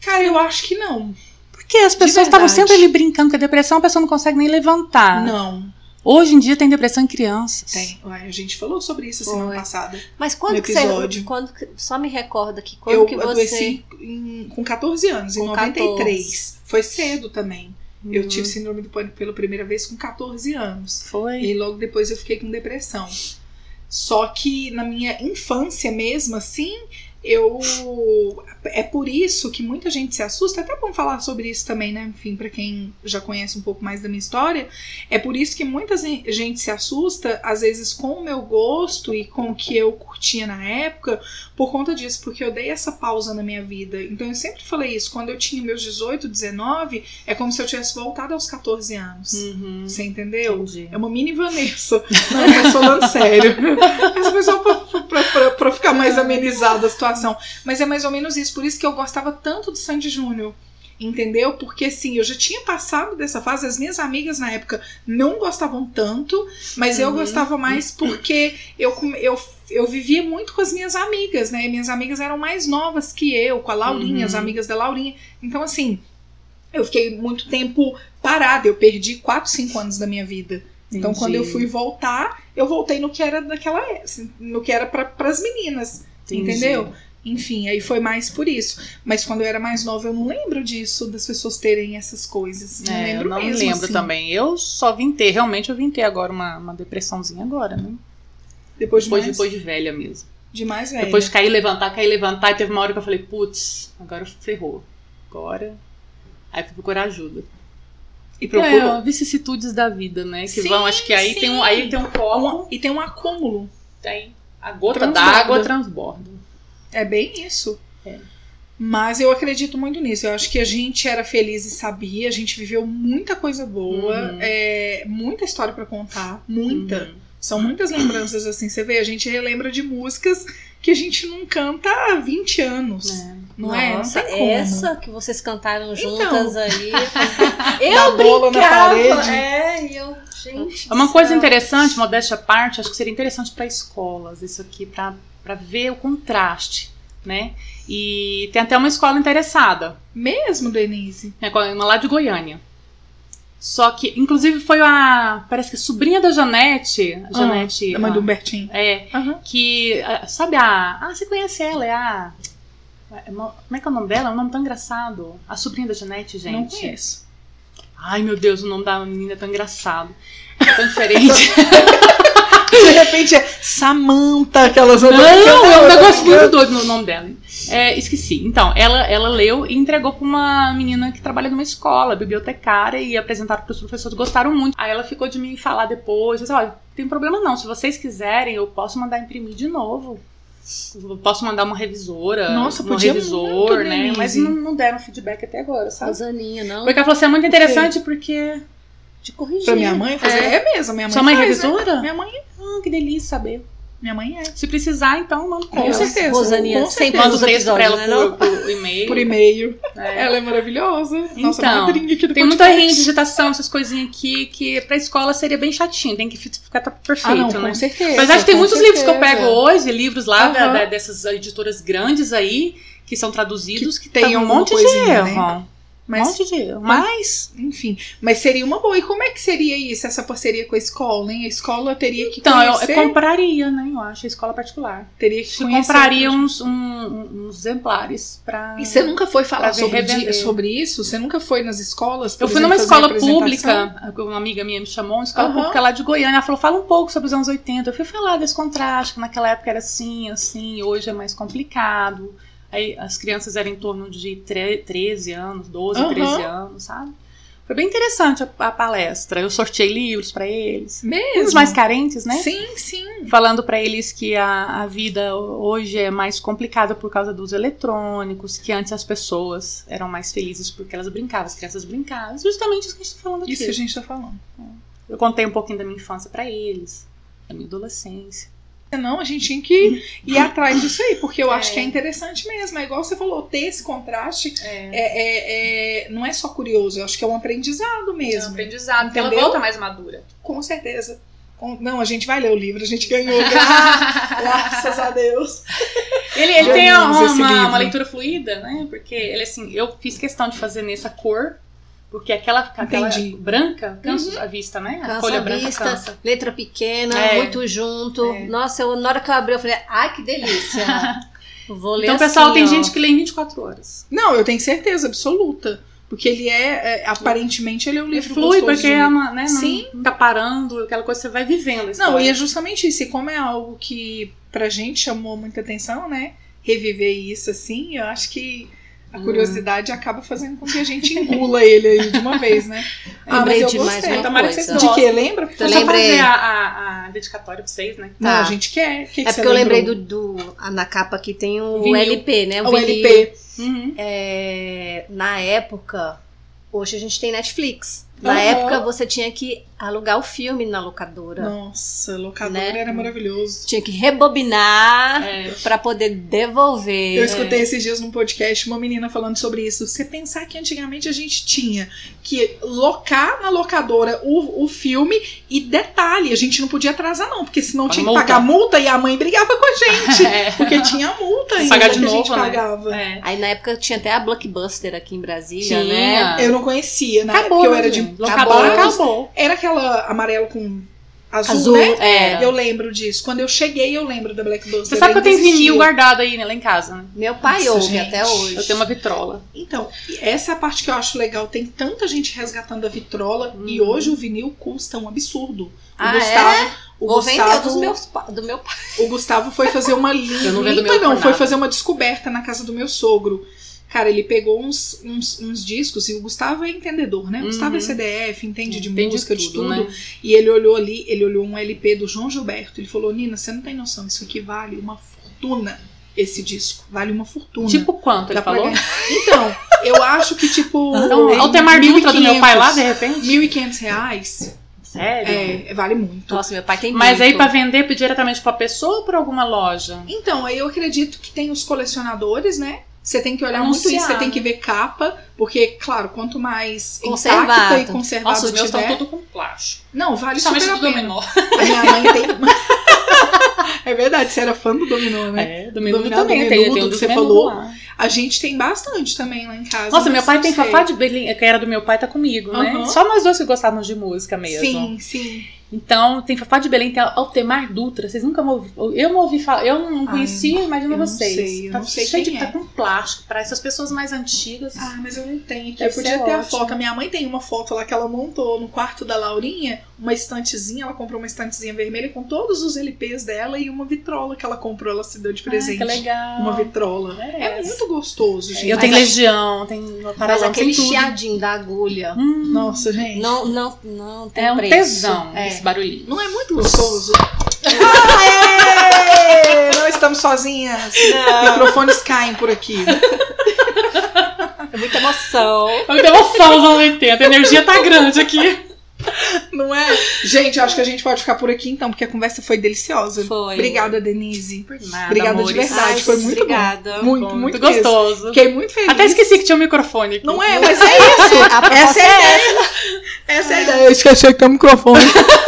Cara, eu acho que não. Porque as pessoas estavam sempre ali brincando com a depressão, a pessoa não consegue nem levantar. Não. Hoje em dia tem depressão em crianças. Tem. Uai, a gente falou sobre isso semana passada. Mas quando No que você. Quando, só me recorda que quando eu que você. adoeci em- com 14 anos, em Com 93. Foi cedo também. Eu Uhum. tive síndrome do pânico pela primeira vez com 14 anos. Foi. E logo depois eu fiquei com depressão. Só que na minha infância mesmo, assim, eu. É por isso que muita gente se assusta. É até bom falar sobre isso também, né? Enfim, pra quem já conhece um pouco mais da minha história. É por isso que muita gente se assusta, às vezes, com o meu gosto e com o que eu curtia na época, por conta disso, porque eu dei essa pausa na minha vida. Então eu sempre falei isso. Quando eu tinha meus 18, 19, é como se eu tivesse voltado aos 14 anos. Uhum. Você entendeu? Entendi. É uma mini Vanessa. Não, mas falando sério. *laughs* Pra, pra, pra, pra ficar mais amenizada a situação. Mas é mais ou menos isso. Por isso que eu gostava tanto do Sandy Júnior. Entendeu? Porque assim, eu já tinha passado dessa fase. As minhas amigas na época não gostavam tanto, mas eu Uhum. gostava mais porque eu, eu, eu vivia muito com as minhas amigas, né? Minhas amigas eram mais novas que eu, com a Laurinha, Uhum. as amigas da Laurinha. Então, assim, eu fiquei muito tempo parada. Eu perdi 4, 5 anos da minha vida. Então, Entendi. quando eu fui voltar, eu voltei no que era daquela no que era para as meninas, Entendi. entendeu? Enfim, aí foi mais por isso. Mas quando eu era mais nova, eu não lembro disso, das pessoas terem essas coisas. Não É, lembro eu não mesmo. lembro assim. também. Eu só vim ter, realmente eu vim ter agora uma, uma depressãozinha agora, né? Depois de Depois, mais... depois de velha mesmo. De mais velha. Depois de cair, levantar, cair, levantar. E teve uma hora que eu falei, putz, agora ferrou. Agora. Aí fui procurar ajuda. E procurou. É, vicissitudes da vida, né? Que Sim, vão, acho que aí sim. tem um, aí tem um copo, E tem um acúmulo. tem a gota d'água transborda. É bem isso. É. Mas eu acredito muito nisso. Eu acho que a gente era feliz e sabia. A gente viveu muita coisa boa. Uhum. é, muita história pra contar. Muita. Uhum. São muitas lembranças assim. Você vê, a gente relembra de músicas que a gente não canta há 20 anos. É. Não é? Não Nossa, tem como. essa que vocês cantaram juntas Então. Da *laughs* Eu bola na brincava. parede. É, eu, gente. É uma coisa céu. interessante, modéstia à parte, acho que seria interessante para escolas, isso aqui, para ver o contraste, né? E tem até uma escola interessada, Mesmo, Denise. né, uma lá de Goiânia. Só que, inclusive, foi a. Parece que a sobrinha da Janete. A Janete. Ah, a mãe do Humbertinho. É, Aham. que. ah, Sabe a. Ah, você conhece ela, é a. é uma- Como é que é o nome dela? É um nome tão engraçado. A sobrinha da Janete, gente. Não conheço. Ai, meu Deus, o nome da menina é tão engraçado. É tão diferente. *laughs* De repente é Samantha, aquelas Não, é um negócio muito doido no nome dela. É, esqueci. Então, ela, ela leu e entregou pra uma menina que trabalha numa escola, bibliotecária, e apresentaram pros professores, gostaram muito. Aí ela ficou de me falar depois, disse, olha, tem problema não, se vocês quiserem, eu posso mandar imprimir de novo. Posso mandar uma revisora, Nossa, um podia revisor, muito, né? Denise. Mas não, não deram feedback até agora, sabe? Rosaninha, não. Porque ela falou assim, é muito interessante porque... Te corrigir. Pra minha mãe fazer. É. É, mesmo, minha mãe Sua mãe é faz, né? revisora? Minha mãe, Ah, que delícia saber. Minha mãe é. Se precisar, então, manda Com com certeza. Rosaninha, com certeza. Manda o texto pra ela por, né, por e-mail. Por e-mail. É. Ela é maravilhosa. Nossa Então, madrinha aqui do Tem muita podcast. gente, digitação, essas coisinhas aqui, que pra escola seria bem chatinho, tem que fi- ficar tá perfeito, Ah, não, né? com certeza. Apesar de tem com muitos livros que eu certeza. pego hoje, livros lá da- Aham. da- dessas editoras grandes aí, que são traduzidos, Que que, tem tem um alguma monte de coisinha, erro. né? Um Mas, erro. Mas, enfim, mas seria uma boa. E como é que seria isso, essa parceria com a escola, hein? A escola teria que então, eu, conhecer, eu compraria, né? Eu acho, a escola particular. teria que Eu conhecer. compraria uns, um- uns exemplares pra. E você nunca foi falar sobre, sobre isso? Você nunca foi nas escolas? Eu fui exemplo, numa escola pública, uma amiga minha me chamou, uma escola Aham. pública lá de Goiânia. Ela falou: fala um pouco sobre os anos 80. Eu fui falar desse contraste, que naquela época era assim, assim, hoje é mais complicado. Aí as crianças eram em torno de tre- 13 anos, 12, Aham. 13 anos, sabe? Foi bem interessante a, a palestra. Eu sorteei livros pra eles. Mesmo? Os mais carentes, né? Sim, sim. Falando pra eles que a, a vida hoje é mais complicada por causa dos eletrônicos, que antes as pessoas eram mais felizes porque elas brincavam, as crianças brincavam. Justamente isso que a gente tá falando aqui. Isso que a gente tá falando. Eu contei um pouquinho da minha infância pra eles, da minha adolescência. Senão a gente tinha que ir atrás disso aí, porque eu acho É. que é interessante mesmo. É igual você falou, ter esse contraste É, é, é- é- não é só curioso, eu acho que é um aprendizado é um mesmo. aprendizado, porque ela Entendeu? volta mais madura. Com certeza. Não, a gente vai ler o livro, a gente ganhou. *laughs* gra- Graças a Deus. Ele, ele tem uma, uma, uma leitura fluida, né? Porque ele assim, eu fiz questão de fazer nessa cor, porque aquela, aquela Entendi. branca cansa a vista, né? a Cansa folha a branca vista, cansa. letra pequena, É. muito junto. É. Nossa, eu, na hora que eu abri, eu falei, ai, que delícia. *laughs* Vou ler Então, pessoal, assim, tem ó. gente que lê em 24 horas. Não, eu tenho certeza absoluta. Porque ele é, é, aparentemente, ele é um Ele livro flui, gostoso porque é uma, né? Não Sim. fica parando, aquela coisa que você vai vivendo. Não, e é justamente isso. E como é algo que pra gente chamou muita atenção, né? Reviver isso assim, eu acho que a Hum. curiosidade acaba fazendo com que a gente engula ele aí de uma vez, né? Lembrei mas de eu mais gostei. uma que coisa. De que? Lembra? Deixa eu lembrei. fazer a, a, a dedicatória pra vocês, né? Não, Tá. a gente quer. Que que É você porque eu lembrei do, do. ah, Na capa aqui tem o Vinil. LP, né? O vinil. LP. Uhum. É, na época, hoje a gente tem Netflix. Na Aham. época você tinha que alugar o filme na locadora. Nossa, locador Né? era maravilhoso. Tinha que rebobinar É. pra poder devolver. Eu escutei esses dias num podcast uma menina falando sobre isso. Você pensar que antigamente a gente tinha que locar na locadora o, o filme e detalhe, a gente não podia atrasar não, porque senão Paga tinha que multa. pagar multa e a mãe brigava com a gente. *laughs* É. Porque tinha multa ainda Pagar de que a gente novo, né? pagava. É. Aí na época tinha até a Blockbuster aqui em Brasília, Tinha. né? Eu não conhecia, na Acabou, época eu né, era de Locadora Barros. acabou. Era aquela amarelo com azul, Azul, né? é. Eu lembro disso. Quando eu cheguei, eu lembro da Black Buster. Você sabe que eu tenho vinil guardado aí né, lá em casa, né? Meu pai Nossa, ouve gente. até hoje. Eu tenho uma vitrola. Então, essa é a parte que eu acho legal. Tem tanta gente resgatando a vitrola Hum. e hoje o vinil custa um absurdo. O Ah, Gustavo, O Vou vender Gustavo, meus, do meu pai. o Gustavo foi fazer uma limpa. *laughs* Eu não vendo meu não, foi fazer uma descoberta na casa do meu sogro. Cara, ele pegou uns, uns, uns discos e o Gustavo é entendedor, né? O Gustavo é Uhum. CDF, entende de Entende música, de tudo. né? E ele olhou ali, ele olhou um LP do João Gilberto. Ele falou: Nina, você não tem noção, isso aqui vale uma fortuna. Esse disco vale uma fortuna. Tipo quanto ele Dá pra falou? ganhar. Então, eu acho que tipo. *laughs* Então, em Altemar Dutra do meu pai lá, de 1.500, repente? 1.500 reais Sério? é, vale muito. Nossa, meu pai tem Mas muito. aí pra vender diretamente pra pessoa ou pra alguma loja? Então, aí eu acredito que tem os colecionadores, né? Você tem que olhar Anunciar, muito isso, você tem que ver capa, porque, claro, quanto mais Conservado. intacta e conservado Nossa, os meus estão tudo com plástico. Não, vale super a pena. dominó. A minha mãe tem... *laughs* é verdade, você era fã do dominó, né? É, do menudo Dominado, também. menudo tem, tem um que você falou. lá. A gente tem bastante também lá em casa. Nossa, meu pai tem. Fafá de Belém, que era do meu pai, tá comigo, né? Só nós dois que gostávamos de música mesmo. Sim, sim. Então, tem Fafá de Belém, tem Altemar Dutra. Vocês nunca me ouviram. Eu não ouvi falar, eu não Ai, conhecia, imagina eu não vocês. sei, eu tá não sei cheio quem de é. tá com plástico. Para essas pessoas mais antigas. Ah, mas eu não tenho Eu podia ser ter a ótimo. foto. A minha mãe tem uma foto lá que ela montou no quarto da Laurinha, uma estantezinha. Ela comprou uma estantezinha vermelha com todos os LPs dela e uma vitrola que ela comprou. Ela se deu de Ah, presente. que legal. Uma vitrola. É muito gostoso, gente. Eu Mas tenho a- legião, tem uma Mas parada aquele tem tudo. chiadinho da agulha. Hum, Nossa, gente. Não, não, não tem é um preço. tesão É. esse barulhinho. Não é muito gostoso? Aê! Não estamos sozinhas. Não, Microfones caem por aqui. é muita emoção. Me deu emoção anos 80, a energia tá grande aqui. Não é? Gente, acho que a gente pode ficar por aqui então, porque a conversa foi deliciosa. Foi. Obrigada, Denise. Por nada, Obrigada de amores. verdade, Ai, foi muito obrigada. bom. Muito, Bom, muito, gostoso. Fiquei muito feliz. Até esqueci que tinha um microfone aqui. Não é, mas é isso. Essa é a ideia. Essa é a ideia. Eu esqueci que tem um microfone. *laughs*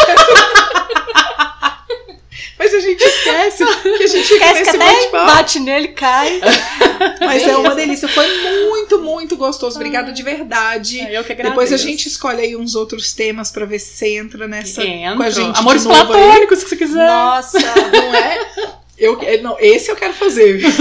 Mas a gente esquece que a gente fica Esquece que nesse até bate-papo. bate nele, cai. *laughs* Mas é uma delícia. Foi muito, muito gostoso. Obrigada de verdade. É, Eu que agradeço. Depois a gente escolhe aí uns outros temas pra ver se você entra nessa Entro. com a gente. Amores aí. platônicos, se você quiser. Nossa. Não é? Eu, não, esse eu quero fazer. *laughs*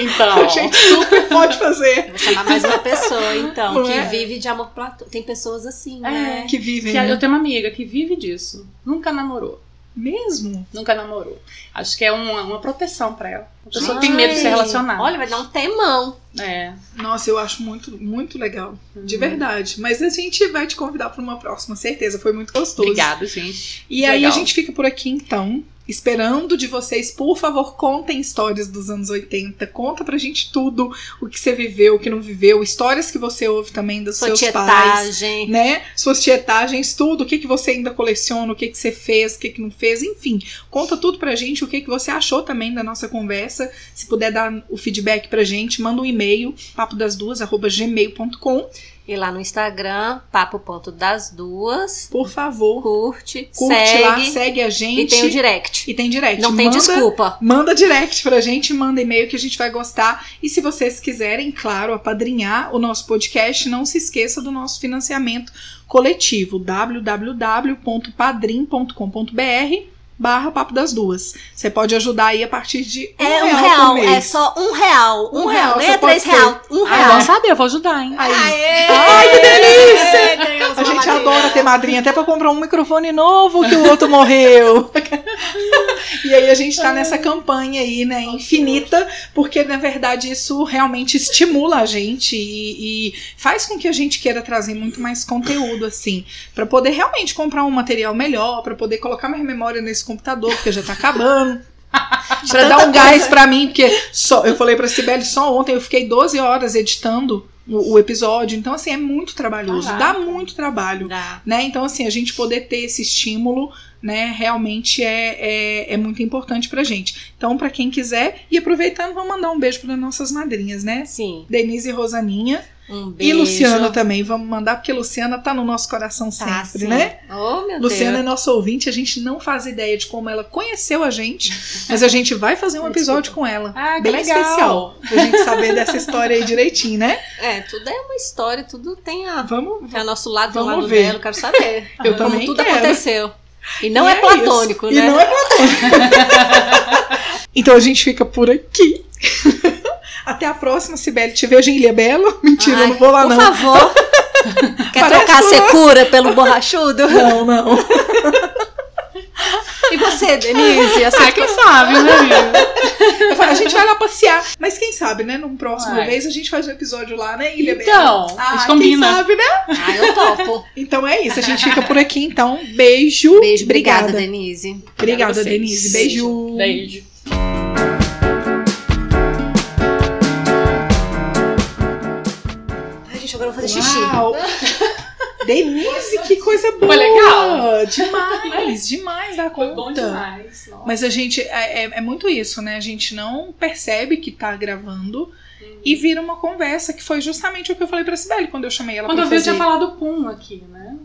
Então. A gente super pode fazer. Vou chamar mais uma pessoa, então, Não que é? vive de amor platônico. Tem pessoas assim, É. né? Que vivem. Que né? eu tenho uma amiga que vive disso. Nunca namorou. Mesmo? Nunca namorou. Acho que é uma, uma proteção pra ela. A pessoa Ai, tem medo de se relacionar. Olha, vai dar um temão. É. Nossa, eu acho muito, muito legal. De Uhum. verdade. Mas a gente vai te convidar para uma próxima, certeza. Foi muito gostoso. Obrigada, gente. E aí Legal. a gente fica por aqui então, esperando de vocês, por favor, contem histórias dos anos 80, conta pra gente tudo, o que você viveu, o que não viveu, histórias que você ouve também dos Sua seus pais, tietagem. né? Suas tietagens, tudo, o que que você ainda coleciona, o que que você fez, o que que não fez, enfim, conta tudo pra gente, o que que você achou também da nossa conversa, se puder dar o feedback pra gente, manda um e-mail, papodasduas@gmail.com, E lá no Instagram, papo ponto das duas. por favor, Curte, curte segue. lá, segue a gente. E tem o direct. E tem direct. Não tem Manda- desculpa. Manda direct pra gente, manda e-mail que a gente vai gostar. E se vocês quiserem, claro, apadrinhar o nosso podcast, não se esqueça do nosso financiamento coletivo www.padrim.com.br barra Papo das Duas. Você pode ajudar aí a partir de um É um real, real, por é mês. só um real. Um, Um real, real, nem é três real. Um Ah, real. bom saber, eu vou ajudar, hein? Aí, Aê! Ai, que delícia! Aê, a gente madeira. adora ter madrinha, até pra comprar um microfone novo que o outro morreu. *laughs* e aí a gente tá nessa campanha aí, né, infinita, porque na verdade isso realmente estimula a gente e, e faz com que a gente queira trazer muito mais conteúdo, assim, Pra poder realmente comprar um material melhor, pra poder colocar mais memória nesse computador, porque já tá acabando. *laughs* Pra dar um gás pra mim, porque só, eu falei pra Sibeli só ontem, eu fiquei 12 horas editando o, o episódio, então assim, é muito trabalhoso, dá Caraca. muito trabalho Dá. né? Então, assim, a gente poder ter esse estímulo, né, realmente é, é, é muito importante pra gente. Então, pra quem quiser, e aproveitando, vamos mandar um beijo para nossas madrinhas, né? Sim. Denise e Rosaninha. Um E beijo. Luciana também, vamos mandar, porque Luciana tá no nosso coração Tá, sempre, sim. né? Oh, meu Luciana é Deus. nossa ouvinte, a gente não faz ideia de como ela conheceu a gente, *laughs* mas a gente vai fazer um episódio com ela. Ah, que Bem legal. especial. Pra gente saber dessa história aí direitinho, né? É, tudo é uma história, tudo tem a. Vamos. É o nosso lado, tem o Vamos lado ver. dela, eu quero saber. Eu como também tudo quero. aconteceu. E não E é, é platônico, isso. né? E não é platônico. *laughs* então a gente fica por aqui. Até a próxima, Sibeli. Te vejo em Ilha Bela. Mentira, eu Ai, não vou lá, por não. favor. *laughs* Quer Parece trocar a secura pelo borrachudo? Não, não. *laughs* você, Denise. Ah, quem sabe, né, amiga? Falo, a gente vai lá passear. Mas quem sabe, né? Num próximo Vai. vez a gente faz um episódio lá, né, Ilha Bela? Então, a Ah, gente quem combina. sabe, né? Ah, eu topo. Então é isso. A gente fica por aqui, então. Beijo. Beijo, obrigada, Obrigada, Denise. Obrigada. Denise. Beijo. Beijo. Ai, gente, agora eu vou fazer xixi. Denise, que coisa boa. Foi legal? Demais, demais da Foi conta. bom demais. nossa. Mas a gente, é, é- é muito isso, né? A gente não percebe que tá gravando e vira uma conversa, que foi justamente o que eu falei pra Sibeli quando eu chamei ela Quando pra eu vi, eu tinha falado Pum aqui, né?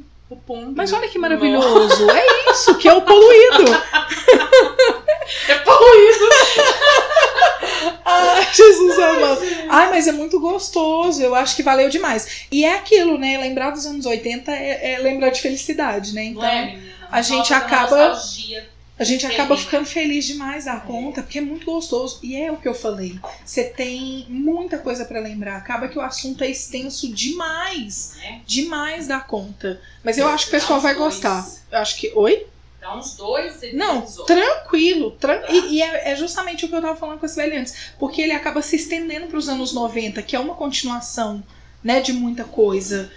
O. Mas olha que maravilhoso. É isso, que é o poluído. *laughs* É poluído. *laughs* Ai, Jesus amado. Ai, mas é muito gostoso. Eu acho que valeu demais. E é aquilo, né? Lembrar dos anos 80 é, é lembrar de felicidade, né? Então, é, menina? a gente da acaba- nostalgia. A gente acaba ficando feliz demais da conta, porque é muito gostoso. E é o que eu falei. Você tem muita coisa pra lembrar. Acaba que o assunto é extenso demais. né? Demais da conta. Mas eu acho que o pessoal vai gostar. Eu acho que. Oi? Dá uns dois Não, tranquilo. tran- E, e é, é justamente o que eu tava falando com esse velho antes. Porque ele acaba se estendendo pros anos 90, que é uma continuação, né, de muita coisa.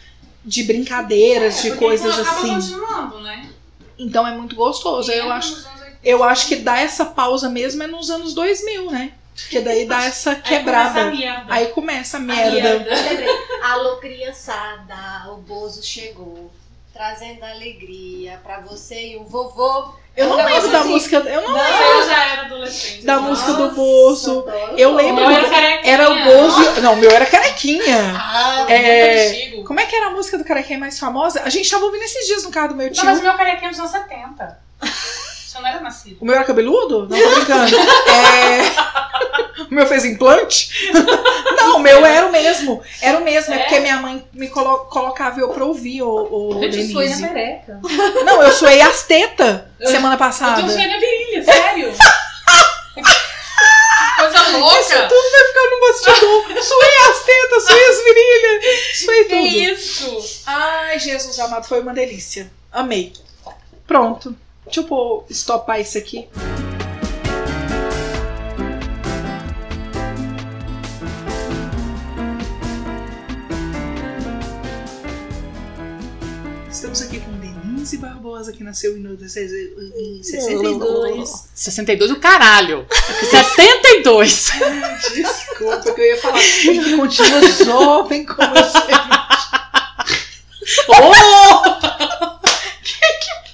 De brincadeiras, de É, Porque coisas acaba assim. continuando, né? Então é muito gostoso. Eu Entra acho, nos anos 80. eu acho que dá essa pausa mesmo é nos anos 2000, né? Que daí dá essa Aí quebrada. começa a merda. Aí começa a merda. Alô, criançada, o Bozo chegou. Trazendo alegria pra você e o vovô. Eu não lembro da assim. música. Eu não lembro eu já era adolescente. da música do Bozo. Eu O lembro. meu era carequinha. Era o Bozo. Não, o meu era carequinha. Ah, É, Antigo. Como é que era a música do carequinha mais famosa? A gente tava ouvindo esses dias no carro do meu tio. Não, mas o meu carequinha é dos anos 70. Você não era nascido. O meu era cabeludo? Não, tô brincando. *laughs* É... O meu fez implante? *laughs* Não, o meu era o mesmo. Era o mesmo, é, É? porque minha mãe me colo- colocava eu pra ouvir o, o Eu te suei na Denise. pereca. Não, eu suei as tetas semana Eu passada. te suei na virilha, sério. *laughs* Coisa Isso louca. tudo vai ficar no bastidor. *laughs* Suei as tetas, suei as virilhas, suei Que tudo. isso? Ai, Jesus amado, foi uma delícia. Amei. Pronto. Deixa eu pôr, estopar isso aqui. Estamos aqui com Denise Barbosa, que nasceu em 1962. 62 do caralho. *laughs* 72. Desculpa, que eu ia falar. Que continua jovem como a gente. Ô, *laughs* *laughs*